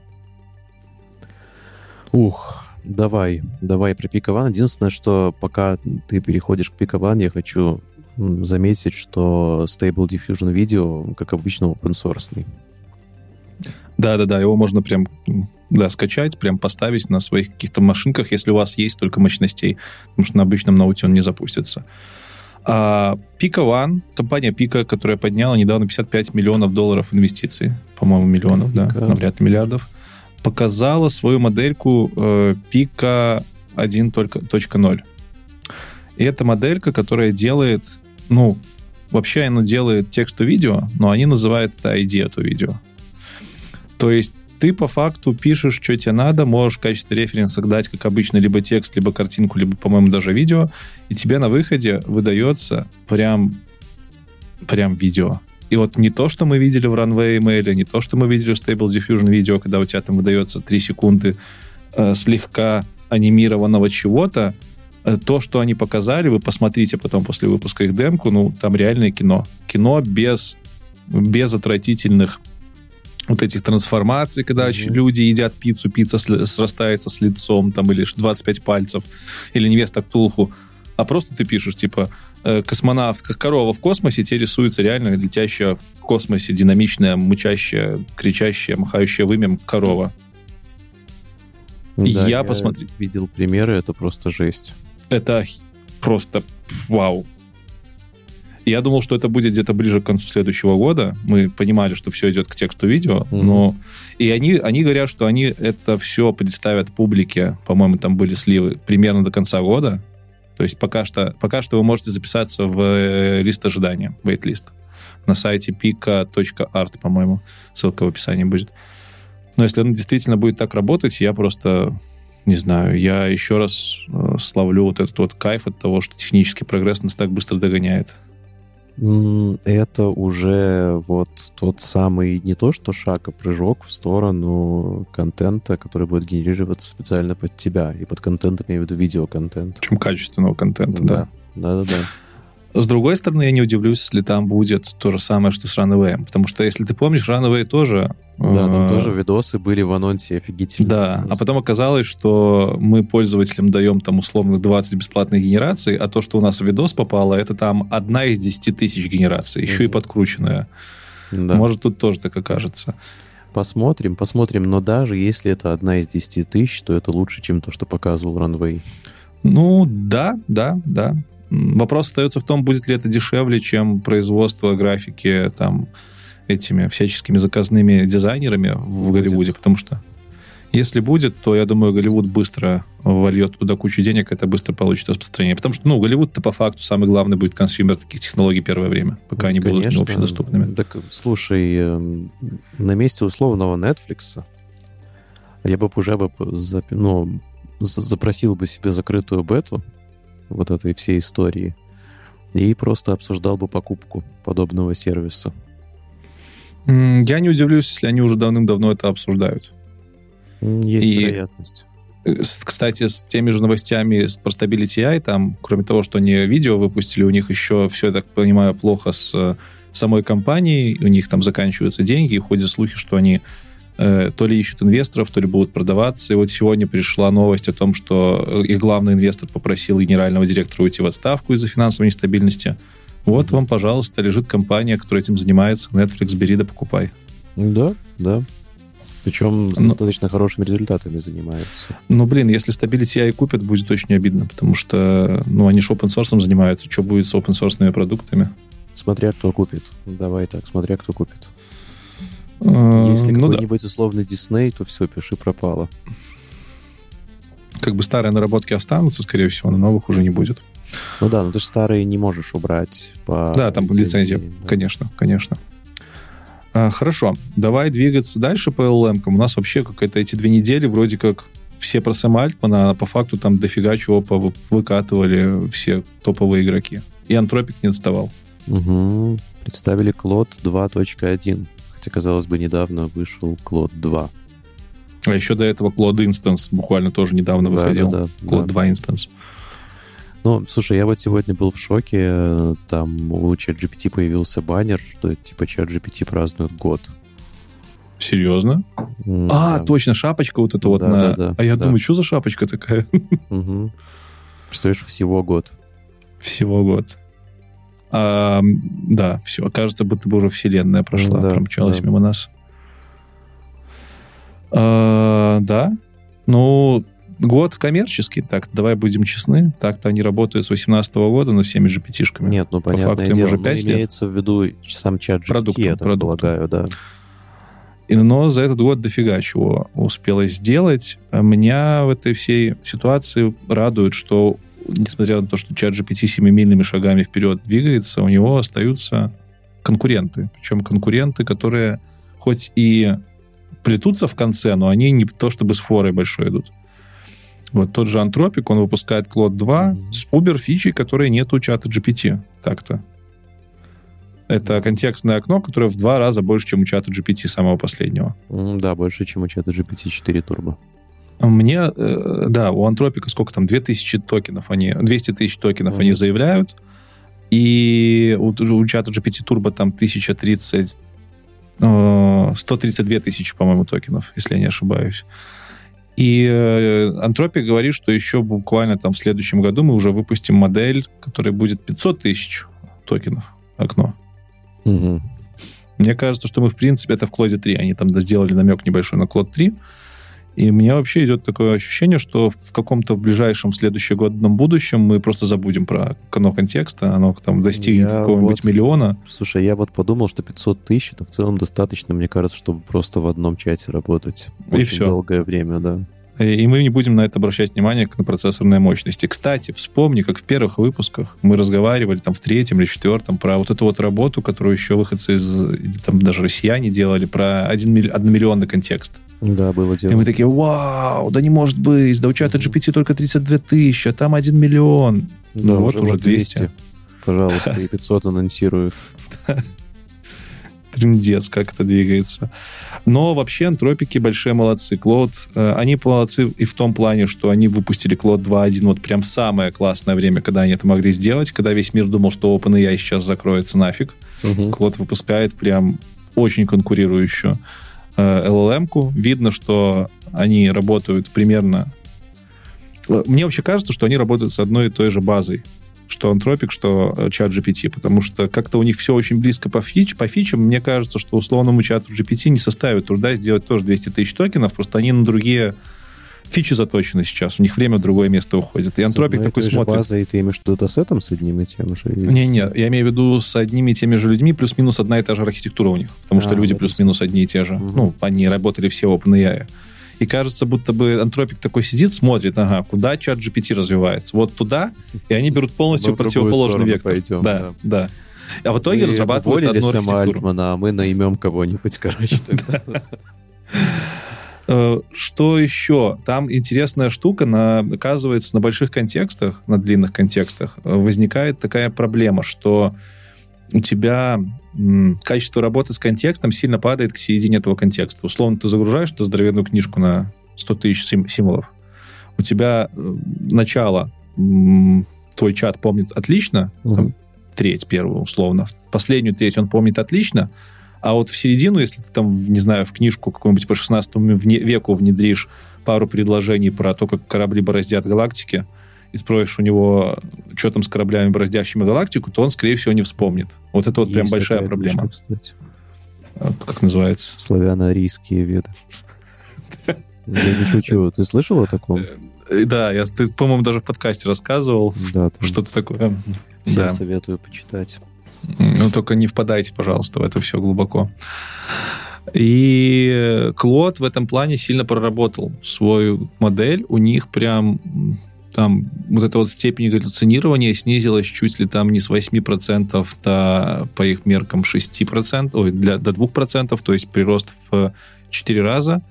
A: Ух, давай, давай про Пикован. Единственное, что пока ты переходишь к Пикован, я хочу заметить, что Stable Diffusion Video, как обычно, open source.
B: Да-да-да, его можно прям да, скачать, прям поставить на своих каких-то машинках, если у вас есть только мощностей, потому что на обычном ноуте он не запустится. А Pika One, компания Pika, которая подняла недавно 55 миллионов долларов инвестиций, по-моему, миллионов, Pika. да, навряд ли миллиардов, показала свою модельку э, Pika 1.0. И это моделька, которая делает, ну, вообще она делает текст-то-видео, но они называют это ID-то-видео. То есть ты по факту пишешь, что тебе надо, можешь в качестве референса дать, как обычно, либо текст, либо картинку, либо, по-моему, даже видео, и тебе на выходе выдается прям, прям видео. И вот не то, что мы видели в Runway Email, не то, что мы видели в Stable Diffusion видео, когда у тебя там выдается 3 секунды э, слегка анимированного чего-то, э, то, что они показали, вы посмотрите потом после выпуска их демку, ну, там реальное кино. Кино без, без отвратительных вот этих трансформаций, когда mm-hmm. люди едят пиццу, пицца срастается с лицом, там, или 25 пальцев, или невеста Ктулху, а просто ты пишешь, типа, Э, космонавт, как корова в космосе, тебе рисуется реально летящая в космосе динамичная, мычащая, кричащая, махающая вымем корова.
A: Да, я, я посмотрел. видел примеры, это просто жесть.
B: Это просто вау. Я думал, что это будет где-то ближе к концу следующего года. Мы понимали, что все идет к тексту видео, mm-hmm. но и они, они говорят, что они это все представят публике. По-моему, там были сливы примерно до конца года. То есть пока что, пока что вы можете записаться в э, лист ожидания, waitlist, на сайте pika.art, по-моему. Ссылка в описании будет. Но если он действительно будет так работать, я просто не знаю, я еще раз э, славлю вот этот вот кайф от того, что технический прогресс нас так быстро догоняет
A: это уже вот тот самый не то что шаг, а прыжок в сторону контента, который будет генерироваться специально под тебя. И под контентом я имею в виду видеоконтент.
B: Чем качественного контента, да.
A: Да-да-да.
B: С другой стороны, я не удивлюсь, если там будет то же самое, что с Runaway. Потому что, если ты помнишь, Runaway тоже...
A: Да, там э, тоже видосы были в анонсе офигительные.
B: Да, а потом оказалось, что мы пользователям даем там условно 20 бесплатных генераций, а то, что у нас в видос попало, это там одна из 10 тысяч генераций, еще mm-hmm. и подкрученная. Да. Может, тут тоже так окажется.
A: Посмотрим, посмотрим. Но даже если это одна из 10 тысяч, то это лучше, чем то, что показывал Runway.
B: Ну, да, да, да. Вопрос остается в том, будет ли это дешевле, чем производство графики там этими всяческими заказными дизайнерами в будет. Голливуде, потому что если будет, то я думаю, Голливуд быстро вольет туда кучу денег, это быстро получит распространение. Потому что, ну, Голливуд-то по факту самый главный будет consumer таких технологий первое время, пока они Конечно. будут общедоступными.
A: Так, слушай, эм, на месте условного Netflix я бы уже бы ну, запросил бы себе закрытую бету, вот этой всей истории и просто обсуждал бы покупку подобного сервиса.
B: Я не удивлюсь, если они уже давным-давно это обсуждают.
A: Есть и, вероятность.
B: Э, кстати, с теми же новостями с Stability AI, там, кроме того, что они видео выпустили, у них еще все, я так понимаю, плохо с э, самой компанией, у них там заканчиваются деньги, и ходят слухи, что они Э, то ли ищут инвесторов, то ли будут продаваться. И вот сегодня пришла новость о том, что их главный инвестор попросил генерального директора уйти в отставку из-за финансовой нестабильности. Вот вам, пожалуйста, лежит компания, которая этим занимается. Netflix, бери да покупай.
A: Да, да. Причем с Но... достаточно хорошими результатами занимается.
B: Ну, блин, если Stability AI купят, будет очень обидно, потому что, ну, они же open source занимаются. Что будет с open source продуктами?
A: Смотря кто купит. Давай так, смотря кто купит.
B: Э,
A: Если
B: ну да.
A: какой-нибудь условный Дисней, то все, пиши пропало.
B: Как бы старые наработки останутся, скорее всего, но новых уже не будет.
A: Ну да, но ты же старые не можешь убрать по
B: Да, там по лицензии,
A: да.
B: конечно, конечно. А, хорошо, давай двигаться дальше по LLM. У нас вообще какая-то эти две недели вроде как все про Сэма Альтмана, а по факту там дофига чего выкатывали все топовые игроки. И Антропик не отставал.
A: Мгм. Представили Клод 2.1. Хотя, казалось бы, недавно вышел Клод 2.
B: А еще до этого Cloud Instance буквально тоже недавно
A: Да,
B: выходил.
A: да, да,
B: Cloud
A: да.
B: 2 Instance.
A: Ну, слушай, я вот сегодня был в шоке. Там у ChatGPT появился баннер, что типа ChatGPT празднует год.
B: Серьезно?
A: М,
B: А,
A: да.
B: точно, шапочка вот эта вот
A: Да,
B: на...
A: да, да,
B: а я
A: да.
B: думаю, что за шапочка такая?
A: Мгм. Представляешь, всего год.
B: Всего год. А, да, все. Кажется, будто бы уже вселенная прошла,
A: Да,
B: промчалась
A: да.
B: мимо нас. А, да. Ну, год коммерческий, так давай будем честны. Так-то они работают с 2018 года над всеми GPT-шками.
A: Нет, ну
B: По
A: понятное
B: факту им
A: дело,
B: уже
A: но
B: пять лет.
A: имеется в виду сам чат GPT,
B: Продуктом,
A: я так
B: продуктом.
A: полагаю, да.
B: Но за этот год дофига чего успела сделать. Меня в этой всей ситуации радует, что, несмотря на то, что чат GPT семимильными шагами вперед двигается, у него остаются конкуренты. Причем конкуренты, которые хоть и плетутся в конце, но они не то чтобы с форой большой идут. Вот тот же Антропик, он выпускает Claude 2
A: Мгм.
B: с убер фичей, которые нет у чата GPT. Так-то. Это контекстное окно, которое в два раза больше, чем у чата GPT самого последнего.
A: Да, больше, чем у чата GPT 4 Turbo.
B: Мне, э, да, у Антропика сколько там, 2000 токенов они, 200 тысяч токенов
A: Мгм.
B: они заявляют, и у, у чата GPT Turbo там 1030, э, 132 тысячи, по-моему, токенов, если я не ошибаюсь. И э, Антропик говорит, что еще буквально там в следующем году мы уже выпустим модель, которая будет 500 тысяч токенов окно.
A: Мгм.
B: Мне кажется, что мы, в принципе, это в Клоде 3. Они там сделали намек небольшой на Клод 3. И у меня вообще идет такое ощущение, что в каком-то ближайшем следующегодном будущем мы просто забудем про окно контекста, оно там достигнет
A: Я
B: какого-нибудь
A: вот-
B: миллиона.
A: Слушай, я вот подумал, что 500 тысяч это в целом достаточно, мне кажется, чтобы просто в одном чате работать.
B: И
A: Очень
B: всё.
A: долгое время, да.
B: И мы не будем на это обращать внимание, как на процессорные мощности. Кстати, вспомни, как в первых выпусках мы разговаривали там в третьем или четвертом про вот эту вот работу, которую еще выходцы из, там даже россияне делали, про один, милли- одномиллионный контекст.
A: Да, было дело.
B: И мы такие, вау, да не может быть, да у чата GPT только 32 тысячи, а там 1 миллион.
A: Да,
B: ну вот уже 200.
A: Пожалуйста, и 500 анонсируют.
B: Трындец, как это двигается. Но вообще антропики большие молодцы. Клод, э, они молодцы и в том плане, что они выпустили Клод 2.1 вот прям самое классное время, когда они это могли сделать, когда весь мир думал, что OpenAI сейчас закроется нафиг.
A: Мгм.
B: Клод выпускает прям очень конкурирующую э, LLM-ку. Видно, что они работают примерно... Э, Мне вообще кажется, что они работают с одной и той же базой. Что Антропик, что э, чат GPT, потому что как-то у них все очень близко по, фич, по фичам. Мне кажется, что условному чату GPT не составит труда сделать тоже 200 тысяч токенов, просто они на другие фичи заточены сейчас. У них время в другое место уходит. И Антропик
A: и
B: такой смотрит.
A: базой ты имеешь датасетом с одним и тем же?
B: Не-не, я имею в виду с одними и теми же людьми, плюс-минус одна и та же архитектура у них. Потому что
A: А,
B: люди
A: это
B: плюс-минус одни и те же.
A: Мгм.
B: Ну, они работали все в OpenAI. И кажется, будто бы антропик такой сидит, смотрит, ага, куда чат GPT развивается. Вот туда, и они берут полностью
A: Мы
B: противоположный вектор.
A: пойдем,
B: да, да. А в итоге
A: Вы
B: разрабатывают одну
A: Сэма
B: архитектуру.
A: Альтмана, а мы наймем кого-нибудь, короче.
B: Э, Что еще? Там интересная штука, на, оказывается, на больших контекстах, на длинных контекстах э, возникает такая проблема, что у тебя качество работы с контекстом сильно падает к середине этого контекста. Условно, ты загружаешь эту здоровенную книжку на 100 тысяч сим- символов. У тебя э, начало, твой чат помнит отлично, там,
A: Мгм.
B: треть первую условно, последнюю треть он помнит отлично, а вот в середину, если ты там, не знаю, в книжку какую-нибудь по 16 вне- веку внедришь пару предложений про то, как корабли бороздят галактики, и спросишь у него, что там с кораблями, бороздящими галактику, то он, скорее всего, не вспомнит. Вот это вот прям
A: Есть
B: большая
A: такая
B: проблема.
A: книжка, кстати.
B: Как называется?
A: Славяно-арийские веды. Я не шучу. Ты слышал о таком?
B: Э, Да, я, ты, по-моему, даже в подкасте рассказывал
A: Да.
B: что-то такое.
A: Всем
B: Да.
A: советую почитать.
B: Ну, только не впадайте, пожалуйста, в это все глубоко. И Клод в этом плане сильно проработал свою модель. У них прям там вот эта вот степень галлюцинирования снизилась чуть ли там не с 8% до, по их меркам, 6%, ой, для, до 2%, то есть прирост в 4 раза.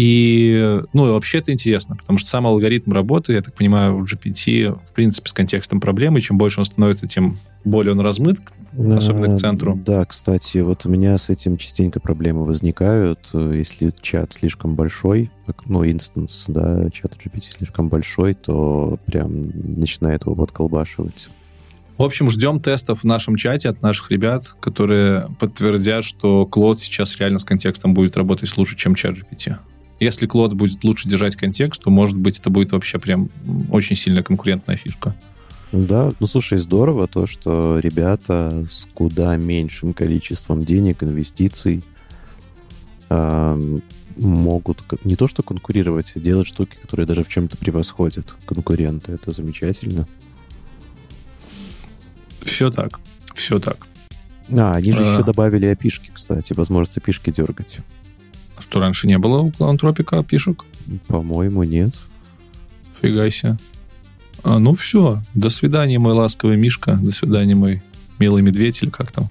B: И, ну, вообще это интересно, потому что сам алгоритм работы, я так понимаю, у GPT, в принципе, с контекстом проблемы, чем больше он становится, тем более он размыт, особенно к центру.
A: Да, кстати, вот у меня с этим частенько проблемы возникают, если чат слишком большой, ну, инстанс, да, чат GPT слишком большой, то прям начинает его подколбашивать.
B: В общем, ждем тестов в нашем чате от наших ребят, которые подтвердят, что Клод сейчас реально с контекстом будет работать лучше, чем чат GPT. Если Клод будет лучше держать контекст, то, может быть, это будет вообще прям очень сильная конкурентная фишка.
A: Да, ну слушай, здорово то, что ребята с куда меньшим количеством денег, инвестиций э, могут не то что конкурировать, а делать штуки, которые даже в чем-то превосходят конкуренты. Это замечательно.
B: Все так, все так.
A: А, они же а... еще добавили опишки, кстати, возможность опишки дергать.
B: Что, раньше не было у Антропика пишек?
A: По-моему, нет.
B: Фига себе. А, ну все, до свидания, мой ласковый Мишка, до свидания, мой милый медведь или как там.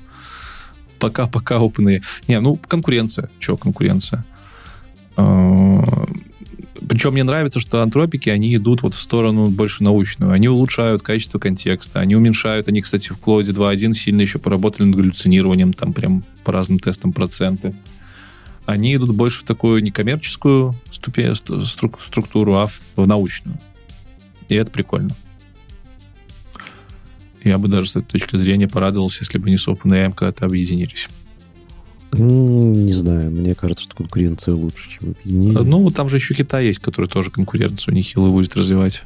B: Пока-пока, опытные. Не, ну, конкуренция. Че конкуренция? А, Причем мне нравится, что антропики, они идут вот в сторону больше научную. Они улучшают качество контекста, они уменьшают. Они, кстати, в Cloud 2.1 сильно еще поработали над галлюцинированием, там прям по разным тестам проценты они идут больше в такую некоммерческую ступень, структуру, а в, в научную. И это прикольно. Я бы даже с этой точки зрения порадовался, если бы не с OpenAI когда-то объединились.
A: Не знаю, мне кажется, что конкуренция лучше, чем объединение.
B: Ну, там же еще Китай есть, который тоже конкуренцию нехило будет развивать.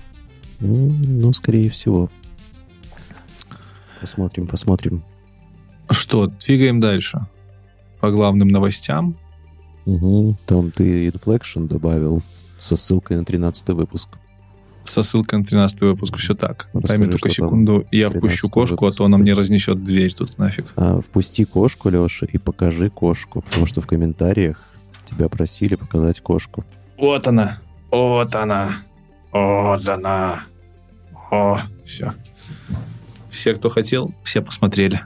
A: Ну, скорее всего. Посмотрим, посмотрим.
B: Что, двигаем дальше. По главным новостям.
A: Угу. Там ты Inflection добавил со ссылкой на 13 выпуск.
B: Со ссылкой на 13 выпуск, все так. Расскажи, Дай мне только секунду, я впущу кошку, выпуск. а то она мне разнесет дверь тут нафиг.
A: А, впусти кошку, Леша, и покажи кошку, потому что в комментариях тебя просили показать кошку.
B: Вот она, вот она, вот она. О, все. Все, кто хотел, все посмотрели.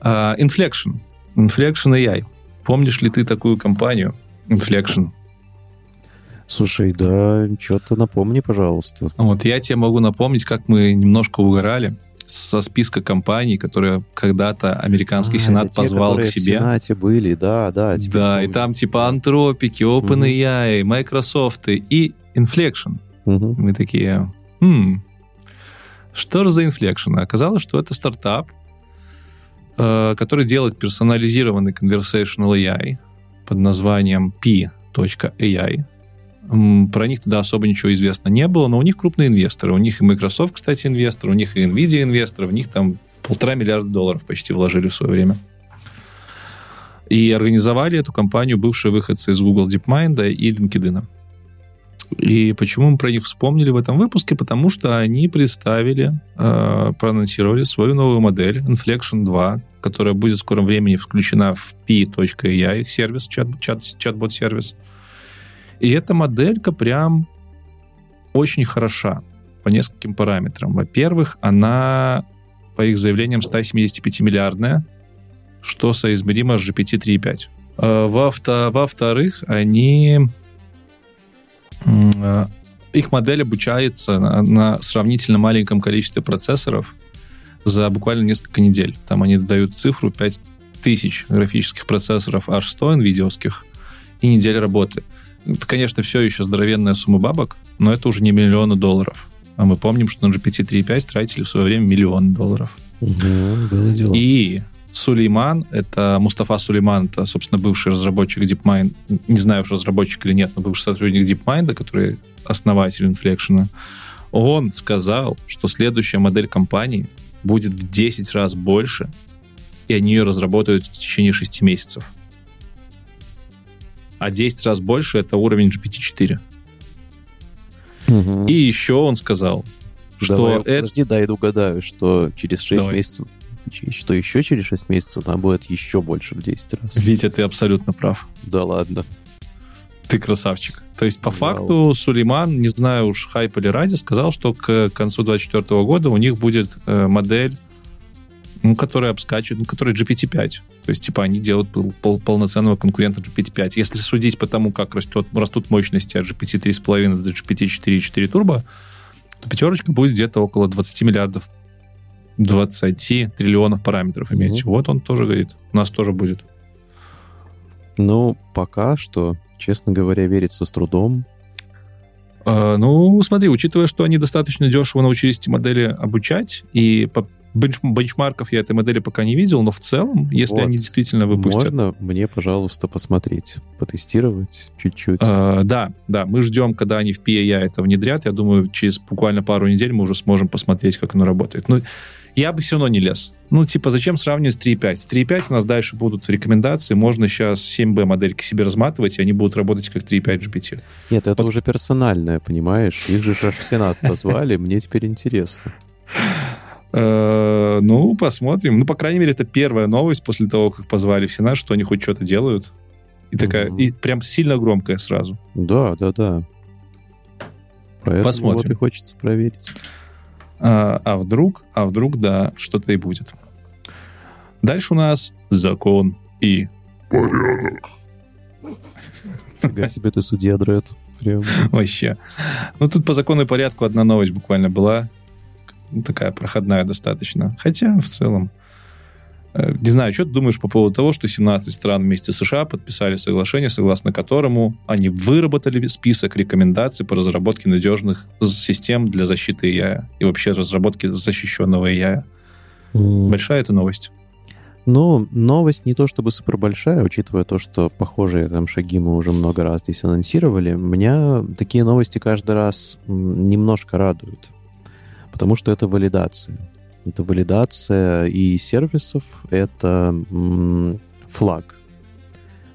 B: Uh, Inflection. Inflection AI. Помнишь ли ты такую компанию Inflection?
A: Слушай, да, что-то напомни, пожалуйста.
B: Вот я тебе могу напомнить, как мы немножко угорали со списка компаний, которые когда-то американский а, сенат позвал те, к себе. В
A: сенате были, да, да.
B: Да, помню. и там типа Антропики, OpenAI, угу. Microsoft и Inflection. Угу. Мы такие, хм, что же за Inflection? Оказалось, что это стартап, который делает персонализированный conversational AI под названием p.ai. Про них тогда особо ничего известно не было, но у них крупные инвесторы. У них и Microsoft, кстати, инвестор, у них и Nvidia инвестор, в них там полтора миллиарда долларов почти вложили в свое время. И организовали эту компанию бывшие выходцы из Google DeepMind и LinkedIn. И почему мы про них вспомнили в этом выпуске? Потому что они представили, э, проанонсировали свою новую модель Inflection 2, которая будет в скором времени включена в p.ai, их сервис, чат, чат, чат-бот-сервис. И эта моделька прям очень хороша по нескольким параметрам. Во-первых, она, по их заявлениям, 175-миллиардная, что соизмеримо с GPT 3.5. Э, во-вторых, они их модель обучается на, на сравнительно маленьком количестве процессоров за буквально несколько недель. Там они дают цифру 5000 графических процессоров H100 NVIDIA и неделя работы. Это, конечно, все еще здоровенная сумма бабок, но это уже не миллионы долларов. А мы помним, что на GPT 3.5 тратили в свое время миллион долларов.
A: Угу, было дело.
B: И Сулейман, это Мустафа Сулейман, это, собственно, бывший разработчик DeepMind, не знаю, уж разработчик или нет, но бывший сотрудник DeepMind, который основатель Inflection, он сказал, что следующая модель компании будет в 10 раз больше, и они ее разработают в течение 6 месяцев. А 10 раз больше — это уровень GPT-4. Угу. И еще он сказал, что
A: Давай,
B: это...
A: Подожди, дай угадаю, что через 6
B: Давай.
A: месяцев, что еще через 6 месяцев там будет еще больше в 10 раз.
B: Витя, ты абсолютно прав.
A: Да ладно.
B: Ты красавчик. То есть, по
A: Вау.
B: факту, Сулейман, не знаю уж, хайп или ради, сказал, что к концу 2024 года у них будет э, модель, ну, которая обскачивает, ну, которая GPT-5. То есть, типа, они делают пол- пол- полноценного конкурента GPT-5. Если судить по тому, как растет, растут мощности от GPT 3.5 до GPT 4.4 Turbo, то пятерочка будет где-то около 20 миллиардов 20 триллионов параметров иметь.
A: Мгм.
B: Вот он тоже говорит. У нас тоже будет.
A: Ну, пока что, честно говоря, верится с трудом.
B: Э, Ну, смотри, учитывая, что они достаточно дешево научились эти модели обучать, и по бенч- бенчмарков я этой модели пока не видел, но в целом, если
A: Вот.
B: они действительно выпустят...
A: Можно мне, пожалуйста, посмотреть, потестировать чуть-чуть?
B: Э, да, да, мы ждем, когда они в PAI это внедрят. Я думаю, через буквально пару недель мы уже сможем посмотреть, как оно работает. Ну, я бы все равно не лез. Ну, типа, зачем сравнивать с 3.5? С 3.5 у нас дальше будут рекомендации. Можно сейчас 7B модельки себе разматывать, и они будут работать как 3.5 GPT.
A: Нет, это
B: вот-
A: уже персональное, понимаешь? Их же аж в Сенат позвали, мне теперь интересно.
B: Э, Ну, посмотрим. Ну, по крайней мере, это первая новость после того, как позвали в Сенат, что они хоть что-то делают. И такая, и прям сильно громкая сразу.
A: Да, да, да. Поэтому
B: Посмотрим.
A: вот и хочется проверить.
B: А, а вдруг, а вдруг, да, что-то и будет. Дальше у нас закон и
A: Фига себе ты судья, Дред. Прям.
B: вообще. Ну, тут по закону и порядку одна новость буквально была. Такая проходная достаточно. Хотя, в целом, не знаю, что ты думаешь по поводу того, что 17 стран вместе с США подписали соглашение, согласно которому они выработали список рекомендаций по разработке надежных систем для защиты AI и вообще разработки защищенного AI. Большая эта новость.
A: Ну, новость не то чтобы супер большая, учитывая то, что похожие там шаги мы уже много раз здесь анонсировали. Меня такие новости каждый раз немножко радуют, потому что это валидация. Это валидация и сервисов, это флаг.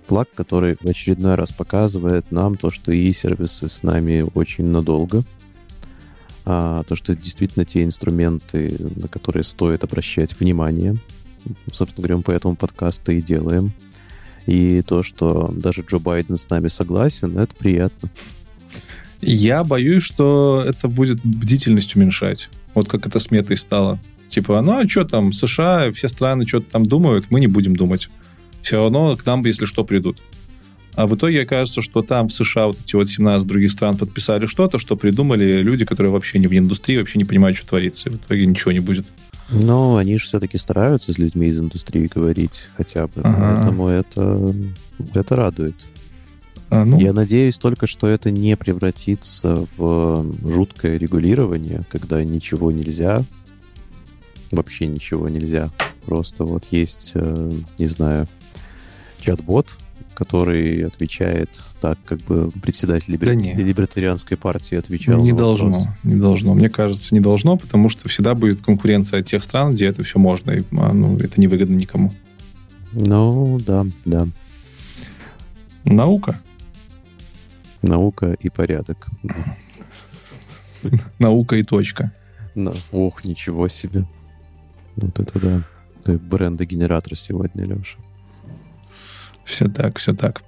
A: Флаг, который в очередной раз показывает нам то, что и сервисы с нами очень надолго, а, то, что действительно те инструменты, на которые стоит обращать внимание. Собственно говоря, мы по этому подкасту и делаем. И то, что даже Джо Байден с нами согласен, это приятно.
B: Я боюсь, что это будет бдительность уменьшать. Вот как это с метой стало. Типа, ну а что там, США, все страны что-то там думают, мы не будем думать. Все равно к нам, если что, придут. А в итоге окажется, что там в США вот эти вот 17 других стран подписали что-то, что придумали люди, которые вообще не в индустрии, вообще не понимают, что творится. И в итоге ничего не будет.
A: Но они же все-таки стараются с людьми из индустрии говорить хотя бы.
B: Ага.
A: Поэтому это, это радует.
B: А, ну,
A: Я надеюсь только, что это не превратится в жуткое регулирование, когда ничего нельзя, вообще ничего нельзя. Просто вот есть, э, не знаю, чат-бот, который отвечает так, как бы председатель либер-
B: Да
A: либертарианской партии отвечал.
B: не должно.
A: вопрос.
B: Не должно. Мне кажется, не должно, потому что всегда будет конкуренция от тех стран, где это все можно. И, а, ну, это невыгодно никому.
A: Ну, да, да.
B: Наука.
A: Наука и порядок.
B: Наука и точка.
A: Ох, ничего себе. Вот это да. Ты бренда-генератор сегодня, Леша.
B: Все так, все так.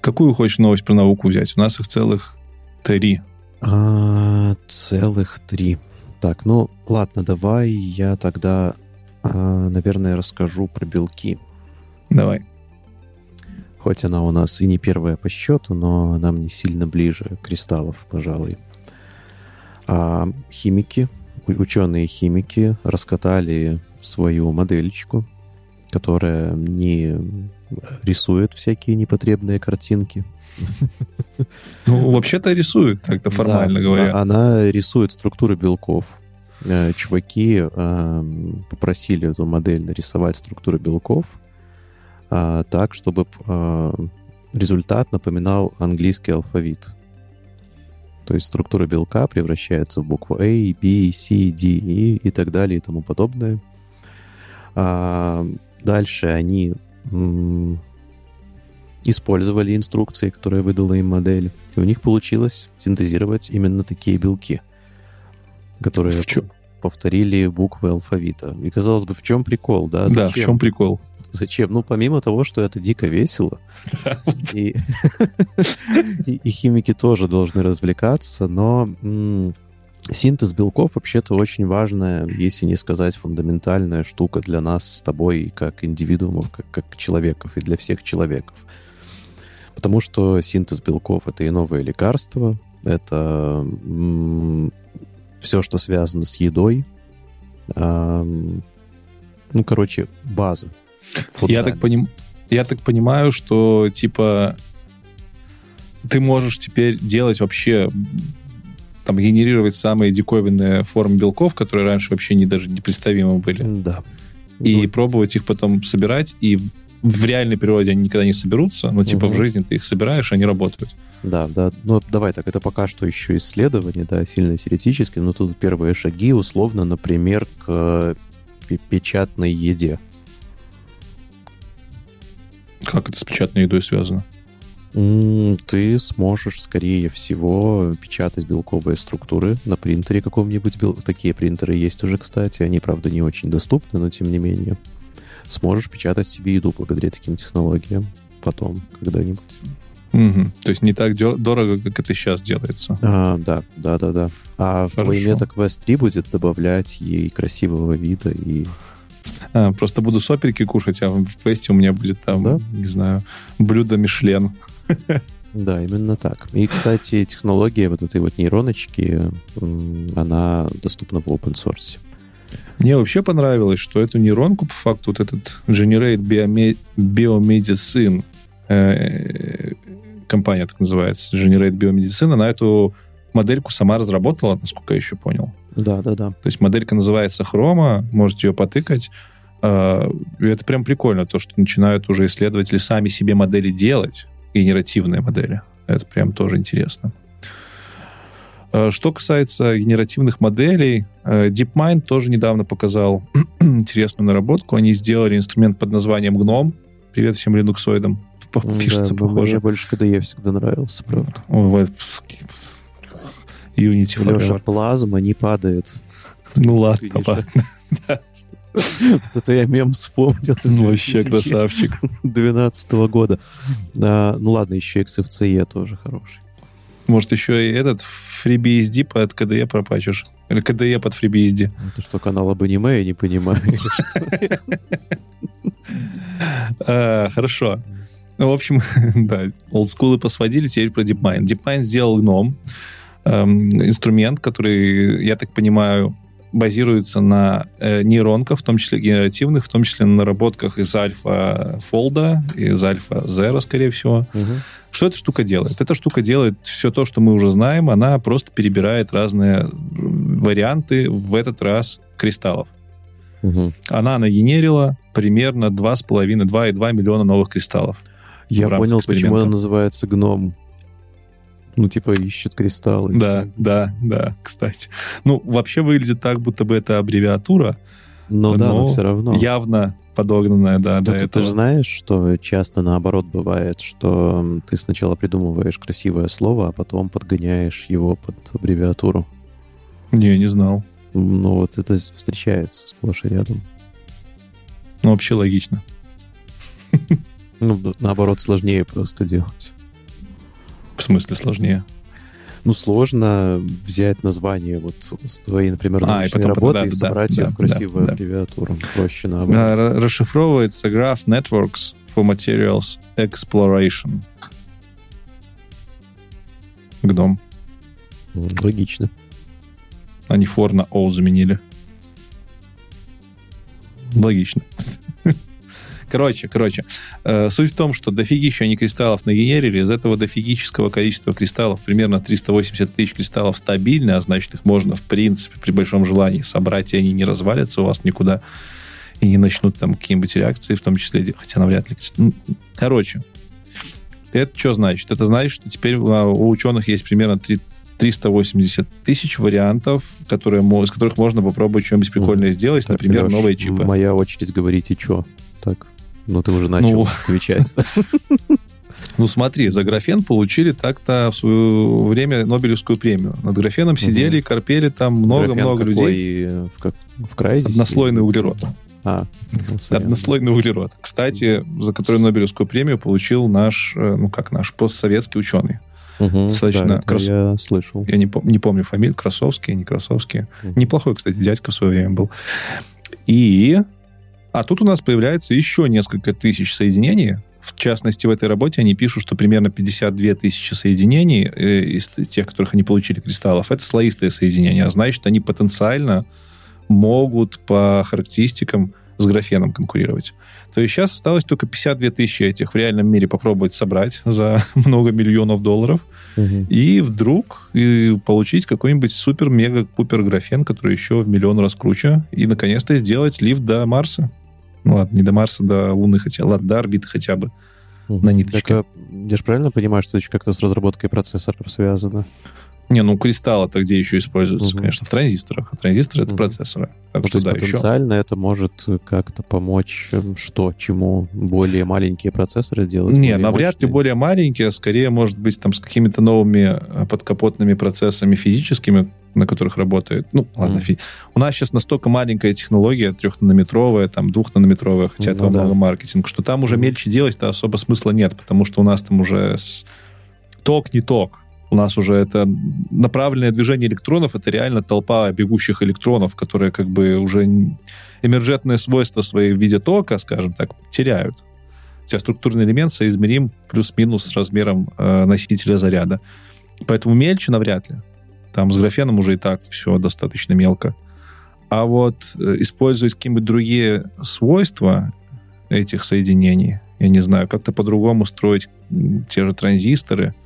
B: Какую хочешь новость про науку взять? У нас их целых три.
A: А, целых три. Так, ну ладно, давай я тогда, а, наверное, расскажу про белки.
B: Давай.
A: Хоть она у нас и не первая по счету, но она мне сильно ближе кристаллов, пожалуй. А, химики, ученые-химики раскатали свою модельчику, которая не рисует всякие непотребные картинки.
B: Ну, вообще-то рисуют, так-то формально
A: Да,
B: говоря.
A: Она рисует структуры белков. Э, Чуваки эм, попросили эту модель нарисовать структуры белков а, так, чтобы э, результат напоминал английский алфавит. То есть структура белка превращается в букву A, B, C, D, E и так далее и тому подобное. А, Дальше они использовали инструкции, которые выдала им модель, и у них получилось синтезировать именно такие белки. которые
B: В чё?
A: повторили буквы алфавита. И казалось бы, в чем прикол, да?
B: Да, в
A: Зачем?
B: чем прикол?
A: Зачем? Ну, помимо того, что это дико весело, и, химики тоже должны развлекаться, но синтез белков вообще-то очень важная, если не сказать фундаментальная штука для нас с тобой как индивидуумов, как, как человеков и для всех человеков. Потому что синтез белков — это и новое лекарство, это все, что связано с едой, ну, короче, база.
B: Я так,
A: Фундамент.
B: поним... я так понимаю, что типа ты можешь теперь делать вообще там генерировать самые диковинные формы белков, которые раньше вообще не даже непредставимы были,
A: Да.
B: и
A: Ну,
B: пробовать их потом собирать, и в реальной природе они никогда не соберутся, но типа
A: Мгм.
B: в жизни ты их собираешь, они работают.
A: Да, да. Ну, давай так, это пока что еще исследование, да, сильно теоретически, но тут первые шаги, условно, например, к пе- печатной еде.
B: Как это с печатной едой связано?
A: Ты сможешь, скорее всего, печатать белковые структуры на принтере каком-нибудь. бел- Такие принтеры есть уже, кстати. Они, правда, не очень доступны, но тем не менее. Сможешь печатать себе еду благодаря таким технологиям потом, когда-нибудь.
B: Мгм. То есть не так дё- дорого, как это сейчас делается.
A: А, да, да, да, да. А в твой
B: Хорошо.
A: MetaQuest 3 будет добавлять ей красивого вида и...
B: А, просто буду сопельки кушать, а в квесте у меня будет там,
A: Да?
B: не знаю, блюдо Мишлен.
A: Да, именно так. И, кстати, технология вот этой вот нейроночки, она доступна в open source.
B: Мне вообще понравилось, что эту нейронку, по факту, вот этот Generate Biome- Biomedicine, э, компания так называется, Generate Biomedicine, она эту модельку сама разработала, насколько я еще понял.
A: Да, да, да.
B: То есть моделька называется Хрома, можете ее потыкать. И это прям прикольно, то, что начинают уже исследователи сами себе модели делать, генеративные модели. Это прям тоже интересно. Э, Что касается генеративных моделей, э, DeepMind тоже недавно показал интересную наработку. Они сделали инструмент под названием GNOME. Привет всем линуксоидам. Пишется
A: да,
B: похоже.
A: Мне больше KDE всегда нравился, правда.
B: Вот. Unity
A: Леша, плазма не падает.
B: Ну ладно, ладно.
A: Это я мем вспомнил.
B: Ну, Вообще
A: 2012
B: красавчик.
A: года. А, ну ладно, еще XFCE тоже хороший.
B: Может, еще и этот FreeBSD под KDE пропачешь. Или KDE под FreeBSD.
A: Это что, канал об аниме, я не понимаю.
B: А, Хорошо. Ну, в общем, да, олдскулы посводили, теперь про DeepMind. DeepMind сделал GNOME, эм, инструмент, который, я так понимаю, базируется на э, нейронках, в том числе генеративных, в том числе на наработках из альфа фолда, из альфа Zero, скорее всего.
A: Мгм.
B: Что эта штука делает? Эта штука делает все то, что мы уже знаем. Она просто перебирает разные м, варианты, в этот раз кристаллов.
A: Мгм.
B: Она нагенерила примерно 2,5-2,2 миллиона новых кристаллов.
A: Я понял, почему она называется гном. Ну, типа, ищет кристаллы.
B: Да, да, да, кстати. Ну, вообще выглядит так, будто бы это аббревиатура,
A: Ну да, но
B: но
A: все равно.
B: явно подогнанная, да, до
A: ты, же знаешь, что часто наоборот бывает, что ты сначала придумываешь красивое слово, а потом подгоняешь его под аббревиатуру.
B: Не, не знал.
A: Ну вот это встречается сплошь и рядом.
B: Ну, вообще логично.
A: Ну, наоборот, сложнее просто делать.
B: Смысле сложнее.
A: Ну, сложно взять название вот с твоей, например,
B: А, и потом-
A: работы
B: да,
A: и
B: да,
A: собрать ее
B: да,
A: в красивую
B: да, да.
A: аббревиатуру. Проще наоборот.
B: Ра- Расшифровывается Graph Networks for Materials Exploration. Гном.
A: Логично.
B: Они for на O заменили. Логично. Короче, короче, э, суть в том, что дофигища они кристаллов нагенерили, из этого дофигического количества кристаллов, примерно 380 тысяч кристаллов стабильны, а значит, их можно, в принципе, при большом желании собрать, и они не развалятся у вас никуда, и не начнут там какие-нибудь реакции, в том числе, хотя навряд ли. Короче, это что значит? Это значит, что теперь а, у ученых есть примерно 3 380 тысяч вариантов, которые, из которых можно попробовать что-нибудь прикольное сделать, например,
A: Лёш,
B: новые чипы.
A: Моя очередь говорить и чё? Так, ну ты уже начал
B: Ну.
A: отвечать.
B: Ну смотри, за графен получили так-то в свое время Нобелевскую премию. Над графеном сидели, угу. корпели там много-много людей.
A: В, как, в крайзе?
B: Однослойный углерод.
A: А,
B: ну, Однослойный углерод. Кстати, за который Нобелевскую премию получил наш, э, ну как наш, постсоветский ученый.
A: Угу, Достаточно да, крас... я слышал.
B: Я не, не помню фамилию, Красовский, не Красовский. Угу. Неплохой, кстати, дядька в свое время был. И... А тут у нас появляется еще несколько тысяч соединений. В частности, в этой работе они пишут, что примерно 52 тысячи соединений э, из, из тех, которых они получили кристаллов, это слоистые соединения. А значит, они потенциально могут по характеристикам с графеном конкурировать. То есть сейчас осталось только 52 тысячи этих в реальном мире попробовать собрать за много миллионов долларов. Угу. И вдруг и получить какой-нибудь супер-мега-пупер графен, который еще в миллион раз круче. И, наконец-то, сделать лифт до Марса. Ну ладно, не до Марса, до Луны хотя ладно, до орбиты хотя бы. Угу. На ниточке. Так,
A: а я же правильно понимаю, что это как-то с разработкой процессоров связано?
B: Не, ну кристаллы-то где еще используются, угу. конечно, в транзисторах. А транзисторы угу. это процессоры.
A: Так ну, что да, потенциально еще... это может как-то помочь эм, что? Чему более маленькие процессоры делать?
B: Не, навряд мощные? ли более маленькие, а скорее, может быть, там с какими-то новыми э, подкапотными процессами физическими, на которых работает. Ну, ладно, mm. фи. У нас сейчас настолько маленькая технология, трехнанометровая, там, двухнанометровая, хотя ну, это да. много маркетинг, что там уже мельче делать-то особо смысла нет, потому что у нас там уже с... ток не ток у нас уже это направленное движение электронов, это реально толпа бегущих электронов, которые как бы уже эмерджентные свойства свои в виде тока, скажем так, теряют. У тебя структурный элемент соизмерим плюс-минус с размером э, носителя заряда. Поэтому мельче навряд ли. Там с графеном уже и так все достаточно мелко. А вот э, использовать какие-нибудь другие свойства этих соединений, я не знаю, как-то по-другому строить те же транзисторы —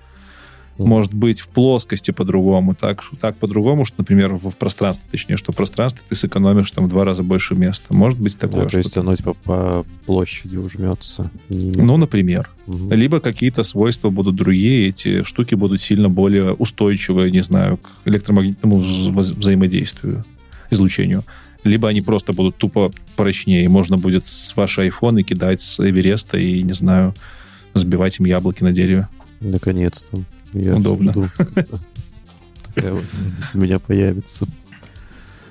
B: может быть в плоскости по-другому, так, так по-другому, что, например, в, в пространстве, точнее, что в пространстве ты сэкономишь там в два раза больше места. Может быть такое. Да,
A: то есть оно типа по площади ужмется.
B: Ну, например. Угу. Либо какие-то свойства будут другие, эти штуки будут сильно более устойчивые, не знаю, к электромагнитному вза взаимодействию, излучению либо они просто будут тупо прочнее, и можно будет с вашей айфона кидать с Эвереста и, не знаю, сбивать им яблоки на дереве.
A: Наконец-то. Я
B: Удобно. Жду,
A: такая вот, если у меня появится.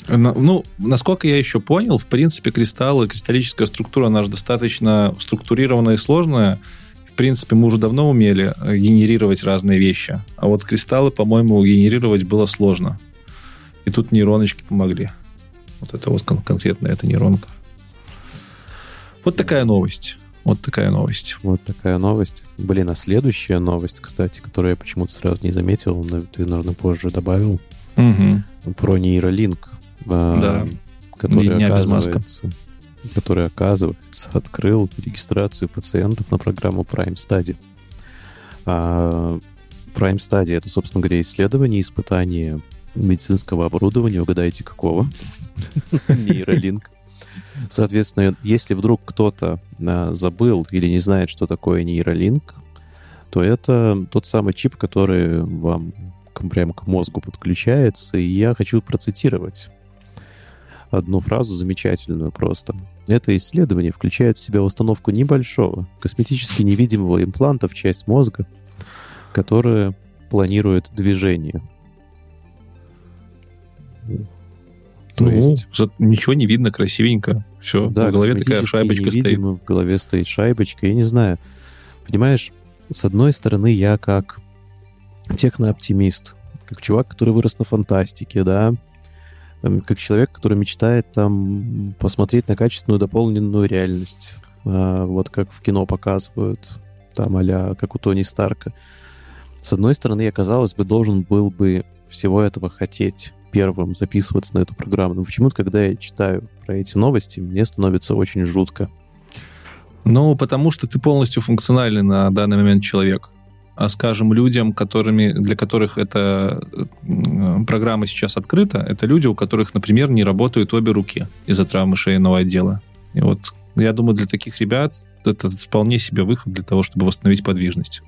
B: Ну, насколько я еще понял, в принципе, кристаллы, кристаллическая структура, она же достаточно структурированная и сложная. В принципе, мы уже давно умели э, генерировать разные вещи. А вот кристаллы, по-моему, генерировать было сложно. И тут нейроночки помогли. Вот это вот кон- конкретно эта нейронка. Вот такая новость. Вот такая новость.
A: Вот такая новость. Блин, а следующая новость, кстати, которую я почему-то сразу не заметил, но ты, наверное, позже добавил,
B: угу.
A: про нейролинк.
B: А, да.
A: Который, не оказывается, который, оказывается, открыл регистрацию пациентов на программу Prime Study. А Prime Study — это, собственно говоря, исследование, испытание медицинского оборудования. Угадайте, какого? Нейролинк. Соответственно, если вдруг кто-то а, забыл или не знает, что такое нейролинк, то это тот самый чип, который вам прямо к мозгу подключается. И я хочу процитировать одну фразу замечательную просто. Это исследование включает в себя установку небольшого, косметически невидимого импланта в часть мозга, которая планирует движение.
B: То ну, есть ничего не видно, красивенько. Все,
A: да,
B: в голове такая шайбочка стоит. В
A: голове стоит шайбочка. Я не знаю. Понимаешь, с одной стороны, я как технооптимист, как чувак, который вырос на фантастике, да, эм, как человек, который мечтает там посмотреть на качественную дополненную реальность, а, вот как в кино показывают, там а как у Тони Старка. С одной стороны, я, казалось бы, должен был бы всего этого хотеть первым записываться на эту программу. Но почему-то, когда я читаю про эти новости, мне становится очень жутко.
B: Ну, потому что ты полностью функциональный на данный момент человек. А, скажем, людям, которыми, для которых эта программа сейчас открыта, это люди, у которых, например, не работают обе руки из-за травмы шейного отдела. И вот я думаю, для таких ребят это вполне себе выход для того, чтобы восстановить подвижность.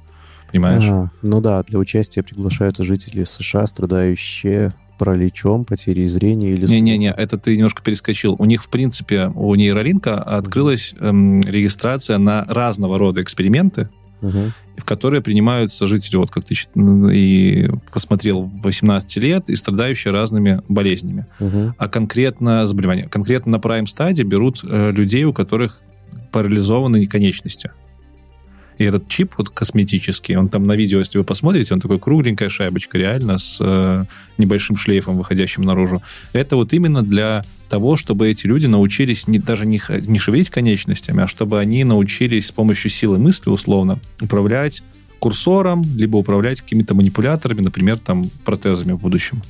B: Понимаешь? Ага.
A: Ну да, для участия приглашаются жители США, страдающие параличом, потерей зрения или...
B: Не-не-не, это ты немножко перескочил. У них, в принципе, у нейролинка открылась эм, регистрация на разного рода эксперименты,
A: Мгм.
B: в которые принимаются жители, вот как ты и посмотрел, 18 лет, и страдающие разными болезнями.
A: Мгм.
B: А конкретно заболевания. Конкретно на prime стадии берут э, людей, у которых парализованы конечности. И этот чип вот косметический, он там на видео, если вы посмотрите, он такой кругленькая шайбочка реально с э, небольшим шлейфом, выходящим наружу. Это вот именно для того, чтобы эти люди научились не, даже не, не шевелить конечностями, а чтобы они научились с помощью силы мысли, условно, управлять курсором, либо управлять какими-то манипуляторами, например, там, протезами в будущем.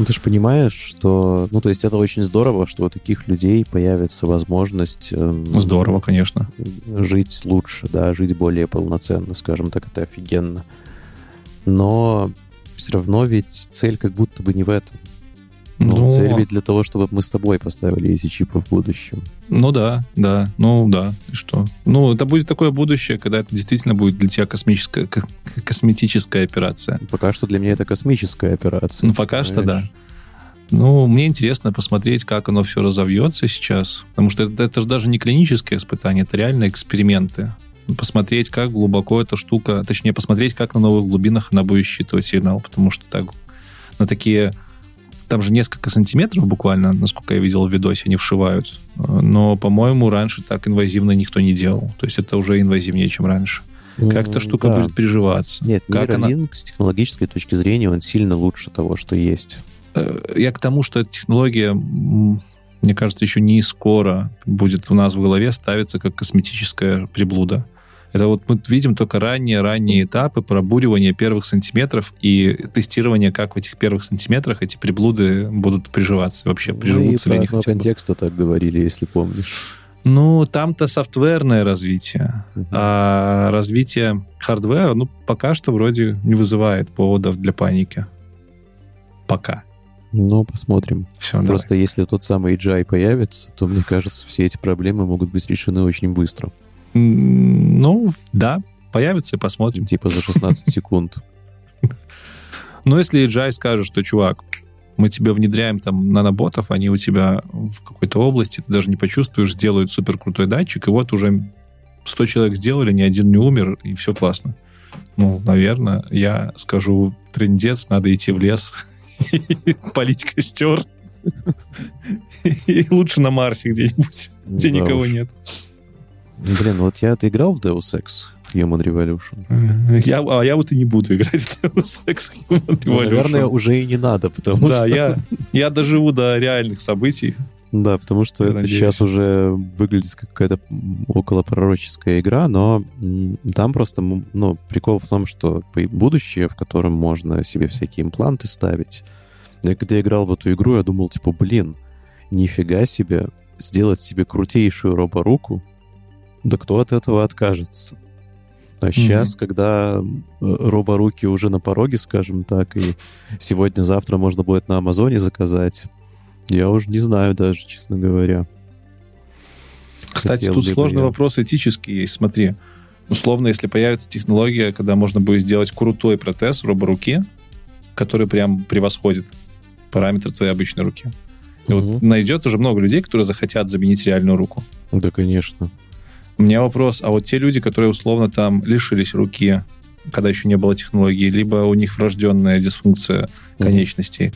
A: Ну, ты же понимаешь, что... Ну, то есть это очень здорово, что у таких людей появится возможность... эм,
B: Здорово, конечно.
A: жить лучше, да, жить более полноценно, скажем так, это офигенно. Но все равно ведь цель как будто бы не в этом. Ну,
B: Ну,
A: цель ведь для того, чтобы мы с тобой поставили эти чипы в будущем.
B: Ну да, да, ну да, и что? Ну, это будет такое будущее, когда это действительно будет для тебя космическая, ко- косметическая операция.
A: Пока что для меня это космическая операция.
B: Ну, пока что да.
A: понимаешь?
B: Ну, мне интересно посмотреть, как оно все разовьется сейчас, потому что это, это же даже не клинические испытания, это реально эксперименты. Посмотреть, как глубоко эта штука, точнее, посмотреть, как на новых глубинах она будет считывать сигнал, потому что так, на такие там же несколько сантиметров буквально, насколько я видел в видосе, они вшивают. Но, по-моему, раньше так инвазивно никто не делал. То есть это уже инвазивнее, чем раньше. Как эта
A: М,
B: штука
A: да.
B: будет приживаться?
A: Нет,
B: Как она-
A: с технологической точки зрения, он сильно лучше того, что есть.
B: Э, Я к тому, что эта технология, мне кажется, еще не скоро будет у нас в голове ставиться как косметическая приблуда. Это вот мы видим только ранние-ранние этапы пробуривания первых сантиметров и тестирования, как в этих первых сантиметрах эти приблуды будут приживаться. Вообще,
A: и
B: приживутся
A: про
B: ли они хотя бы.
A: контекста так говорили, если помнишь.
B: Ну, там-то софтверное развитие.
A: Мгм.
B: А развитие хардвера, ну, пока что вроде не вызывает поводов для паники. Пока.
A: Ну, посмотрим.
B: Все,
A: Просто если тот самый AGI появится, то, мне кажется, все эти проблемы могут быть решены очень быстро.
B: Ну, да, появится и посмотрим.
A: Типа за 16 секунд.
B: Но если Джай скажет, что, чувак, мы тебе внедряем там наноботов, они у тебя в какой-то области, ты даже не почувствуешь, сделают супер крутой датчик, и вот уже 100 человек сделали, ни один не умер, и все классно. Ну, наверное, я скажу, трендец, надо идти в лес, полить костер. И лучше на Марсе где-нибудь, где никого нет.
A: Блин, вот я играл в Deus Ex Human Revolution?
B: Я, а я вот и не буду играть в Deus Ex Human
A: Ну,
B: Revolution.
A: наверное, уже и не надо, потому
B: Да,
A: что...
B: я, я доживу до реальных событий.
A: Да, потому что
B: Я
A: это
B: надеюсь.
A: сейчас уже выглядит как какая-то околопророческая игра, но там просто, ну, прикол в том, что будущее, в котором можно себе всякие импланты ставить. Я когда играл в эту игру, я думал, типа, блин, нифига себе, сделать себе крутейшую роборуку, да кто от этого откажется? А сейчас, когда э, роборуки уже на пороге, скажем так, и сегодня-завтра можно будет на Амазоне заказать, я уже не знаю даже, честно говоря.
B: Кстати,
A: Хотел
B: тут сложный
A: я.
B: вопрос этический есть. Смотри, условно, если появится технология, когда можно будет сделать крутой протез роборуки, который прям превосходит параметры твоей обычной руки. И вот
A: Мгм.
B: найдет уже много людей, которые захотят заменить реальную руку.
A: Да, конечно.
B: У меня вопрос, а вот те люди, которые условно там лишились руки, когда еще не было технологии, либо у них врожденная дисфункция конечностей,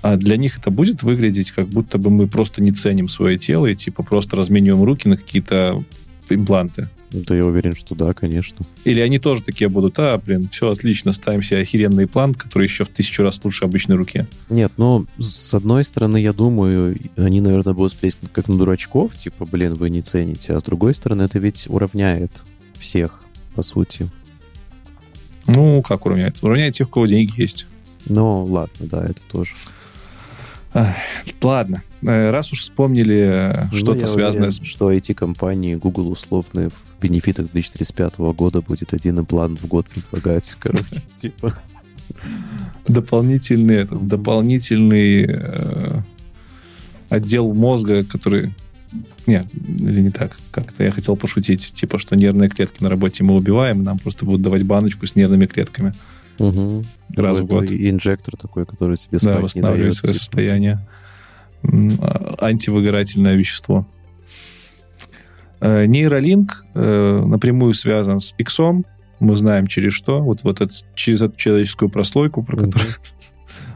B: а для них это будет выглядеть, как будто бы мы просто не ценим свое тело и типа просто размениваем руки на какие-то импланты.
A: Да, я уверен, что да, конечно.
B: Или они тоже такие будут, а, блин, все отлично, ставим себе охеренный имплант, который еще в тысячу раз лучше обычной руки.
A: Нет, ну, с одной стороны, я думаю, они, наверное, будут смотреть как на дурачков, типа, блин, вы не цените, а с другой стороны, это ведь уравняет всех, по сути.
B: Ну, как уравняет? Уравняет тех, у кого деньги есть.
A: Ну, ладно, да, это тоже.
B: Ладно, раз уж вспомнили э,
A: Ну,
B: что-то связанное
A: уверен,
B: с...
A: что IT-компании Google условно в бенефитах 2035 года будет один имплант в год предлагать, короче, типа.
B: дополнительный, этот, дополнительный э, отдел мозга, который... Нет, или не так. Как-то я хотел пошутить. Типа, что нервные клетки на работе мы убиваем, нам просто будут давать баночку с нервными клетками.
A: Угу.
B: Раз в год.
A: инжектор такой, который тебе
B: Да,
A: спать не
B: восстанавливать
A: дает.
B: свое
A: типа.
B: состояние. А- Антивыгорательное вещество. Э, Нейролинк э, напрямую связан с X, мы знаем через что, вот, вот это, через эту человеческую прослойку, про которую...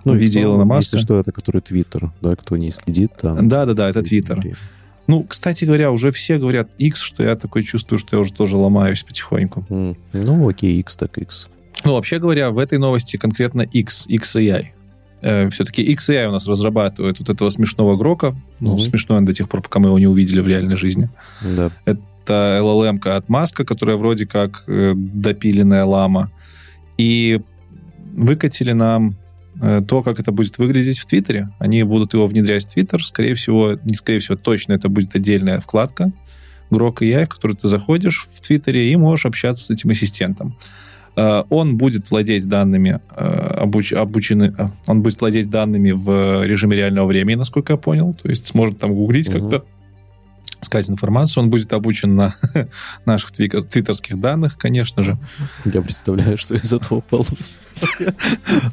A: Ну,
B: в виде Илона Маска.
A: Если что, это который Твиттер, да, кто не следит там.
B: Да-да-да, это Твиттер. Ну, кстати говоря, уже все говорят X, что я такой чувствую, что я уже тоже ломаюсь потихоньку.
A: Mm. Ну, окей, X так X.
B: Ну, вообще говоря, в этой новости конкретно X, XAI. Э, все-таки XAI у нас разрабатывает вот этого смешного Грока. Ну, mm-hmm. смешной он до тех пор, пока мы его не увидели в реальной жизни.
A: Да.
B: Это LLM от Маска, которая вроде как э, допиленная лама. И выкатили нам Э, то, как это будет выглядеть в Твиттере. Они будут его внедрять в Твиттер. Скорее всего, не скорее всего, точно это будет отдельная вкладка Grok AI, в которую ты заходишь в Твиттере и можешь общаться с этим ассистентом. Э, он будет владеть данными, э, обуч, обучены, он будет владеть данными в режиме реального времени, насколько я понял. То есть сможет там гуглить угу. как-то искать информацию. Он будет обучен на наших твиттерских данных, конечно же.
A: Я представляю, что из этого получится.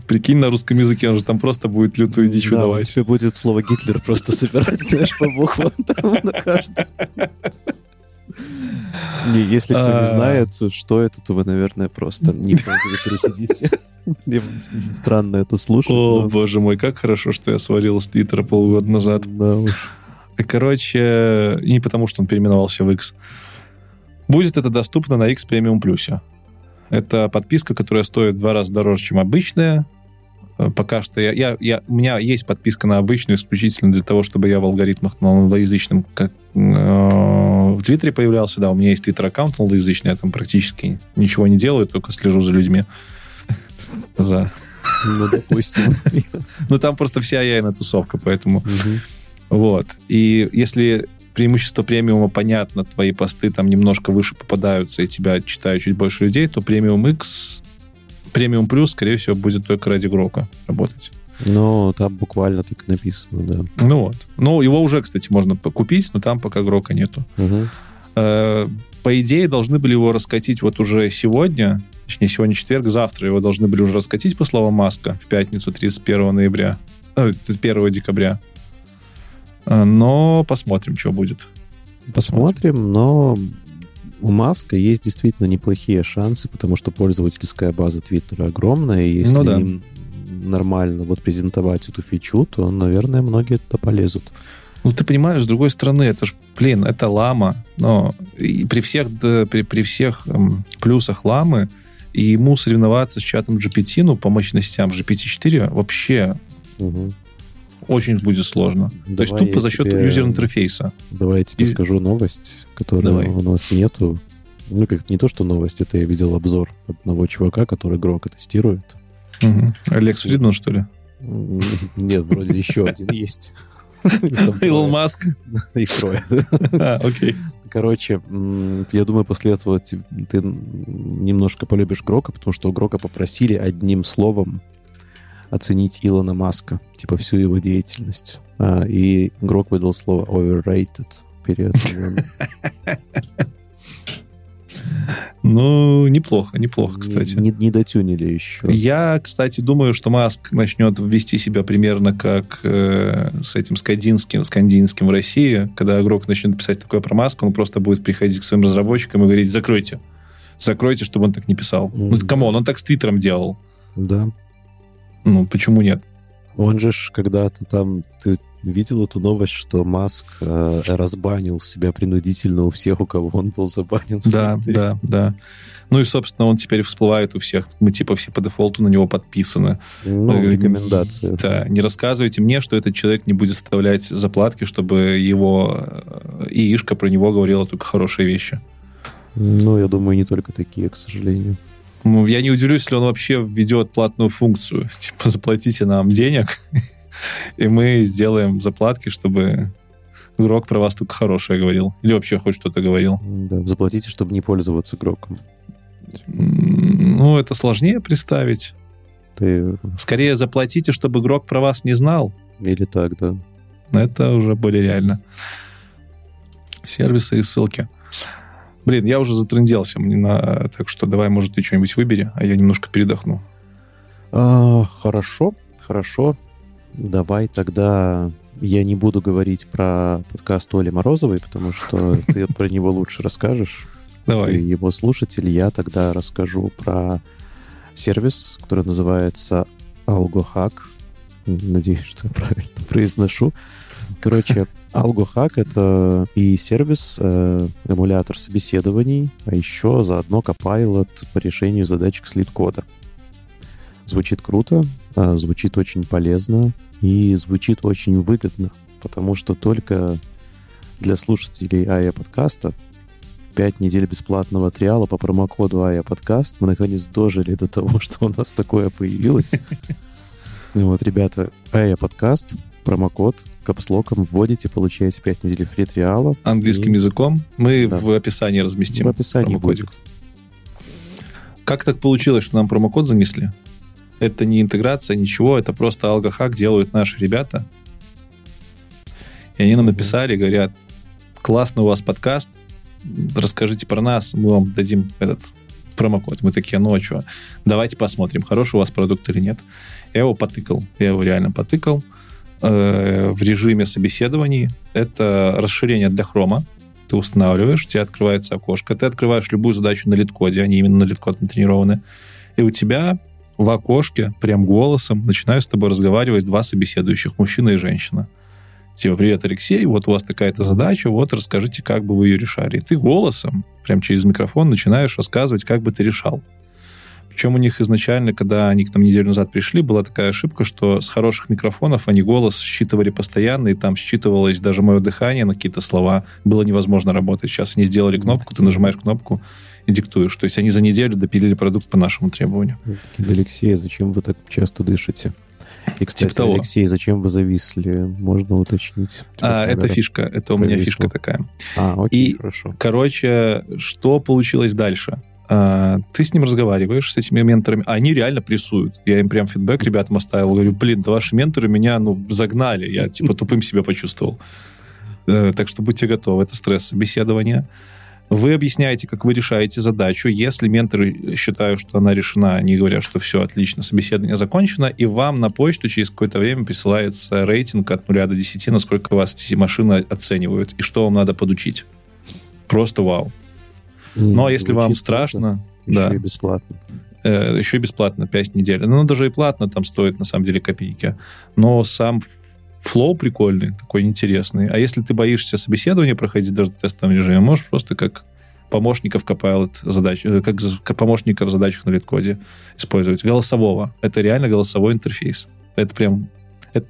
B: Прикинь, на русском языке он же там просто будет лютую дичь да, выдавать.
A: тебе будет слово Гитлер просто собирать, знаешь, по буквам там на каждом. Не, если кто не знает, что это, то вы, наверное, просто не в Твиттере сидите. Странно это слушать.
B: О, боже мой, как хорошо, что я свалил с Твиттера полгода назад.
A: Да уж.
B: Короче, не потому, что он переименовался в X. Будет это доступно на X Premium Plus. Это подписка, которая стоит в два раза дороже, чем обычная. Э, пока что я, я, я, у меня есть подписка на обычную исключительно для того, чтобы я в алгоритмах на англоязычном как, э, в Твиттере появлялся. Да, у меня есть Твиттер-аккаунт англоязычный, я там практически ничего не делаю, только слежу за людьми. За...
A: Ну, допустим.
B: Ну, там просто вся я тусовка, поэтому... Вот. И если преимущество премиума понятно, твои посты там немножко выше попадаются, и тебя читают чуть больше людей, то премиум X, премиум плюс, скорее всего, будет только ради Грока работать.
A: Ну, там буквально так написано, да.
B: Ну вот. Ну, его уже, кстати, можно купить, но там пока Грока нету.
A: Угу.
B: По идее, должны были его раскатить вот уже сегодня, точнее, сегодня четверг, завтра его должны были уже раскатить, по словам Маска, в пятницу 31 ноября, э, 1 декабря. Э, но посмотрим, что будет.
A: Посмотрим, но у Маска есть действительно неплохие шансы, потому что пользовательская база Твиттера огромная, и если ну, да. им нормально вот презентовать эту фичу, то, наверное, многие туда полезут.
B: Ну, ты понимаешь, с другой стороны, это ж, блин, это лама, но и при всех, да, при, при всех эм, плюсах ламы, и ему соревноваться с чатом GPT, ну, по мощностям GPT-4 вообще угу очень будет сложно. Давай То есть тупо за счет тебе... юзер-интерфейса.
A: Давай я тебе И... скажу новость, которой Давай. у нас нету. Ну, как не то, что новость, это я видел обзор одного чувака, который Грока тестирует.
B: Угу. Алекс Фридман, что ли?
A: Нет, вроде еще один есть.
B: Илон Маск.
A: Их трое.
B: А, окей.
A: Короче, я думаю, после этого ты немножко полюбишь Грока, потому что у Грока попросили одним словом оценить Илона Маска, типа всю его деятельность. А, и игрок выдал слово overrated, переоценен.
B: Ну, неплохо, неплохо, кстати.
A: Не, не, не дотюнили еще.
B: Я, кстати, думаю, что Маск начнет вести себя примерно как э, с этим скандинским, скандинским в России. Когда игрок начнет писать такое про Маск, он просто будет приходить к своим разработчикам и говорить, закройте. Закройте, чтобы он так не писал. Mm-hmm. Ну, come on, он так с Твиттером делал.
A: Да.
B: Ну, почему нет?
A: Он же ж когда-то там... Ты видел эту новость, что Маск э, разбанил себя принудительно у всех, у кого он был забанен?
B: Да, да, да. Ну и, собственно, он теперь всплывает у всех. Мы типа все по дефолту на него подписаны.
A: Ну, э, рекомендации.
B: Да, не рассказывайте мне, что этот человек не будет составлять заплатки, чтобы его э, ИИшка про него говорила только хорошие вещи.
A: Ну, я думаю, не только такие, к сожалению.
B: Я не удивлюсь, если он вообще введет платную функцию. Типа, заплатите нам денег, и мы сделаем заплатки, чтобы игрок про вас только хорошее говорил. Или вообще хоть что-то говорил.
A: Да, заплатите, чтобы не пользоваться игроком.
B: Ну, это сложнее представить.
A: Ты...
B: Скорее заплатите, чтобы игрок про вас не знал.
A: Или так, да.
B: Это уже более реально. Сервисы и ссылки. Блин, я уже затренделся, мне на... так что давай, может, ты что-нибудь выбери, а я немножко передохну.
A: А, хорошо, хорошо. Давай тогда я не буду говорить про подкаст Оли Морозовой, потому что ты про него лучше расскажешь.
B: Давай.
A: ты его слушатель, я тогда расскажу про сервис, который называется AlgoHack. Надеюсь, что я правильно произношу. Короче, AlgoHack — это и сервис, э, эмулятор собеседований, а еще заодно Copilot по решению задачек слит-кода. Звучит круто, э, звучит очень полезно и звучит очень выгодно, потому что только для слушателей АЯ подкаста 5 недель бесплатного триала по промокоду АЯ подкаст мы наконец дожили до того, что у нас такое появилось. Вот, ребята, АЯ подкаст, промокод капслоком вводите, получаете 5 недель фри триала.
B: Английским
A: И
B: языком. Мы
A: Да.
B: в описании разместим.
A: В описании
B: промокодик.
A: будет.
B: Как так получилось, что нам промокод занесли? Это не интеграция, ничего, это просто алгохак делают наши ребята. И они нам написали, говорят, классный у вас подкаст, расскажите про нас, мы вам дадим этот промокод. Мы такие, ну а что, давайте посмотрим, хороший у вас продукт или нет. Я его потыкал, я его реально потыкал э, в режиме собеседований. Это расширение для хрома. Ты устанавливаешь, у тебя открывается окошко, ты открываешь любую задачу на литкоде, они именно на литкод натренированы, и у тебя в окошке прям голосом начинают с тобой разговаривать два собеседующих, мужчина и женщина. Типа, привет, Алексей, вот у вас такая-то задача, вот расскажите, как бы вы ее решали. И ты голосом, прям через микрофон, начинаешь рассказывать, как бы ты решал. Причем у них изначально, когда они к нам неделю назад пришли, была такая ошибка, что с хороших микрофонов они голос считывали постоянно, и там считывалось даже мое дыхание на какие-то слова. Было невозможно работать. Сейчас они сделали кнопку, ты нажимаешь кнопку и диктуешь. То есть они за неделю допилили продукт по нашему требованию.
A: Алексей, зачем вы так часто дышите? И, кстати,
B: Типа того.
A: Алексей, зачем вы зависли? Можно уточнить.
B: А,
A: Типа,
B: это фишка. Это у меня фишка такая.
A: А, окей,
B: И-
A: хорошо.
B: Короче, что получилось дальше? А, Ты с ним разговариваешь, с этими менторами, а они реально прессуют. Я им прям фидбэк ребятам оставил. Говорю, блин, да ваши менторы меня, ну, загнали. Я, типа, тупым себя почувствовал. Э, Так что будьте готовы. Это стресс собеседования. Вы объясняете, как вы решаете задачу. Если менторы считают, что она решена, они говорят, что все отлично, собеседование закончено, и вам на почту через какое-то время присылается рейтинг от 0 до 10, насколько вас эти машины оценивают, и что вам надо подучить. Просто вау. Ну, а если вам страшно,
A: круто,
B: да,
A: еще и бесплатно.
B: э, еще и бесплатно 5 недель. Ну, даже и платно там стоит, на самом деле, копейки. Но сам флоу прикольный, такой интересный. А если ты боишься собеседования проходить даже в тестовом режиме, можешь просто как помощников Copilot задач, э, как помощника в задачах на литкоде использовать. Голосового. Это реально голосовой интерфейс. Это прям... это-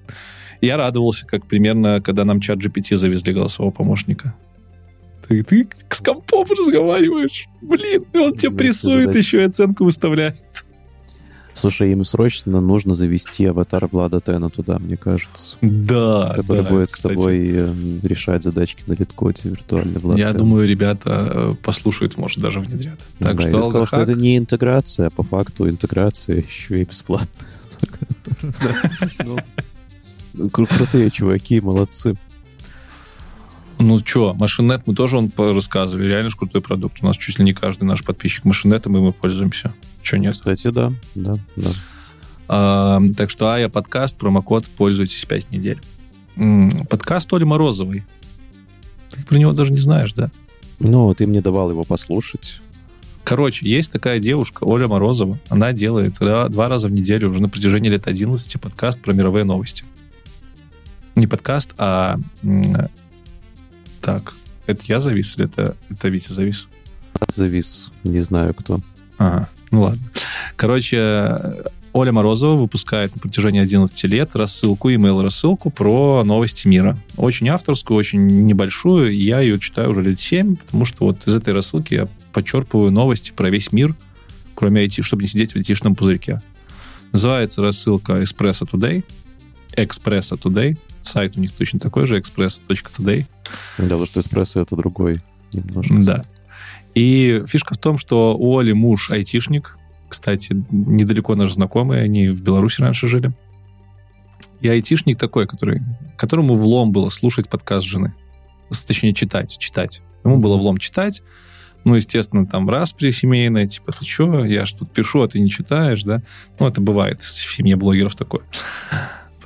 B: Я радовался, как примерно, когда нам чат GPT завезли голосового помощника. Ты, ты с компом разговариваешь. Блин, и он тебя
A: Да,
B: прессует, еще и оценку выставляет.
A: Слушай, им срочно нужно завести аватар Влада Тена туда, мне кажется.
B: Да,
A: который
B: да,
A: будет
B: кстати.
A: с тобой э, решать задачки на литкоде виртуально. Влад
B: Я
A: Тен.
B: думаю, ребята э, послушают, может, даже внедрят. Так
A: Да,
B: что
A: я сказал, что это не интеграция, а по факту интеграция еще и бесплатная. Ну, кру- Крутые чуваки, молодцы.
B: Ну что, Машинет, мы тоже он рассказывали. Реально ж крутой продукт. У нас чуть ли не каждый наш подписчик Машинетом, и мы пользуемся. Че нет?
A: Кстати, да, да, да.
B: А, так что Ая подкаст, промокод, пользуйтесь 5 недель. Подкаст Оли Морозовой. Ты про него даже не знаешь, да?
A: Ну, ты мне давал его послушать.
B: Короче, есть такая девушка, Оля Морозова. Она делает да, два раза в неделю уже на протяжении лет 11 подкаст про мировые новости. Не подкаст, а... Так, это я завис или это, это Витя завис?
A: Завис, не знаю кто.
B: Ага, ну ладно. Короче, Оля Морозова выпускает на протяжении 11 лет рассылку, email-рассылку про новости мира. Очень авторскую, очень небольшую. Я ее читаю уже лет 7, потому что вот из этой рассылки я подчерпываю новости про весь мир, кроме IT, чтобы не сидеть в айтишном пузырьке. Называется рассылка Espresso Today. Expresso Today. Сайт у них точно такой же, expresso.today.
A: Да, потому что эспрессо это другой немножко.
B: Да. И фишка в том, что у Оли муж айтишник. Кстати, недалеко наш знакомый, они в Беларуси раньше жили. И айтишник такой, который, которому влом было слушать подкаст жены. Точнее, читать, читать. Ему было влом читать. Ну, естественно, там распри семейная, типа, ты что, я ж тут пишу, а ты не читаешь, да? Ну, это бывает в семье блогеров такое.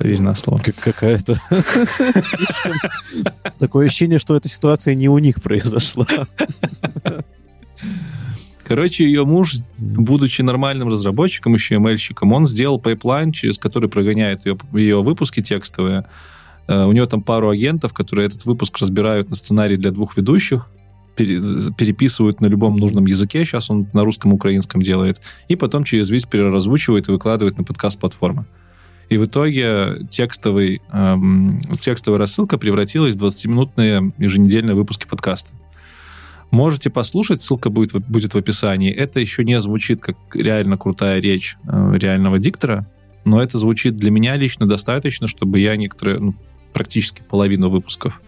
B: Поверь на слово.
A: Как какая-то... Такое ощущение, что эта ситуация не у них произошла.
B: Короче, ее муж, будучи нормальным разработчиком, еще ML-щиком, он сделал пайплайн, через который прогоняет ее, ее выпуски текстовые. Э, у него там пару агентов, которые этот выпуск разбирают на сценарий для двух ведущих, переписывают на любом нужном языке, сейчас он на русском и украинском делает, и потом через весь переразвучивает и выкладывает на подкаст-платформы. И в итоге текстовый, эм, текстовая рассылка превратилась в 20-минутные еженедельные выпуски подкаста. Можете послушать, ссылка будет, будет в описании. Это еще не звучит как реально крутая речь э, реального диктора, но это звучит для меня лично достаточно, чтобы я некоторые, ну, практически половину выпусков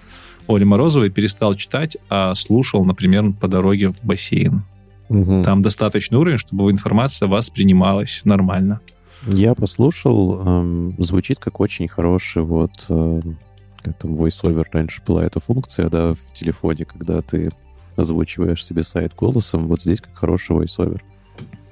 B: Оли Морозовой перестал читать, а слушал, например, по дороге в бассейн. Угу. Там достаточный уровень, чтобы информация воспринималась нормально.
A: Я послушал, эм, звучит как очень хороший вот э, как там VoiceOver раньше была эта функция, да, в телефоне, когда ты озвучиваешь себе сайт голосом, вот здесь как хороший voiceover.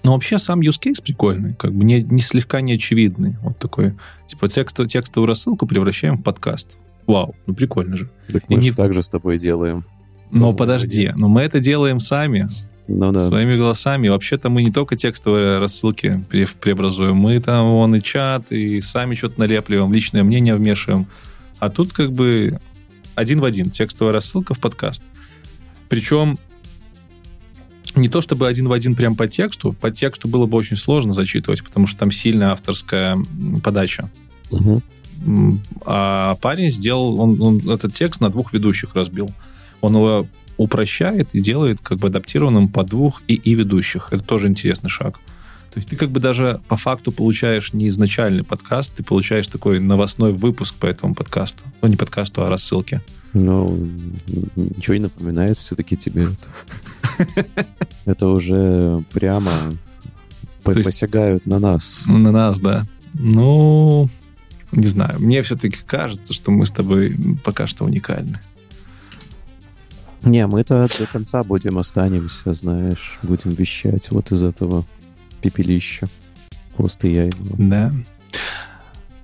B: Ну, вообще сам use case прикольный, как бы не, не слегка неочевидный. Вот такой, типа, текст, текстовую рассылку превращаем в подкаст. Вау, ну прикольно же.
A: Так мы И же не... так же с тобой делаем.
B: Но подожди, но мы это делаем сами.
A: Ну, да.
B: Своими голосами. Вообще-то мы не только текстовые рассылки преобразуем, мы там вон и чат, и сами что-то налепливаем, личное мнение вмешиваем. А тут как бы один в один текстовая рассылка в подкаст. Причем не то чтобы один в один прям по тексту, по тексту было бы очень сложно зачитывать, потому что там сильная авторская подача. Угу. А парень сделал, он, он этот текст на двух ведущих разбил. Он его упрощает и делает как бы адаптированным по двух и, и ведущих. Это тоже интересный шаг. То есть ты как бы даже по факту получаешь не изначальный подкаст, ты получаешь такой новостной выпуск по этому подкасту. Ну, не подкасту, а рассылке.
A: Ну, ничего не напоминает все-таки тебе это. Это уже прямо посягают на нас.
B: На нас, да. Ну, не знаю. Мне все-таки кажется, что мы с тобой пока что уникальны.
A: Не, мы-то до конца будем останемся, знаешь, будем вещать вот из этого пепелища. Просто я его.
B: Да.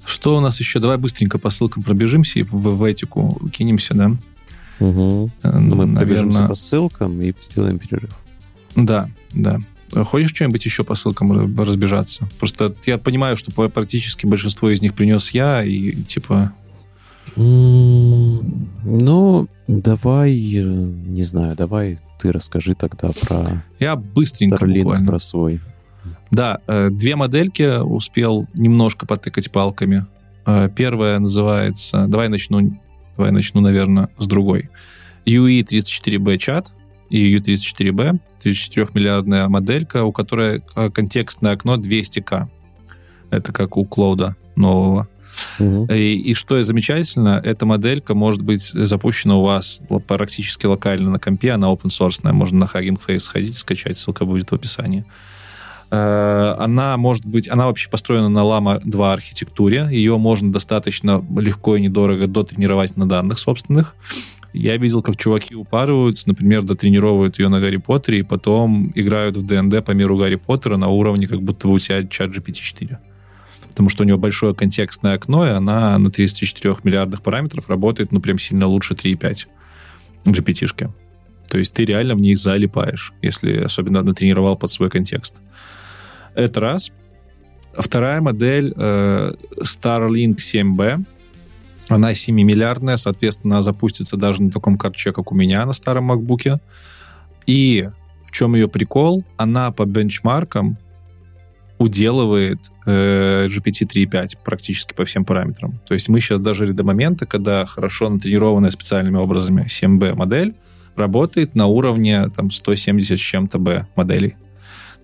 B: Что у нас еще? Давай быстренько по ссылкам пробежимся и в, в этику кинемся, да?
A: Угу. Ну, мы Наверное... пробежимся по ссылкам и сделаем перерыв.
B: Да, да. Хочешь что-нибудь еще по ссылкам разбежаться? Просто я понимаю, что практически большинство из них принес я, и типа...
A: Ну, давай, э, не знаю, давай ты расскажи тогда про...
B: Я быстренько
A: Starlink, буквально. про свой.
B: Да, э, две модельки успел немножко потыкать палками. Э, первая называется... Давай начну, давай начну, наверное, с другой. UE34B чат и UE34B, 34-миллиардная моделька, у которой контекстное окно 200к. Это как у Клоуда нового. И, и что замечательно, эта моделька может быть запущена у вас практически локально на компе, она open source, можно на Hugging Face сходить, скачать, ссылка будет в описании. Э, она может быть, она вообще построена на Lama 2 архитектуре. Ее можно достаточно легко и недорого дотренировать на данных собственных. Я видел, как чуваки упарываются, например, дотренировывают ее на Гарри Поттере и потом играют в ДНД по миру Гарри Поттера на уровне, как будто бы у тебя чат GPT-4. Потому что у него большое контекстное окно, и она на 34 миллиардах параметров работает, ну, прям сильно лучше 3.5 GPT-шки. То есть ты реально в ней залипаешь, если особенно натренировал под свой контекст. Это раз. Вторая модель э, Starlink 7B. Она 7-миллиардная, соответственно, она запустится даже на таком карче, как у меня на старом MacBook. И в чем ее прикол? Она по бенчмаркам уделывает э, GPT 3.5 практически по всем параметрам. То есть мы сейчас дожили до момента, когда хорошо натренированная специальными образами 7B модель работает на уровне там, 170 с чем-то B моделей.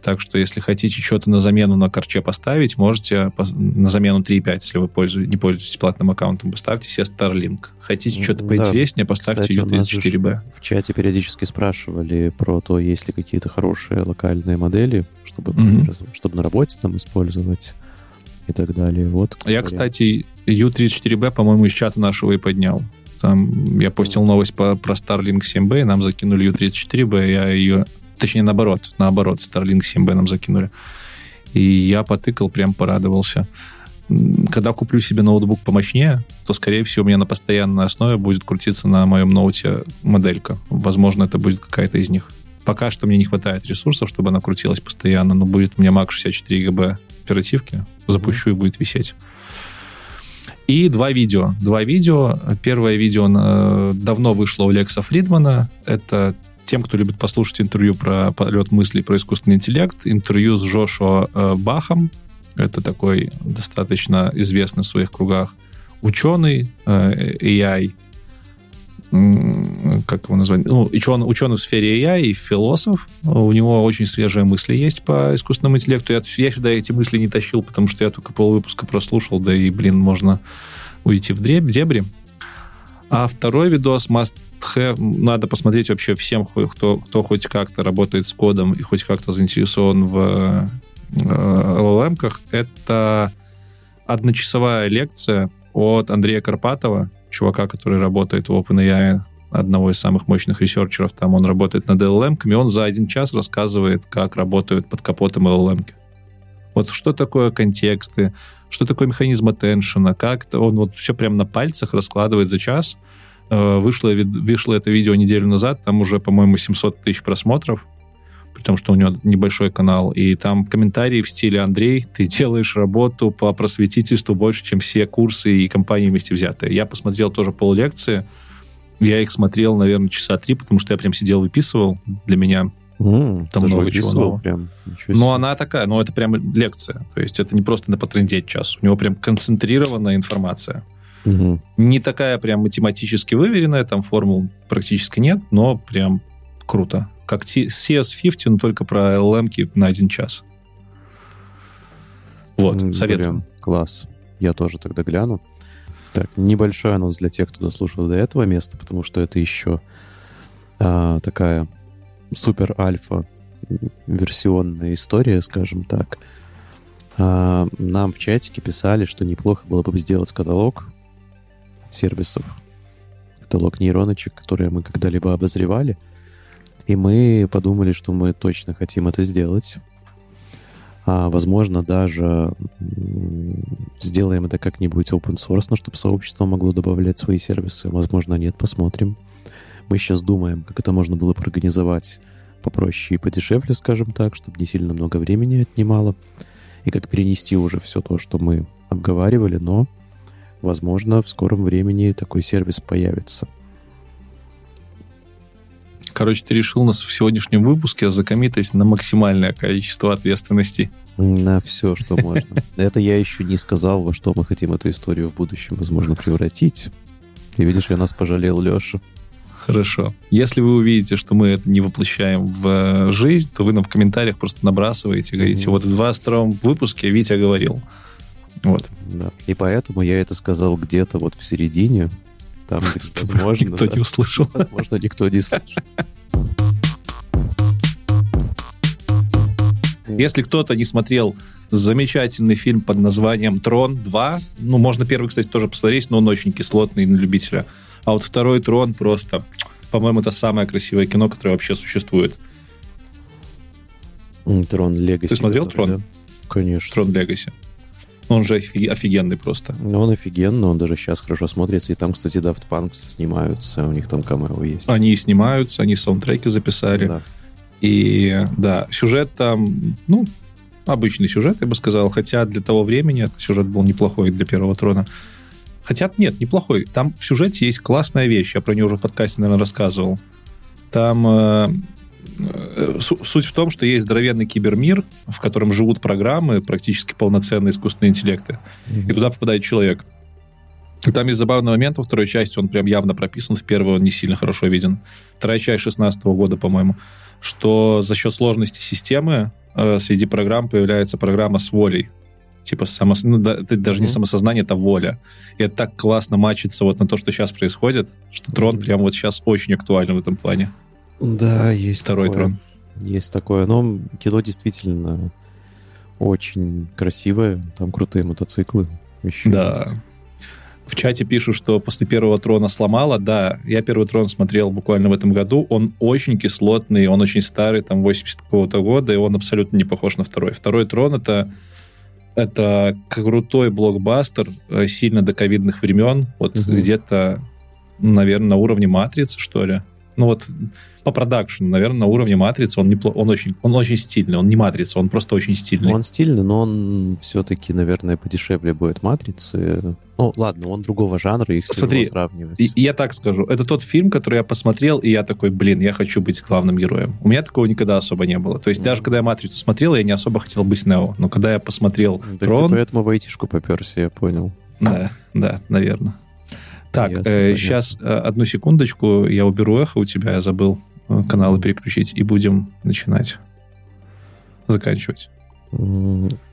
B: Так что, если хотите что-то на замену на корче поставить, можете на замену 3.5, если вы пользуетесь, не пользуетесь платным аккаунтом, поставьте себе Starlink. Хотите что-то поинтереснее, да. поставьте U34B.
A: В чате периодически спрашивали про то, есть ли какие-то хорошие локальные модели, чтобы, mm-hmm. чтобы на работе там использовать и так далее. Вот,
B: я, кстати, U34B, по-моему, из чата нашего и поднял. Там я постил новость по, про Starlink 7B, нам закинули U34B, я ее Точнее, наоборот, наоборот, Starlink 7B нам закинули. И я потыкал, прям порадовался. Когда куплю себе ноутбук помощнее, то, скорее всего, у меня на постоянной основе будет крутиться на моем ноуте моделька. Возможно, это будет какая-то из них. Пока что мне не хватает ресурсов, чтобы она крутилась постоянно, но будет у меня Mac 64 ГБ оперативки, запущу и будет висеть. И два видео. Два видео. Первое видео э, давно вышло у Лекса Фридмана. Это тем, кто любит послушать интервью про полет мыслей про искусственный интеллект. Интервью с Джошуа э, Бахом. Это такой достаточно известный в своих кругах ученый, э, AI как его назвать, ну, ученый, ученый в сфере AI и философ. У него очень свежие мысли есть по искусственному интеллекту. Я, я сюда эти мысли не тащил, потому что я только пол выпуска прослушал, да и, блин, можно уйти в дебри. А второй видос must have, надо посмотреть вообще всем, кто, кто хоть как-то работает с кодом и хоть как-то заинтересован в э, LLM-ках. Это одночасовая лекция от Андрея Карпатова, чувака, который работает в OpenAI, одного из самых мощных ресерчеров, там он работает над LLM, и он за один час рассказывает, как работают под капотом LLM. -ки. Вот что такое контексты, что такое механизм attention, как -то, он вот все прямо на пальцах раскладывает за час. Э, вышло, вышло это видео неделю назад, там уже, по-моему, 700 тысяч просмотров при том, что у него небольшой канал, и там комментарии в стиле «Андрей, ты делаешь работу по просветительству больше, чем все курсы и компании вместе взятые». Я посмотрел тоже пол лекции, я их смотрел, наверное, часа три, потому что я прям сидел выписывал для меня
A: Mm, там много чего нового. Прям,
B: но она такая, но это прям лекция. То есть это не просто на потрендеть час. У него прям концентрированная информация.
A: Угу.
B: Не такая прям математически выверенная, там формул практически нет, но прям круто как CS50, но только про LLM на один час. Вот, mm, советую.
A: Класс. Я тоже тогда гляну. Так, небольшой анонс для тех, кто дослушал до этого места, потому что это еще а, такая супер альфа версионная история, скажем так. А, нам в чатике писали, что неплохо было бы сделать каталог сервисов, каталог нейроночек, которые мы когда-либо обозревали — и мы подумали, что мы точно хотим это сделать. А, возможно, даже сделаем это как-нибудь open source, чтобы сообщество могло добавлять свои сервисы. Возможно, нет, посмотрим. Мы сейчас думаем, как это можно было бы организовать попроще и подешевле, скажем так, чтобы не сильно много времени отнимало. И как перенести уже все то, что мы обговаривали, но, возможно, в скором времени такой сервис появится.
B: Короче, ты решил нас в сегодняшнем выпуске закоммитать на максимальное количество ответственности.
A: На все, что можно. Это я еще не сказал, во что мы хотим эту историю в будущем, возможно, превратить. И видишь, я нас пожалел Леша.
B: Хорошо. Если вы увидите, что мы это не воплощаем в э, жизнь, то вы нам в комментариях просто набрасываете, говорите, вот в 22 выпуске Витя говорил. Вот.
A: Да. И поэтому я это сказал где-то вот в середине, там, возможно,
B: никто не услышал.
A: Возможно, никто не слышит.
B: Если кто-то не смотрел замечательный фильм под названием «Трон 2», ну, можно первый, кстати, тоже посмотреть, но он очень кислотный на любителя. А вот второй «Трон» просто, по-моему, это самое красивое кино, которое вообще существует.
A: «Трон Легаси».
B: Ты смотрел «Трон»?
A: Да? Конечно.
B: «Трон Легаси». Он же офигенный просто.
A: Ну, он офигенный, он даже сейчас хорошо смотрится. И там, кстати, Daft Punk снимаются, у них там камео есть.
B: Они снимаются, они саундтреки записали. Да. И да, сюжет там, ну, обычный сюжет, я бы сказал. Хотя для того времени сюжет был неплохой для первого трона. Хотя нет, неплохой. Там в сюжете есть классная вещь. Я про нее уже в подкасте, наверное, рассказывал. Там Э, суть в том, что есть здоровенный кибермир, в котором живут программы, практически полноценные искусственные интеллекты, mm-hmm. и туда попадает человек. И там есть забавный момент, во второй части он прям явно прописан, в первой он не сильно хорошо виден. Вторая часть 16 года, по-моему, что за счет сложности системы э, среди программ появляется программа с волей. Типа само, ну, да, это даже mm-hmm. не самосознание, это воля. И это так классно мачится вот на то, что сейчас происходит, что трон прям вот сейчас очень актуален в этом плане.
A: Да, есть
B: Второй
A: такое.
B: трон.
A: Есть такое. Но кино действительно очень красивое. Там крутые мотоциклы.
B: Еще да. Есть. В чате пишут, что после первого трона сломала. Да, я первый трон смотрел буквально в этом году. Он очень кислотный, он очень старый, там 80 какого-то года, и он абсолютно не похож на второй. Второй трон это это крутой блокбастер э, сильно до ковидных времен, вот угу. где-то, наверное, на уровне матрицы, что ли Ну вот по продакшену, наверное, на уровне матрицы он, непло... он, очень, он очень стильный. Он не матрица, он просто очень стильный.
A: Он стильный, но он все-таки, наверное, подешевле будет матрицы. Ну, ладно, он другого жанра, их
B: Смотри,
A: сравнивать.
B: И, я так скажу, это тот фильм, который я посмотрел, и я такой, блин, я хочу быть главным героем. У меня такого никогда особо не было. То есть mm. даже когда я «Матрицу» смотрел, я не особо хотел быть Нео. Но когда я посмотрел
A: так «Трон...» ты поэтому в айтишку поперся, я понял.
B: Да, да, наверное. Так, Ясно, э, сейчас э, одну секундочку, я уберу эхо у тебя, я забыл э, каналы переключить, и будем начинать заканчивать.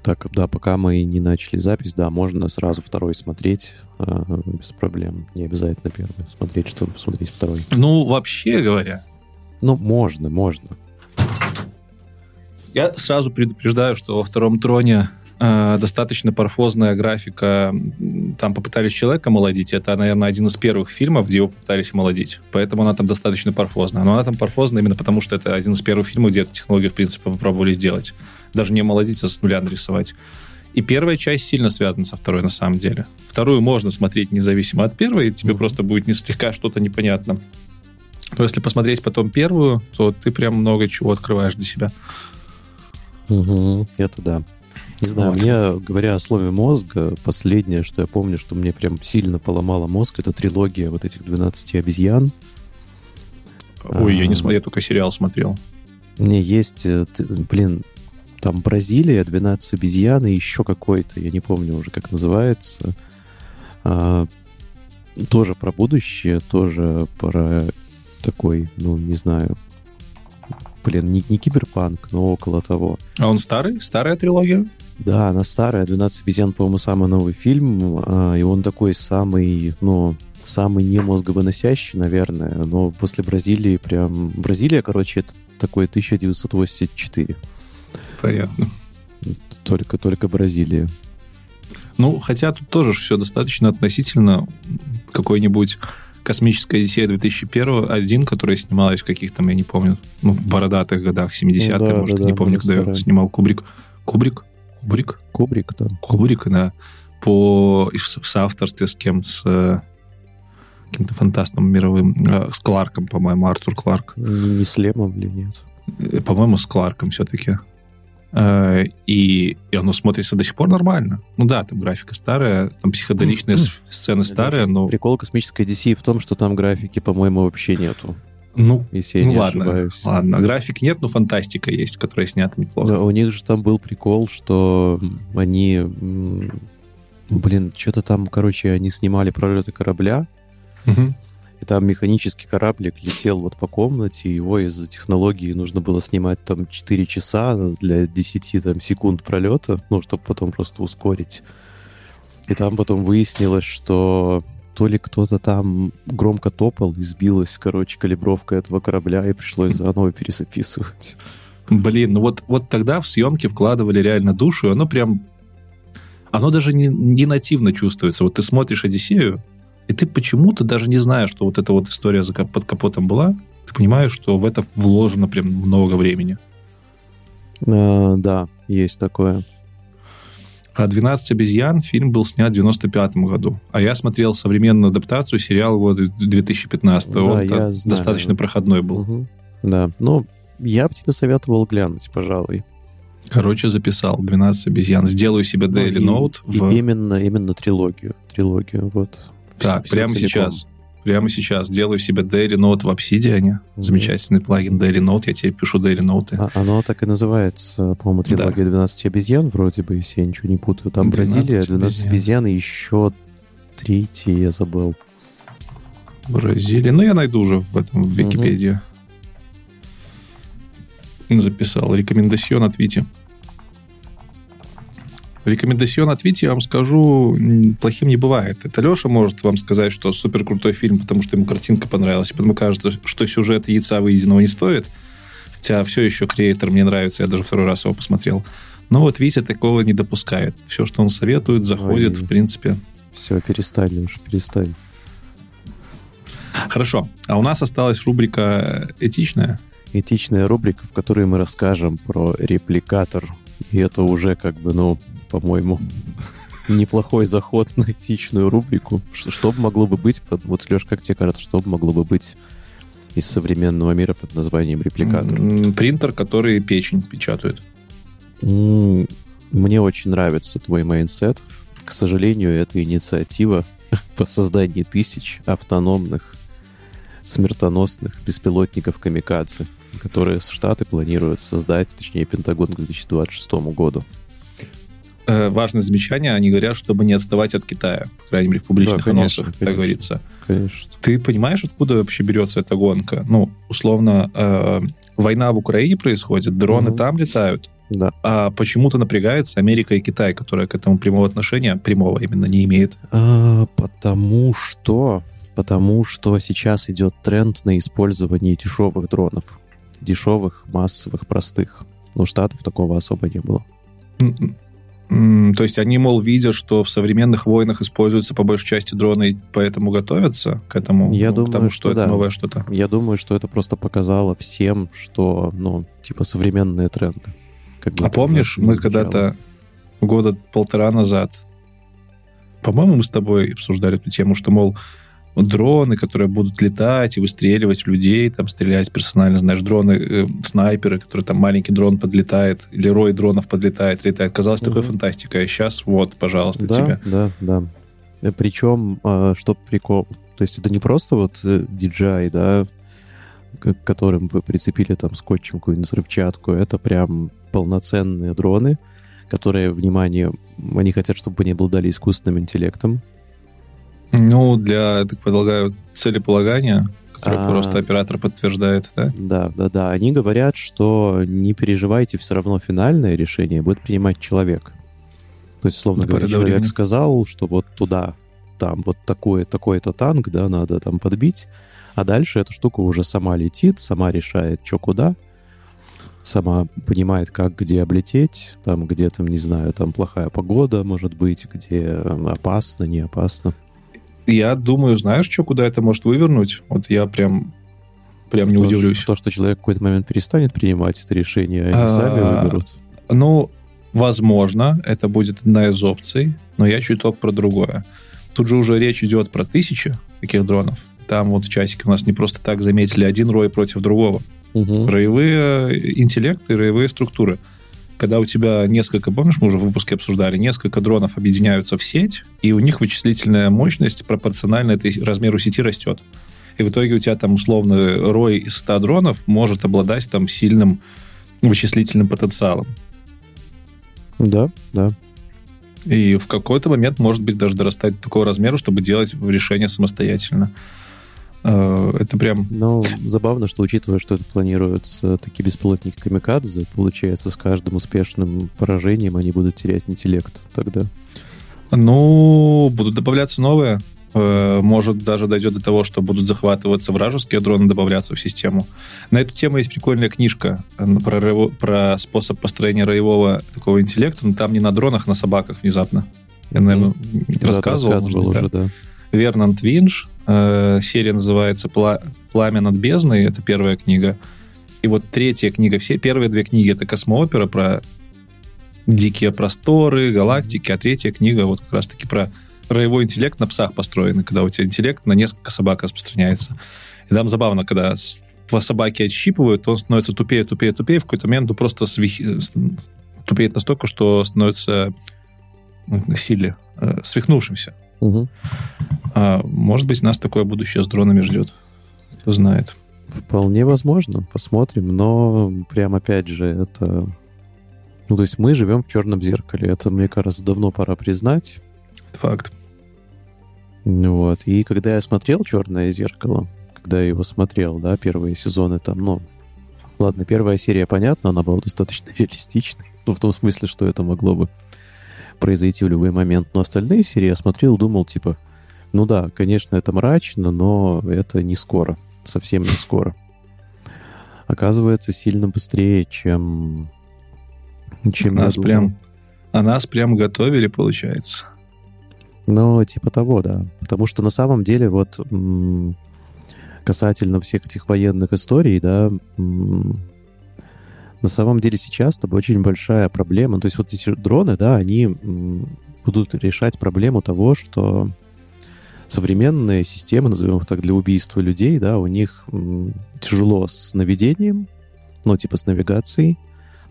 A: Так, да, пока мы не начали запись, да, можно сразу второй смотреть э, без проблем. Не обязательно первый смотреть, чтобы посмотреть второй.
B: Ну, вообще говоря.
A: Ну, можно, можно.
B: Я сразу предупреждаю, что во втором троне Э, достаточно парфозная графика. Там попытались человека молодить. Это, наверное, один из первых фильмов, где его попытались молодить. Поэтому она там достаточно парфозная. Но она там парфозная именно потому, что это один из первых фильмов, где эту технологию, в принципе, попробовали сделать. Даже не молодить, а с нуля нарисовать. И первая часть сильно связана со второй, на самом деле. Вторую можно смотреть независимо от первой, и тебе mm-hmm. просто будет не слегка что-то непонятно. Но если посмотреть потом первую, то ты прям много чего открываешь для себя.
A: Угу, это да. Не знаю, вот. мне, говоря о слове мозг, последнее, что я помню, что мне прям сильно поломало мозг, это трилогия вот этих 12 обезьян.
B: Ой, а, я не смотрел, я только сериал смотрел.
A: Мне есть, э, блин, там Бразилия, 12 обезьян и еще какой-то, я не помню уже, как называется. А, тоже про будущее, тоже про такой, ну, не знаю, блин, не, не киберпанк, но около того.
B: А он старый? Старая трилогия?
A: Да, она старая. «12 обезьян», по-моему, самый новый фильм. А, и он такой самый, ну, самый не мозговыносящий, наверное. Но после Бразилии прям... Бразилия, короче, это такой 1984.
B: Понятно.
A: Только, только Бразилия.
B: Ну, хотя тут тоже все достаточно относительно какой-нибудь космическая Одиссея 2001, один, которая снималась в каких-то, я не помню, ну, в бородатых годах, 70-е, ну, да, может, да, не да, помню, когда ее снимал Кубрик. Кубрик? Кубрик?
A: Кубрик, да.
B: Кубрик, да. По, в соавторстве с кем? С э, каким-то фантастом мировым. Э, с Кларком, по-моему, Артур Кларк.
A: Не, с Лемом или нет?
B: Э, по-моему, с Кларком все-таки. И, и оно смотрится до сих пор нормально. Ну да, там графика старая, там психоделичные сцены старые, но...
A: Прикол космической DC в том, что там графики, по-моему, вообще нету.
B: Ну, если я ну, не ладно, ошибаюсь. Ладно, график нет, но фантастика есть, которая снята неплохо.
A: Да, у них же там был прикол, что они, блин, что-то там, короче, они снимали пролеты корабля, угу. и там механический кораблик летел вот по комнате, и его из-за технологии нужно было снимать там 4 часа для 10 там, секунд пролета, ну, чтобы потом просто ускорить. И там потом выяснилось, что то ли кто-то там громко топал и сбилась, короче, калибровка этого корабля, и пришлось заново перезаписывать.
B: Блин, ну вот, вот тогда в съемки вкладывали реально душу, и оно прям... Оно даже не, не нативно чувствуется. Вот ты смотришь «Одиссею», и ты почему-то даже не знаешь, что вот эта вот история за, под капотом была, ты понимаешь, что в это вложено прям много времени.
A: А, да, есть такое.
B: А «12 обезьян» фильм был снят в 95 году. А я смотрел современную адаптацию сериала вот 2015 да, Он знаю. достаточно проходной был. Угу.
A: Да, ну, я бы тебе советовал глянуть, пожалуй.
B: Короче, записал 12 обезьян. Сделаю себе ну, Daily ну, Note.
A: И, в... именно, именно трилогию. Трилогию, вот.
B: Так, все, прямо все сейчас прямо сейчас делаю себе Daily Note в Obsidian. Mm-hmm. Замечательный плагин Daily Note. Я тебе пишу Daily Note.
A: А, оно так и называется, по-моему, трилогия да. 12 обезьян, вроде бы, если я ничего не путаю. Там 12 Бразилия, 12 обезьян. обезьян и еще третий я забыл.
B: Бразилия. Ну, я найду уже в этом, в Википедии. Mm-hmm. Записал. Рекомендацион от Вити. Рекомендацион от Вити, я вам скажу, плохим не бывает. Это Леша может вам сказать, что супер крутой фильм, потому что ему картинка понравилась, потому кажется, что сюжет яйца выеденного не стоит. Хотя все еще креатор мне нравится, я даже второй раз его посмотрел. Но вот Витя такого не допускает. Все, что он советует, заходит, Ой, в принципе.
A: Все, перестань уж, перестань.
B: Хорошо. А у нас осталась рубрика «Этичная».
A: Этичная рубрика, в которой мы расскажем про репликатор. И это уже как бы, ну, по-моему, неплохой заход на этичную рубрику. Что, что бы могло бы быть, вот, Леш, как тебе кажется, что бы могло бы быть из современного мира под названием репликатор?
B: Принтер, который печень печатает.
A: Мне очень нравится твой mindset. К сожалению, это инициатива по созданию тысяч автономных, смертоносных беспилотников камикадзе, которые Штаты планируют создать, точнее, Пентагон к 2026 году.
B: Э, важное замечание, они говорят, чтобы не отставать от Китая, по крайней мере, в публичных да, конечно, анонсах, конечно, так говорится.
A: Конечно.
B: Ты понимаешь, откуда вообще берется эта гонка? Ну, условно, э, война в Украине происходит, дроны угу. там летают,
A: да.
B: А почему-то напрягается Америка и Китай, которая к этому прямого отношения, прямого именно, не имеет.
A: А, потому что... Потому что сейчас идет тренд на использование дешевых дронов. Дешевых, массовых, простых. У Штатов такого особо не было.
B: То есть они, мол, видят, что в современных войнах используются по большей части дроны, и поэтому готовятся к этому?
A: Я ну, думаю,
B: потому, что,
A: что
B: это
A: да.
B: новое что-то.
A: Я думаю, что это просто показало всем, что, ну, типа современные тренды.
B: Как а помнишь, мы когда-то года полтора назад, по-моему, мы с тобой обсуждали эту тему, что, мол, дроны, которые будут летать и выстреливать в людей, там стрелять персонально, знаешь, дроны, э, снайперы, которые там маленький дрон подлетает, или рой дронов подлетает, летает. Казалось, угу. такой фантастикой. А сейчас вот, пожалуйста,
A: да,
B: тебе.
A: Да, да. Э, Причем, а, что прикол, то есть это не просто вот DJI, э, да, к которым вы прицепили там скотчем какую-нибудь взрывчатку, это прям полноценные дроны, которые, внимание, они хотят, чтобы они обладали искусственным интеллектом.
B: Ну, для, я так полагаю, целеполагания, которое а, просто оператор подтверждает, да?
A: Да, да, да. Они говорят, что не переживайте, все равно финальное решение будет принимать человек. То есть, условно говоря, человек времени. сказал, что вот туда, там вот такой, такой-то танк, да, надо там подбить, а дальше эта штука уже сама летит, сама решает, что куда, сама понимает, как где облететь, там где там, не знаю, там плохая погода может быть, где опасно, не опасно.
B: Я думаю, знаешь, что, куда это может вывернуть? Вот я прям прям не
A: то,
B: удивлюсь.
A: То, что человек в какой-то момент перестанет принимать это решение, они а, сами выберут.
B: Ну, возможно, это будет одна из опций, но я чуток про другое. Тут же уже речь идет про тысячи таких дронов. Там вот в часике у нас не просто так заметили один рой против другого.
A: Угу.
B: Роевые интеллекты, роевые структуры. Когда у тебя несколько, помнишь, мы уже в выпуске обсуждали, несколько дронов объединяются в сеть, и у них вычислительная мощность пропорционально этой размеру сети растет. И в итоге у тебя там условно рой из 100 дронов может обладать там сильным вычислительным потенциалом.
A: Да, да.
B: И в какой-то момент, может быть, даже дорастать до такого размера, чтобы делать решение самостоятельно. Э, это прям...
A: Ну, забавно, что учитывая, что это планируется такие беспилотники камикадзе, получается, с каждым успешным поражением они будут терять интеллект тогда.
B: Ну, будут добавляться новые. Э, может, даже дойдет до того, что будут захватываться вражеские дроны, добавляться в систему. На эту тему есть прикольная книжка э, про, про способ построения роевого такого интеллекта, но там не на дронах, а на собаках внезапно. Я, наверное, mm-hmm. рассказывал.
A: рассказывал может, уже, да. да.
B: Вернант Винш. Э, серия называется «Пламя над бездной». Это первая книга. И вот третья книга, все первые две книги — это космоопера про дикие просторы, галактики, а третья книга вот как раз-таки про роевой интеллект на псах построенный, когда у тебя интеллект на несколько собак распространяется. И там забавно, когда собаки отщипывают, он становится тупее, тупее, тупее, в какой-то момент он просто свих... тупеет настолько, что становится ну, силе, э, свихнувшимся.
A: Угу.
B: А, может быть, нас такое будущее с дронами ждет. Кто знает.
A: Вполне возможно. Посмотрим. Но прям опять же, это... Ну, то есть мы живем в черном зеркале. Это, мне кажется, давно пора признать.
B: Это факт.
A: Вот. И когда я смотрел «Черное зеркало», когда я его смотрел, да, первые сезоны там, ну, ладно, первая серия, понятно, она была достаточно реалистичной. Ну, в том смысле, что это могло бы произойти в любой момент. Но остальные серии я смотрел, думал, типа, ну да, конечно, это мрачно, но это не скоро, совсем не скоро. Оказывается, сильно быстрее, чем, чем
B: нас прям, А нас прям готовили, получается.
A: Ну, типа того, да. Потому что на самом деле вот касательно всех этих военных историй, да, на самом деле сейчас это очень большая проблема. То есть вот эти дроны, да, они будут решать проблему того, что современные системы, назовем их так, для убийства людей, да, у них тяжело с наведением, ну, типа с навигацией.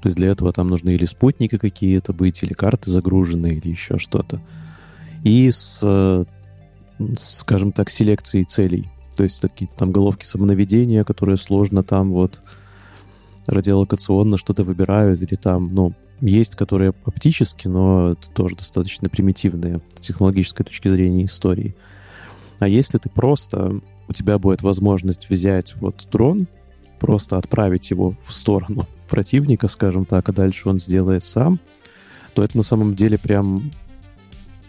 A: То есть для этого там нужны или спутники какие-то быть, или карты загружены, или еще что-то. И с, скажем так, селекцией целей. То есть какие-то там головки самонаведения, которые сложно там вот радиолокационно что-то выбирают, или там, ну, есть, которые оптически, но это тоже достаточно примитивные с технологической точки зрения истории. А если ты просто, у тебя будет возможность взять вот дрон, просто отправить его в сторону противника, скажем так, а дальше он сделает сам, то это на самом деле прям,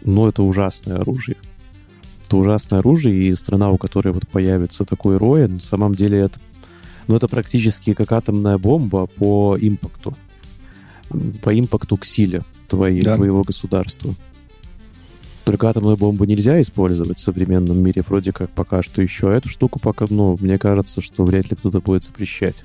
A: ну, это ужасное оружие. Это ужасное оружие, и страна, у которой вот появится такой рой, на самом деле это, ну, это практически как атомная бомба по импакту. По импакту к силе твоей, да. твоего государства. Только атомную бомбу нельзя использовать в современном мире, вроде как пока что еще. А эту штуку пока, ну, мне кажется, что вряд ли кто-то будет запрещать.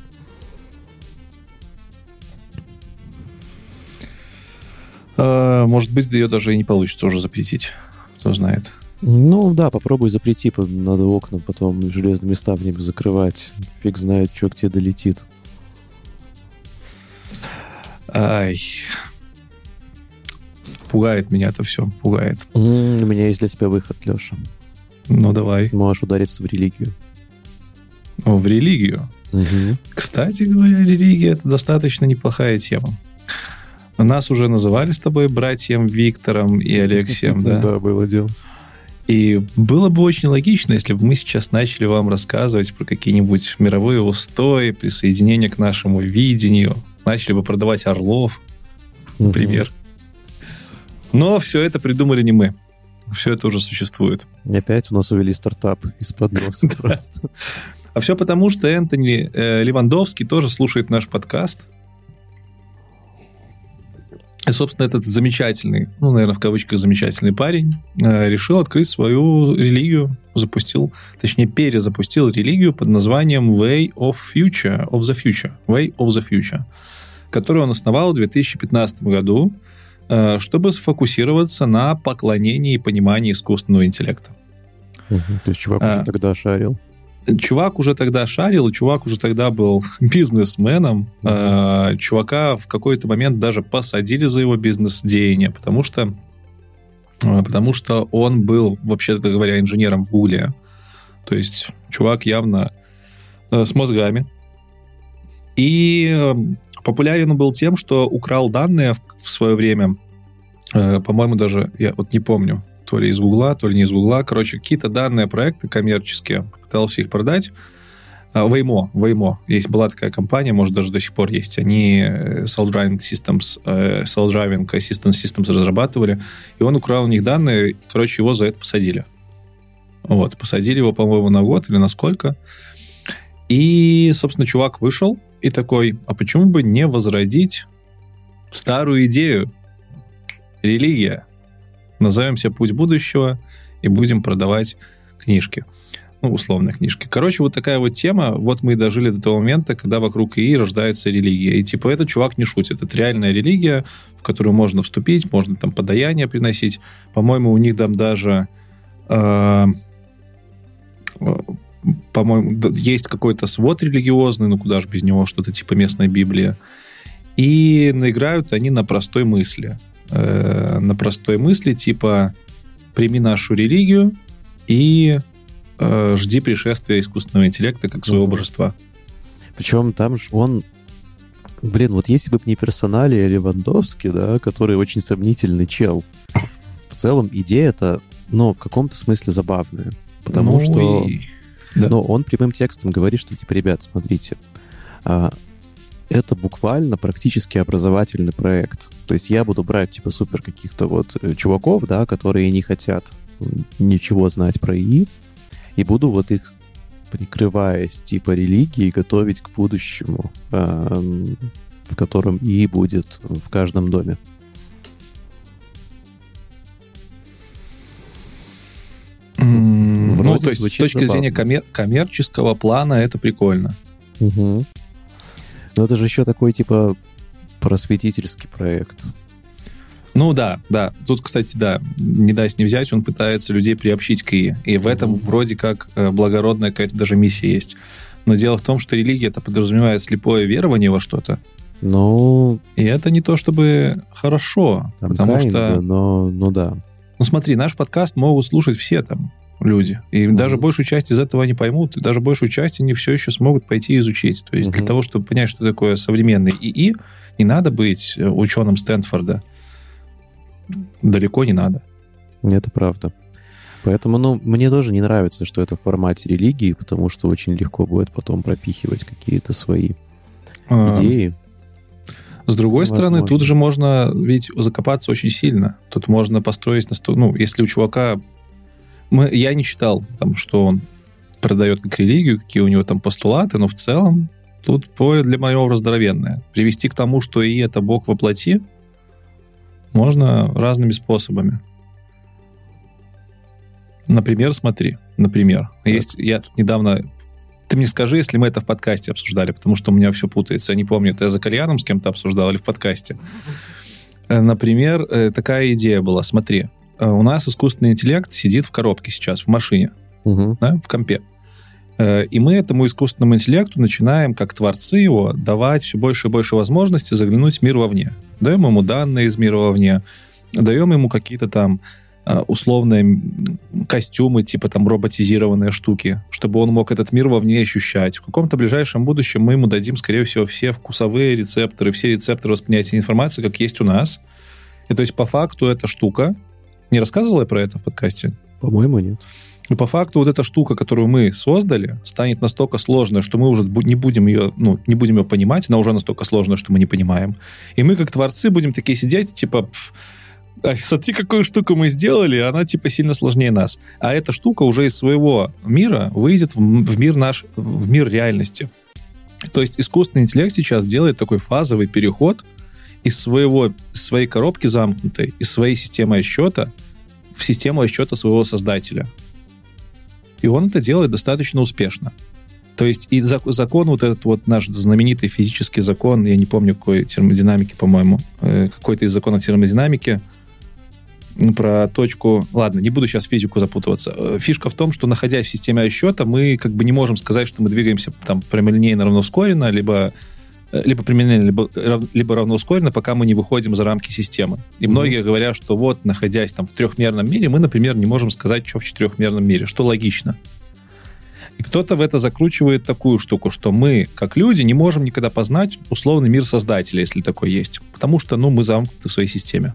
B: А, может быть, ее даже и не получится уже запретить. Кто знает.
A: Ну да, попробуй запрети, надо окна потом железными ставнями закрывать. Фиг знает, что к тебе долетит.
B: Ай, Пугает меня это все, пугает.
A: У меня есть для тебя выход, Леша.
B: Ну, давай.
A: Можешь удариться в религию.
B: О, в религию?
A: Угу.
B: Кстати говоря, религия — это достаточно неплохая тема. Нас уже называли с тобой братьям Виктором и Алексеем, да?
A: Да, было дело.
B: И было бы очень логично, если бы мы сейчас начали вам рассказывать про какие-нибудь мировые устои, присоединение к нашему видению, начали бы продавать орлов, например. Но все это придумали не мы. Все это уже существует.
A: И опять у нас увели стартап из-под носа просто.
B: А все потому, что Энтони э, Левандовский тоже слушает наш подкаст. И, собственно, этот замечательный, ну, наверное, в кавычках замечательный парень э, решил открыть свою религию, запустил, точнее, перезапустил религию под названием Way of Future, of the Future, Way of the Future, которую он основал в 2015 году Э, чтобы сфокусироваться на поклонении и понимании искусственного интеллекта.
A: Угу. То есть чувак а, уже тогда шарил?
B: Чувак уже тогда шарил, и чувак уже тогда был бизнесменом. А, чувака в какой-то момент даже посадили за его бизнес-деяние, потому что, потому что он был, вообще-то говоря, инженером в Гугле. То есть чувак явно с мозгами. И Популярен он был тем, что украл данные в, в свое время, э, по-моему, даже, я вот не помню, то ли из Гугла, то ли не из Гугла. Короче, какие-то данные проекты коммерческие, пытался их продать. Waymo, а, Waymo, есть, была такая компания, может, даже до сих пор есть. Они э, Self-Driving Systems, э, Self-Driving Assistance Systems разрабатывали, и он украл у них данные, и, короче, его за это посадили. Вот, посадили его, по-моему, на год или на сколько. И, собственно, чувак вышел, и такой, а почему бы не возродить старую идею? Религия. Назовемся «Путь будущего» и будем продавать книжки. Ну, условно, книжки. Короче, вот такая вот тема. Вот мы и дожили до того момента, когда вокруг ИИ рождается религия. И типа этот чувак не шутит. Это реальная религия, в которую можно вступить, можно там подаяние приносить. По-моему, у них там даже э, по-моему, есть какой-то свод религиозный, ну куда же без него, что-то типа местная Библия. И наиграют они на простой мысли. Э, на простой мысли типа прими нашу религию и э, жди пришествия искусственного интеллекта как своего угу. божества.
A: Причем там же он Блин, вот если бы не персоналия Левандовский, да, который очень сомнительный чел, в целом идея это, ну, в каком-то смысле забавная. Потому ну что... И да. Но он прямым текстом говорит, что, типа, ребят, смотрите, а, это буквально практически образовательный проект. То есть я буду брать, типа, супер каких-то вот э, чуваков, да, которые не хотят ничего знать про ИИ, и буду вот их прикрываясь типа религии, готовить к будущему, в котором ИИ будет в каждом доме.
B: ну, то есть с точки забавно. зрения коммер- коммерческого плана это прикольно.
A: Угу. Но это же еще такой, типа, просветительский проект.
B: Ну да, да. Тут, кстати, да, не дать не взять, он пытается людей приобщить к ИИ. И в этом вроде как э, благородная какая-то даже миссия есть. Но дело в том, что религия это подразумевает слепое верование во что-то.
A: Ну,
B: И это не то чтобы хорошо, потому
A: kinda,
B: что,
A: но, ну да.
B: ну смотри, наш подкаст могут слушать все там люди, и
A: Мгм.
B: даже большую часть из этого они поймут, и даже большую часть они все еще смогут пойти изучить. То есть для
A: Мгм.
B: того, чтобы понять, что такое современный ИИ, не надо быть э, ученым Стэнфорда. Далеко не надо.
A: Это правда. Поэтому, ну, мне тоже не нравится, что это в формате религии, потому что очень легко будет потом пропихивать какие-то свои
B: А,
A: идеи.
B: С другой стороны,
A: Возможно.
B: тут же можно ведь закопаться очень сильно. Тут можно построить. Ну, если у чувака... Мы... Я не читал, там, что он продает как религию, какие у него там постулаты, но в целом тут поле для маневра здоровенное. Привести к тому, что и это Бог воплоти, можно разными способами. Например, смотри, например, есть, я тут недавно ты мне скажи, если мы это в подкасте обсуждали, потому что у меня все путается. Я не помню, это я за кальяном с кем-то обсуждал или в подкасте. Э, Например, э, такая идея была. Смотри, у нас искусственный интеллект сидит в коробке сейчас, в машине,
A: Мгм.
B: да, в компе. Э, И мы этому искусственному интеллекту начинаем, как творцы его, давать все больше и больше возможностей заглянуть в мир вовне. Даем ему данные из мира вовне, даем ему какие-то там э, условные костюмы, типа там роботизированные штуки, чтобы он мог этот мир вовне ощущать. В каком-то ближайшем будущем мы ему дадим, скорее всего, все вкусовые рецепторы, все рецепторы восприятия информации, как есть у нас. И то есть по факту эта штука... Не рассказывал я про это в подкасте?
A: По-моему, нет.
B: И по факту вот эта штука, которую мы создали, станет настолько сложной, что мы уже не будем ее, ну, не будем ее понимать, она уже настолько сложная, что мы не понимаем. И мы, как творцы, будем такие сидеть, типа, «Пф, а смотри, какую штуку мы сделали, она, типа, сильно сложнее нас. А эта штука уже из своего мира выйдет в, в мир наш, в мир реальности. То есть искусственный интеллект сейчас делает такой фазовый переход из своего, своей коробки замкнутой, из своей системы отсчета в систему отсчета своего создателя. И он это делает достаточно успешно. То есть и зак- закон, вот этот вот наш знаменитый физический закон, я не помню какой термодинамики, по-моему, э, какой-то из законов термодинамики, про точку... Ладно, не буду сейчас физику запутываться. Э, Фишка в том, что, находясь в системе отсчета, мы как бы не можем сказать, что мы двигаемся там прямолинейно равноускоренно, либо э, либо прямолинейно, либо, либо равноускоренно, пока мы не выходим за рамки системы. И
A: Мгм.
B: многие говорят, что вот, находясь там в трехмерном мире, мы, например, не можем сказать, что в четырехмерном мире, что логично. И кто-то в это закручивает такую штуку, что мы, как люди, не можем никогда познать условный мир создателя, если такой есть. Потому что, ну, мы замкнуты в своей системе.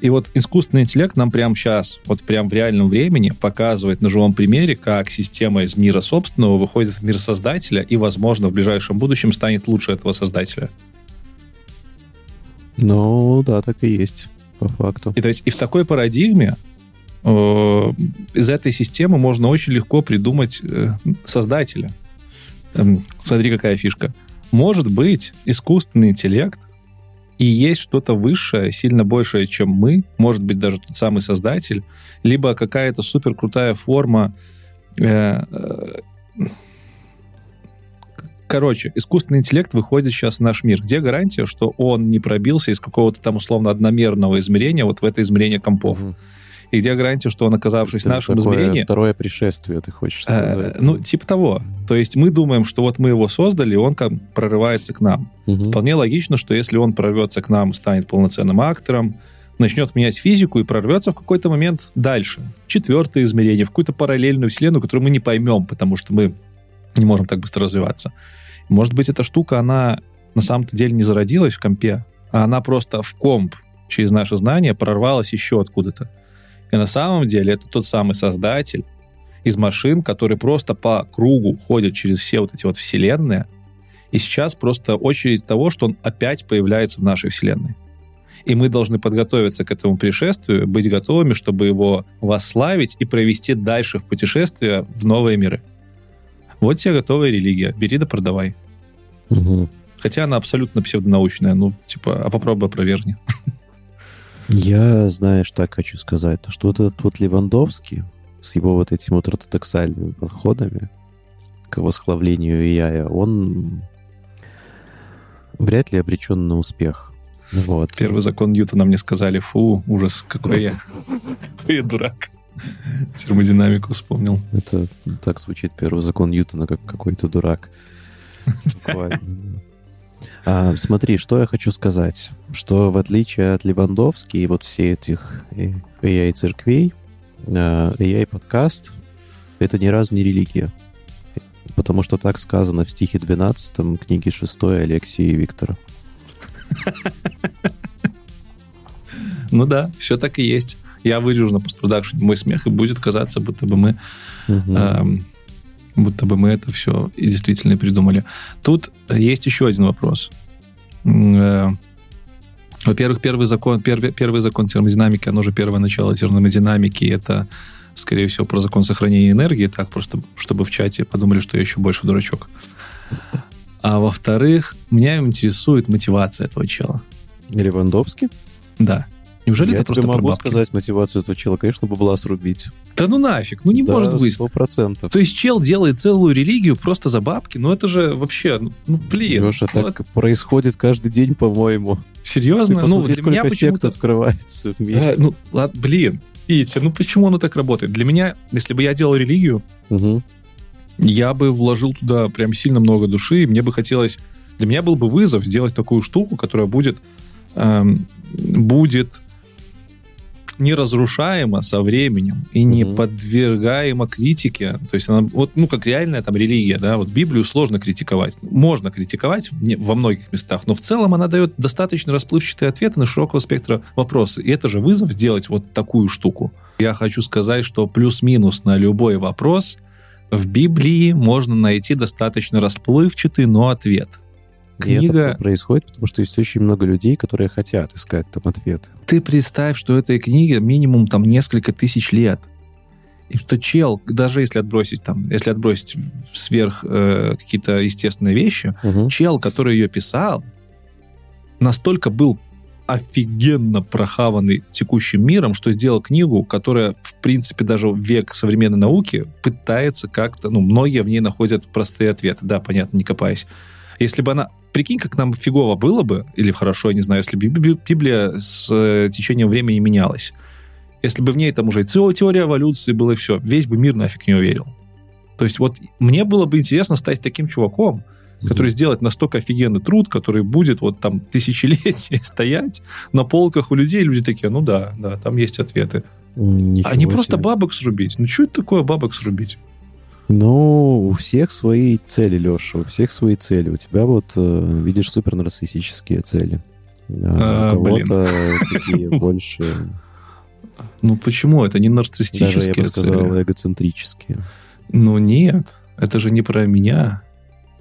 B: И вот искусственный интеллект нам прямо сейчас, вот прям в реальном времени показывает на живом примере, как система из мира собственного выходит в мир создателя и, возможно, в ближайшем будущем станет лучше этого создателя.
A: Ну, да, так и есть, по факту.
B: И то есть и в такой парадигме э, из этой системы можно очень легко придумать э, создателя. Эм, смотри, какая фишка. Может быть, искусственный интеллект и есть что-то высшее, сильно большее, чем мы, может быть, даже тот самый создатель, либо какая-то супер крутая форма. э, э, Короче, искусственный интеллект выходит сейчас в наш мир. Где гарантия, что он не пробился из какого-то там условно одномерного измерения вот в это измерение компов?
A: Мгм.
B: И где гарантия, что он, оказавшись в нашем
A: такое
B: измерении,
A: Второе пришествие, ты хочешь
B: э,
A: сказать.
B: ну, типа того. То есть мы думаем, что вот мы его создали, он как прорывается к нам.
A: Мгм.
B: Вполне логично, что если он прорвется к нам, станет полноценным актором, начнет менять физику и прорвется в какой-то момент дальше, в четвертое измерение, в какую-то параллельную вселенную, которую мы не поймем, потому что мы не можем так быстро развиваться. Может быть, эта штука, она на самом-то деле не зародилась в компе, а она просто в комп через наше знание прорвалась еще откуда-то. И на самом деле это тот самый создатель из машин, который просто по кругу ходит через все вот эти вот вселенные, и сейчас просто очередь того, что он опять появляется в нашей вселенной. И мы должны подготовиться к этому пришествию, быть готовыми, чтобы его восславить и провести дальше в путешествие в новые миры. Вот тебе готовая религия. Бери да продавай.
A: Мгм.
B: Хотя она абсолютно псевдонаучная. Ну, типа, а попробуй опровергни.
A: Я, знаешь, так хочу сказать, то что вот этот вот Левандовский с его вот этими вот ортодоксальными подходами к восхвалению AI, он вряд ли обречен на успех. Вот.
B: Первый закон Ньютона мне сказали, фу, ужас, какой я. Какой я дурак. Термодинамику вспомнил.
A: Это так звучит первый закон Ньютона, как какой-то дурак. Буквально. А, смотри, что я хочу сказать. Что в отличие от Левандовски и вот все этих AI-церквей, AI-подкаст — это ни разу не религия. Потому что так сказано в стихе 12 книги 6 Алексея и Виктора.
B: Ну да, все так и есть. Я вырежу на постпродакшн мой смех, и будет казаться, будто бы мы эм, будто бы мы это все и действительно придумали. Тут есть еще один вопрос. Э, во-первых, первый закон, первый, первый закон термодинамики, оно же первое начало термодинамики, это, скорее всего, про закон сохранения энергии, так просто, чтобы в чате подумали, что я еще больше дурачок. А во-вторых, меня интересует мотивация этого чела.
A: Левандовский?
B: Да. Неужели
A: Я
B: это
A: тебе
B: просто
A: могу сказать мотивацию этого чела. Конечно, бабла срубить.
B: Да ну нафиг, ну не
A: Да,
B: может быть.
A: Сто процентов.
B: То есть чел делает целую религию просто за бабки? Ну это же вообще, ну, ну, блин.
A: Леша,
B: ну,
A: так происходит каждый день, по-моему.
B: Серьезно?
A: Ты
B: Ну, для меня
A: сект открывается в мире.
B: Да, ну, ладно, блин, видите, ну почему оно так работает? Для меня, если бы я делал религию,
A: Мгм.
B: я бы вложил туда прям сильно много души, и мне бы хотелось... Для меня был бы вызов сделать такую штуку, которая будет... эм, будет неразрушаема со временем и не
A: Мгм.
B: подвергаема критике. То есть она, вот, ну, как реальная там религия, да, вот Библию сложно критиковать. Можно критиковать во многих местах, но в целом она дает достаточно расплывчатые ответы на широкого спектра вопросы. И это же вызов сделать вот такую штуку. Я хочу сказать, что плюс-минус на любой вопрос в Библии можно найти достаточно расплывчатый, но ответ.
A: И это
B: Книга
A: происходит, потому что есть очень много людей, которые хотят искать там ответы.
B: Ты представь, что этой книге минимум там несколько тысяч лет. И что чел, даже если отбросить там, если отбросить сверх э, какие-то естественные вещи,
A: Мгм.
B: чел, который ее писал, настолько был офигенно прохаванный текущим миром, что сделал книгу, которая, в принципе, даже в век современной науки пытается как-то, ну, многие в ней находят простые ответы. Да, понятно, не копаясь. Если бы она... Прикинь, как нам фигово было бы, или хорошо, я не знаю, если бы Би- Библия с э, течением времени менялась. Если бы в ней там уже и теория эволюции была, и все, весь бы мир нафиг не уверил. То есть вот мне было бы интересно стать таким чуваком, который сделает настолько офигенный труд, который будет вот там тысячелетия стоять на полках у людей, люди такие, ну да, да, там есть ответы.
A: Ничего
B: а не просто
A: себе.
B: бабок срубить. Ну что это такое бабок срубить?
A: Ну, у всех свои цели, Леша, у всех свои цели. У тебя вот, э, видишь, супер нарциссические цели. А,
B: А,
A: у кого-то такие больше,
B: Ну почему? Это не
A: даже, я
B: нарциссические
A: бы сказал,
B: цели.
A: эгоцентрические.
B: Ну нет, это же не про меня.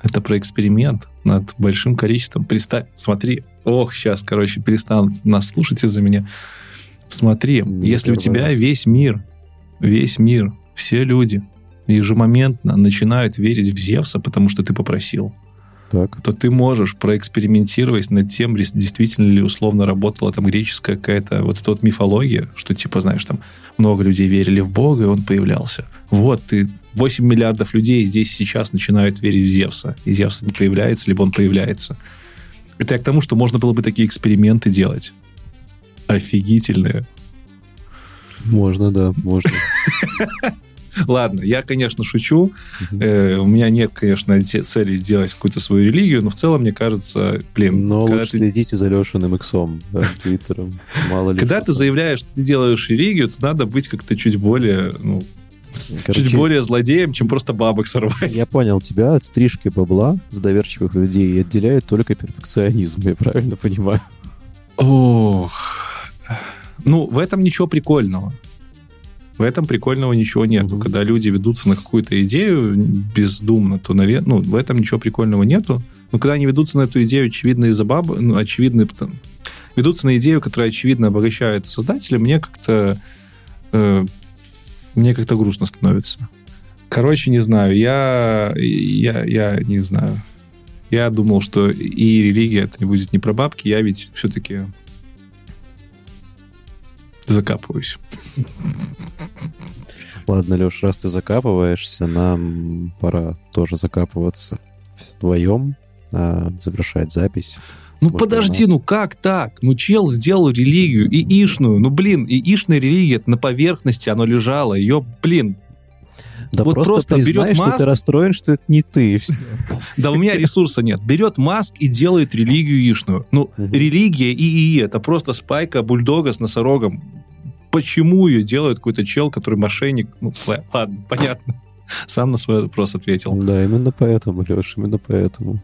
B: Это про эксперимент над большим количеством. Представь, смотри. Ох, сейчас, короче, перестанут нас слушать из-за меня. Смотри,
A: Не
B: если у тебя
A: раз.
B: весь мир, весь мир, все люди ежемоментно начинают верить в Зевса, потому что ты попросил,
A: Так.
B: то ты можешь проэкспериментировать над тем, действительно ли условно работала там греческая какая-то вот эта вот мифология, что типа, знаешь, там много людей верили в Бога, и он появлялся. Вот, ты 8 миллиардов людей здесь сейчас начинают верить в Зевса. И Зевс не появляется, либо он появляется. Это я к тому, что можно было бы такие эксперименты делать. Офигительные.
A: Можно, да, можно.
B: Ладно, я, конечно, шучу. Э, у меня нет, конечно, цели сделать какую-то свою религию, но в целом, мне кажется, блин,
A: Но лучше следите за Лешиным иксом, твиттером. Мало ли.
B: Когда ты заявляешь, что ты делаешь религию, то надо быть как-то чуть более, ну,
A: Короче,
B: чуть более злодеем, чем просто бабок сорвать.
A: Я понял, тебя от стрижки бабла с доверчивых людей отделяет только перфекционизм, я правильно понимаю?
B: Ох. Ну, в этом ничего прикольного. В этом прикольного ничего нету.
A: Мгм.
B: Когда люди ведутся на какую-то идею бездумно, то, наверное, ну, в этом ничего прикольного нету. Но когда они ведутся на эту идею, очевидно, из-за баб, ну, очевидно, потом- ведутся на идею, которая, очевидно, обогащает создателя, мне как-то э, мне как-то грустно становится. Короче, не знаю, я, я, я не знаю. Я думал, что и религия это не будет не про бабки, я ведь все-таки закапываюсь.
A: Ладно, Леш, раз ты закапываешься, нам пора тоже закапываться вдвоем. а, завершать запись.
B: Ну
A: Может,
B: подожди,
A: нас-
B: ну как так? Ну чел сделал религию ИИшную. Ну блин, ИИшная религия это на поверхности, оно лежало. Ее, блин,
A: Да
B: Вот
A: просто,
B: просто берет
A: признай, что ты расстроен, что это не ты. и
B: да у меня ресурса нет. Берет маск и делает религию ИИшную. Ну, религия ИИ это просто спайка бульдога с носорогом. Почему ее делает какой-то чел, который мошенник? Ну, ла- ладно, понятно. Сам на свой вопрос ответил.
A: Да, именно поэтому, Леш, именно поэтому.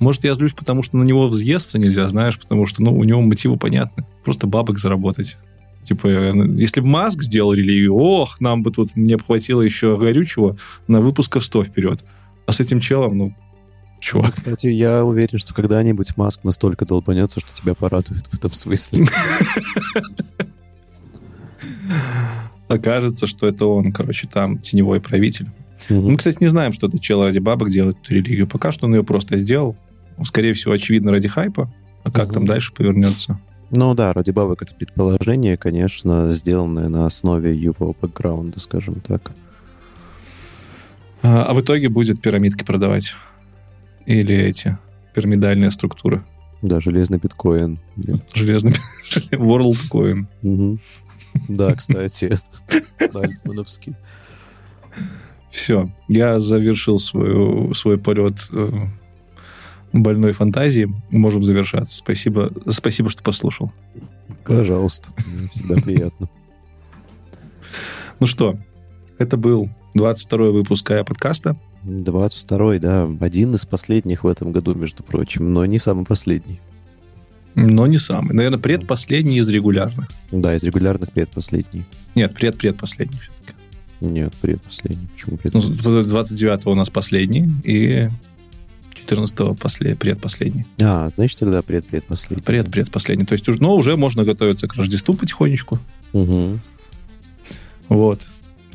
B: Может, я злюсь, потому что на него взъесться нельзя, знаешь, потому что, ну, у него мотивы понятны. Просто бабок заработать. Типа, э, если бы Маск сделал религию, ох, нам бы тут, мне бы хватило еще горючего на выпусков 100 вперед. А с этим челом, ну, чувак.
A: Кстати, я уверен, что когда-нибудь Маск настолько долбанется, что тебя порадует в этом смысле.
B: Окажется, что это он, короче, там теневой правитель. Мы,
A: Мгм.
B: кстати, не знаем, что этот чел ради бабок делает эту религию. Пока что он ее просто сделал. Скорее всего, очевидно, ради хайпа. А как
A: Мгм.
B: там дальше повернется?
A: Ну да, ради бабок это предположение, конечно, сделанное на основе его бэкграунда, скажем так.
B: А, а в итоге будет пирамидки продавать? Или эти пирамидальные структуры?
A: Да, железный биткоин.
B: Железный WorldCoin.
A: Мгм. Да, кстати, альтмановский.
B: Все, я завершил свою, свой полет э, больной фантазии. Можем завершаться. Спасибо, спасибо, что послушал.
A: Пожалуйста, мне всегда приятно.
B: Ну что, это был 22 выпуск подкаста.
A: 22-й, да, один из последних в этом году, между прочим, но не самый последний.
B: Но не самый. Наверное, предпоследний из регулярных.
A: Да, из регулярных предпоследний.
B: Нет, пред-предпоследний все-таки.
A: Нет, предпоследний. Почему
B: Ну,
A: предпоследний?
B: 29 у нас последний, и 14 после, предпоследний.
A: А, значит, тогда предпредпоследний.
B: Пред-предпоследний. То есть, уж- но уже можно готовиться к Рождеству потихонечку.
A: Мгм.
B: Вот.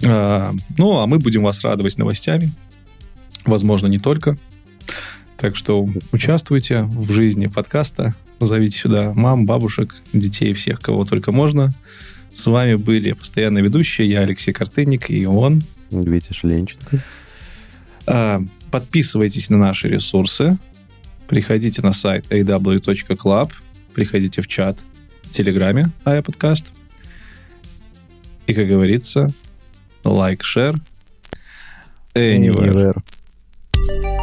B: А, ну, а мы будем вас радовать новостями. Возможно, не только. Так что участвуйте в жизни подкаста. Зовите сюда мам, бабушек, детей, всех, кого только можно. С вами были постоянные ведущие. Я Алексей Картынник и он.
A: Витя Шленченко.
B: А, Подписывайтесь на наши ресурсы. Приходите на сайт aw.club. Приходите в чат в Телеграме АЯ подкаст. И, как говорится, лайк, шер. Anywhere.
A: Anywhere.